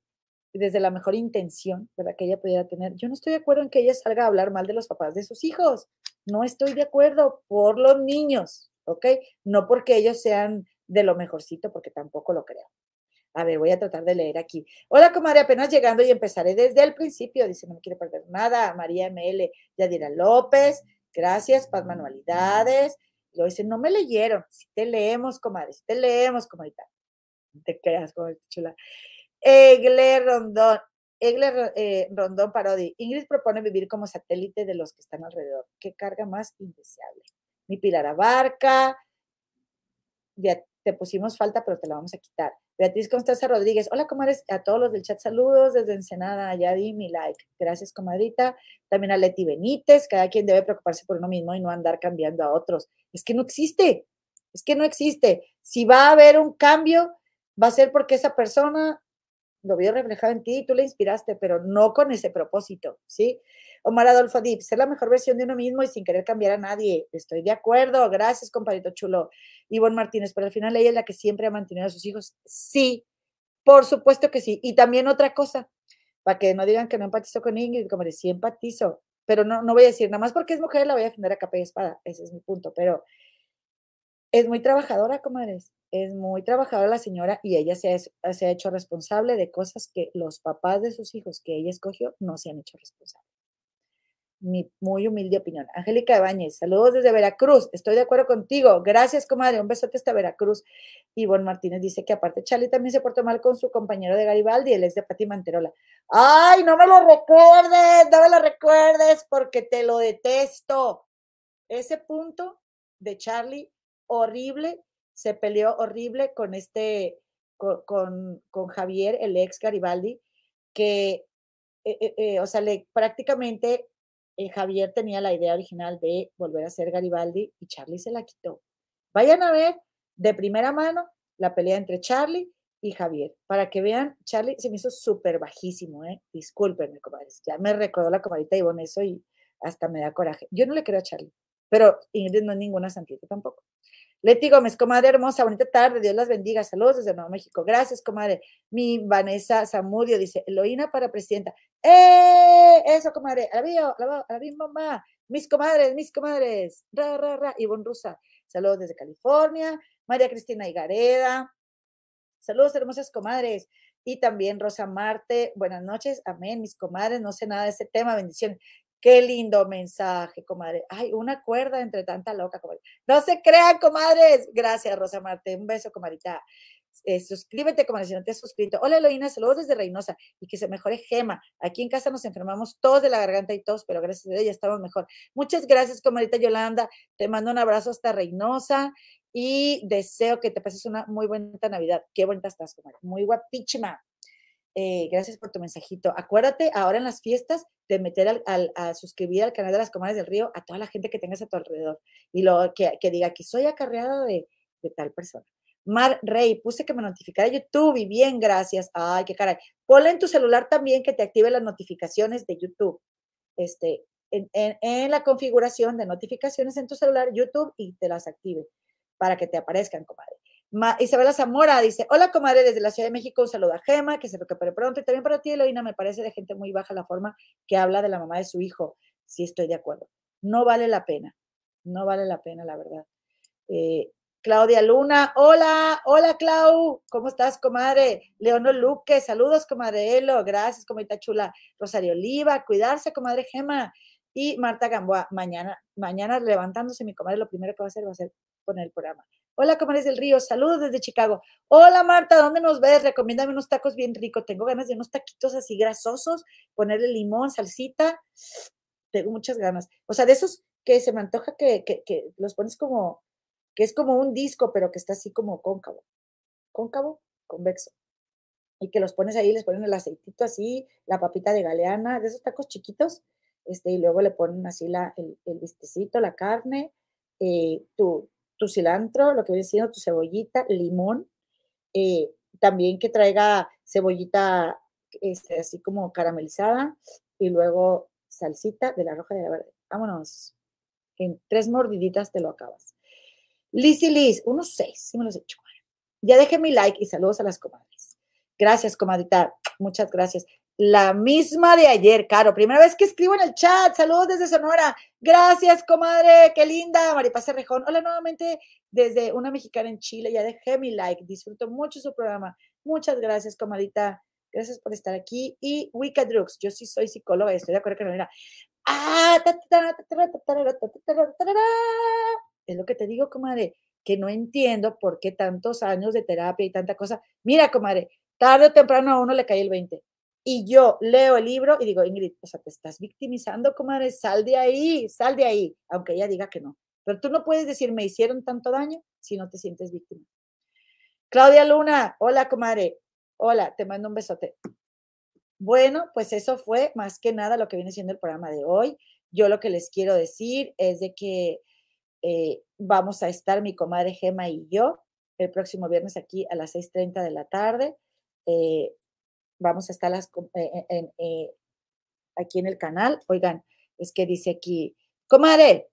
Desde la mejor intención, ¿verdad? Que ella pudiera tener. Yo no estoy de acuerdo en que ella salga a hablar mal de los papás de sus hijos. No estoy de acuerdo por los niños, ¿ok? No porque ellos sean de lo mejorcito, porque tampoco lo creo. A ver, voy a tratar de leer aquí. Hola, comadre, apenas llegando y empezaré desde el principio. Dice, no me quiere perder nada. María ML, Yadira López, gracias, paz manualidades. Lo dice, no me leyeron. Si te leemos, comadre, si te leemos, comadita. Te quedas, comadre chula. Egle Rondón, Egle eh, Rondón Parodi. Ingrid propone vivir como satélite de los que están alrededor. Qué carga más indeseable. Mi Pilar Abarca. Te pusimos falta, pero te la vamos a quitar. Beatriz Constanza Rodríguez. Hola, comadres. A todos los del chat, saludos desde Ensenada. Ya di mi like. Gracias, comadrita. También a Leti Benítez. Cada quien debe preocuparse por uno mismo y no andar cambiando a otros. Es que no existe. Es que no existe. Si va a haber un cambio, va a ser porque esa persona lo vio reflejado en ti y tú le inspiraste, pero no con ese propósito, ¿sí? Omar Adolfo Dip, ser la mejor versión de uno mismo y sin querer cambiar a nadie. Estoy de acuerdo. Gracias, compadrito chulo. Ivonne Martínez, pero al final ella es la que siempre ha mantenido a sus hijos. Sí, por supuesto que sí. Y también otra cosa, para que no digan que no empatizo con Ingrid, como decía, empatizo, pero no, no voy a decir, nada más porque es mujer la voy a defender a capa y espada. Ese es mi punto, pero es muy trabajadora, comadres. Es muy trabajadora la señora y ella se ha, hecho responsable de cosas que los papás de sus hijos que ella escogió no se han hecho responsables mi muy humilde opinión. Angélica Ibáñez, saludos desde Veracruz. Estoy de acuerdo contigo. Gracias, comadre. Un besote hasta Veracruz. Ivonne Martínez dice que aparte Charlie también se portó mal con su compañero de Garibaldi, él es de Pati Manterola. Ay, no me lo recuerdes, no me lo recuerdes porque te lo detesto. Ese punto de Charlie, horrible, se peleó horrible con este, con, con, Javier, el ex Garibaldi, que, eh, eh, eh, o sea, le prácticamente eh, Javier tenía la idea original de volver a ser Garibaldi y Charlie se la quitó. Vayan a ver de primera mano la pelea entre Charlie y Javier. Para que vean, Charlie se me hizo súper bajísimo, ¿eh? Discúlpenme, comadres. Ya me recordó la comadita Ivonne eso y hasta me da coraje. Yo no le creo a Charlie, pero Ingrid no es ninguna santita tampoco. Leti Gómez, comadre hermosa, bonita tarde, Dios las bendiga, saludos desde Nuevo México. Gracias, comadre. Mi Vanessa Zamudio dice, Eloína para presidenta. ¡Eh! Eso, comadre, a la a la, mamá. Mis comadres, mis comadres. Ra, ra, ra. Ivonne Rusa, saludos desde California. María Cristina Igareda. Saludos, hermosas comadres. Y también Rosa Marte, buenas noches, amén, mis comadres, no sé nada de ese tema, bendiciones. Qué lindo mensaje, comadre. Ay, una cuerda entre tanta loca, comadre. No se crean, comadres. Gracias, Rosa Marte. Un beso, comadita. Eh, suscríbete, comadre, si no te has suscrito. Hola, Eloína, saludos desde Reynosa y que se mejore Gema. Aquí en casa nos enfermamos todos de la garganta y todos, pero gracias a ya estamos mejor. Muchas gracias, comadita Yolanda. Te mando un abrazo hasta Reynosa y deseo que te pases una muy buena Navidad. Qué bonita estás, comadre. Muy guapísima. Eh, gracias por tu mensajito. Acuérdate ahora en las fiestas de meter al, a suscribir al canal de las Comadres del Río a toda la gente que tengas a tu alrededor y lo que, diga que soy acarreada de, tal persona. Mar Rey, puse que me notificara YouTube y bien, gracias. Ay, qué caray. Ponle en tu celular también que te active las notificaciones de YouTube. Este, en, en la configuración de notificaciones en tu celular, YouTube y te las active para que te aparezcan, comadre. Isabela Zamora dice, hola comadre desde la Ciudad de México, un saludo a Gema, que se recupere pronto. Y también para ti, Eloína, me parece de gente muy baja la forma que habla de la mamá de su hijo. Sí, estoy de acuerdo. No vale la pena, no vale la pena, la verdad. Eh, Claudia Luna, hola, hola Clau, ¿cómo estás, comadre? Leono Luque, saludos, comadre Elo, gracias, comadita chula. Rosario Oliva, cuidarse, comadre Gema. Y Marta Gamboa, mañana, mañana levantándose, mi comadre, lo primero que va a hacer va a ser poner el programa. Hola, comadres del río, saludos desde Chicago. Hola, Marta, ¿dónde nos ves? Recomiéndame unos tacos bien ricos. Tengo ganas de unos taquitos así grasosos, ponerle limón, salsita. Tengo muchas ganas. O sea, de esos que se me antoja que, los pones como, que es como un disco, pero que está así como cóncavo. Cóncavo, convexo. Y que los pones ahí, les ponen el aceitito así, la papita de galeana, de esos tacos chiquitos, este, y luego le ponen así la, el, el vistecito, la carne, eh, tu, tu cilantro, lo que viene siendo tu cebollita, limón, eh, también que traiga cebollita este, así como caramelizada y luego salsita de la roja y de la verde. Vámonos. En tres mordiditas te lo acabas. Liz y Liz, unos seis, sí me los he hecho. Ya dejé mi like y saludos a las comadres. Gracias, comadita. Muchas gracias. La misma de ayer, Caro. Primera vez que escribo en el chat. Saludos desde Sonora. Gracias, comadre. Qué linda. Maripaz Cerrejón. Hola nuevamente desde una mexicana en Chile. Ya dejé mi like. Disfruto mucho su programa. Muchas gracias, comadita. Gracias por estar aquí. Y Wicca Drugs, yo sí soy psicóloga estoy de acuerdo no era. ¡Ah! Es lo que te digo, comadre, que no entiendo por qué tantos años de terapia y tanta cosa. Mira, comadre, tarde o temprano a uno le cae el 20. Y yo leo el libro y digo, Ingrid, o sea, te estás victimizando, comadre, sal de ahí, sal de ahí, aunque ella diga que no. Pero tú no puedes decir, me hicieron tanto daño si no te sientes víctima. Claudia Luna, hola, comadre. Hola, te mando un besote. Bueno, pues eso fue más que nada lo que viene siendo el programa de hoy. Yo lo que les quiero decir es de que eh, vamos a estar mi comadre Gema y yo el próximo viernes aquí a las 6.30 de la tarde. Eh, vamos a estar las, eh, aquí en el canal. Oigan, es que dice aquí, comadre,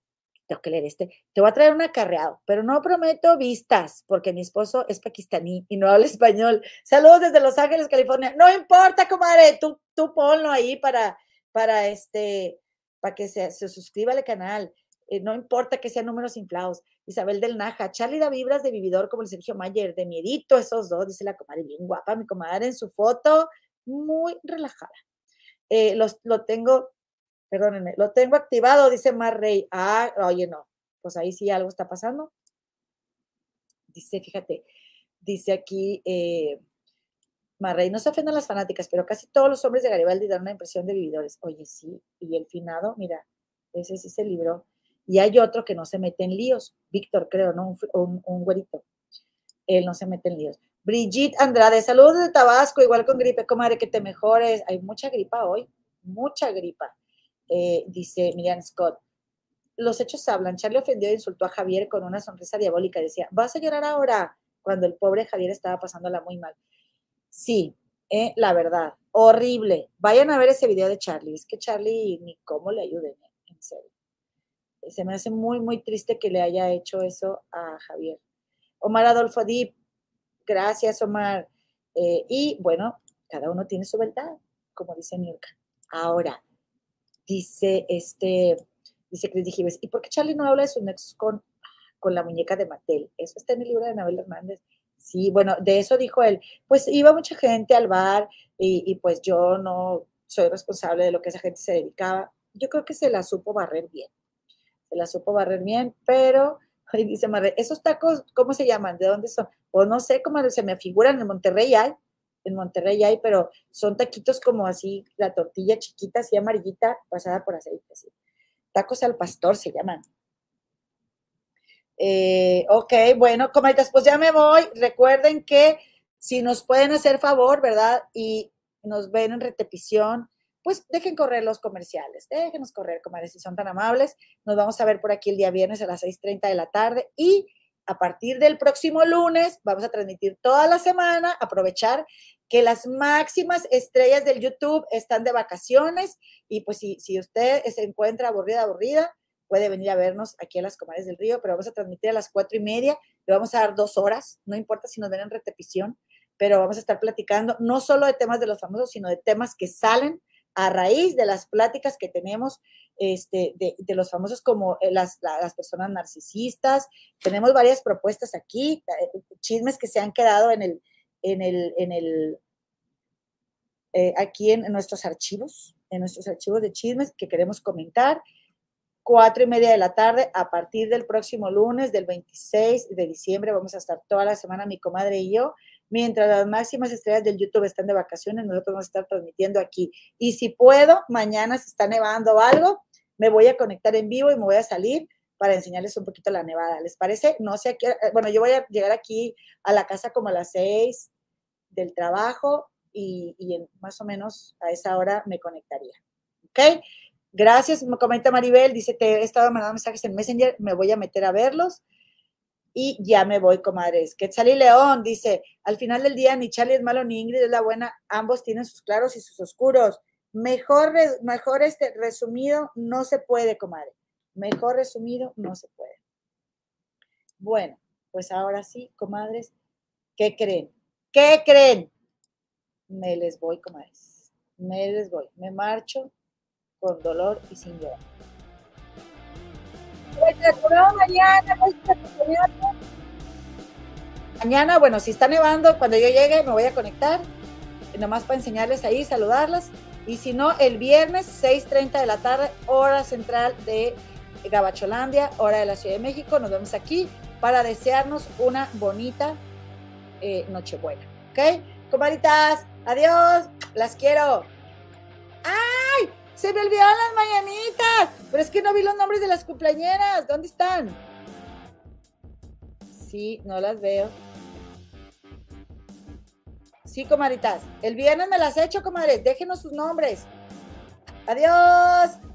tengo que leer este, te voy a traer un acarreado, pero no prometo vistas, porque mi esposo es pakistaní y no habla español. Saludos desde Los Ángeles, California. No importa, comadre, tú, tú ponlo ahí para, para este, para que se, se suscriba al canal. Eh, no importa que sean números inflados. Isabel del Naja, Charlie da vibras de vividor como el Sergio Mayer, de miedito esos dos, dice la comadre, bien guapa, mi comadre en su foto, muy relajada. Eh, los, lo tengo Perdónenme, lo tengo activado, dice Mar Rey. Ah, oye, no. Pues ahí sí algo está pasando. Dice, fíjate, dice aquí, eh, Marrey, no se ofendan las fanáticas, pero casi todos los hombres de Garibaldi dan una impresión de vividores. Oye, sí, y el finado, mira, ese sí se libró. Y hay otro que no se mete en líos, Víctor, creo, ¿no? Un, un, güerito. Él no se mete en líos. Brigitte Andrade, saludos de Tabasco, igual con gripe, comadre, que te mejores. Hay mucha gripa hoy, mucha gripa. Eh, dice Miriam Scott. Los hechos hablan. Charlie ofendió e insultó a Javier con una sonrisa diabólica. Decía, ¿vas a llorar ahora? Cuando el pobre Javier estaba pasándola muy mal. Sí, eh, la verdad, horrible. Vayan a ver ese video de Charlie. Es que Charlie ni cómo le ayuden, eh, en serio. Se me hace muy, muy triste que le haya hecho eso a Javier. Omar Adolfo Dip, gracias Omar. y bueno, cada uno tiene su verdad, como dice Nurka. Ahora, Dice, este, dice Chris Gives, ¿y por qué Charlie no habla de sus nexos con, con la muñeca de Mattel? Eso está en el libro de Anabel Hernández. Sí, bueno, de eso dijo él. Pues iba mucha gente al bar y, pues yo no soy responsable de lo que esa gente se dedicaba. Yo creo que se la supo barrer bien. Se la supo barrer bien, pero, ahí dice Marre, ¿esos tacos cómo se llaman? ¿De dónde son? Pues no sé cómo se me figuran, en Monterrey hay, en Monterrey hay, pero son taquitos como así, la tortilla chiquita, así amarillita, pasada por aceite. Así. Tacos al pastor se llaman. Eh, ok, bueno, comadres, pues ya me voy. Recuerden que si nos pueden hacer favor, ¿verdad? Y nos ven en repetición, pues dejen correr los comerciales, déjenos correr, comadres, si son tan amables. Nos vamos a ver por aquí el día viernes a las 6.30 de la tarde y a partir del próximo lunes vamos a transmitir toda la semana, aprovechar que las máximas estrellas del YouTube están de vacaciones y pues si, si usted se encuentra aburrida, aburrida, puede venir a vernos aquí a las Comares del Río, pero vamos a transmitir a las cuatro y media, le vamos a dar dos horas, no importa si nos ven en repetición, pero vamos a estar platicando no solo de temas de los famosos, sino de temas que salen a raíz de las pláticas que tenemos este, de, los famosos como eh, las, las, personas narcisistas. Tenemos varias propuestas aquí, eh, chismes que se han quedado en el, en el, en el, eh, aquí en, nuestros archivos, en nuestros archivos de chismes que queremos comentar. Cuatro y media de la tarde, a partir del próximo lunes, del 26 de diciembre, vamos a estar toda la semana mi comadre y yo mientras las máximas estrellas del YouTube están de vacaciones, nosotros vamos a estar transmitiendo aquí. Y si puedo, mañana si está nevando o algo, me voy a conectar en vivo y me voy a salir para enseñarles un poquito la nevada. ¿Les parece? No sé, eh, bueno, yo voy a llegar aquí a la casa como a las seis del trabajo y, y más o menos a esa hora me conectaría. ¿Ok? Gracias, me comenta Maribel, dice, te he estado mandando mensajes en Messenger, me voy a meter a verlos y ya me voy, comadres. Quetzal y León dice, al final del día ni Charlie es malo ni Ingrid es la buena, ambos tienen sus claros y sus oscuros. Mejor, mejor este resumido no se puede, comadre. Mejor resumido no se puede. Bueno, pues ahora sí, comadres, ¿qué creen? ¿Qué creen? Me les voy, comadres. Me les voy. Me marcho con dolor y sin llorar. Mañana, Mañana, bueno, si está nevando, cuando yo llegue me voy a conectar, nomás para enseñarles ahí, saludarlas. Y si no, el viernes, 6.30 de la tarde, hora central de Gabacholandia, hora de la Ciudad de México, nos vemos aquí para desearnos una bonita eh, Nochebuena. ¿Ok? Comaritas, adiós, las quiero. ¡Ay! Se me olvidaron las mañanitas, pero es que no vi los nombres de las cumpleañeras. ¿Dónde están? Sí, no las veo. Sí, comaritas. El viernes me las echo, comadres. Déjenos sus nombres. Adiós.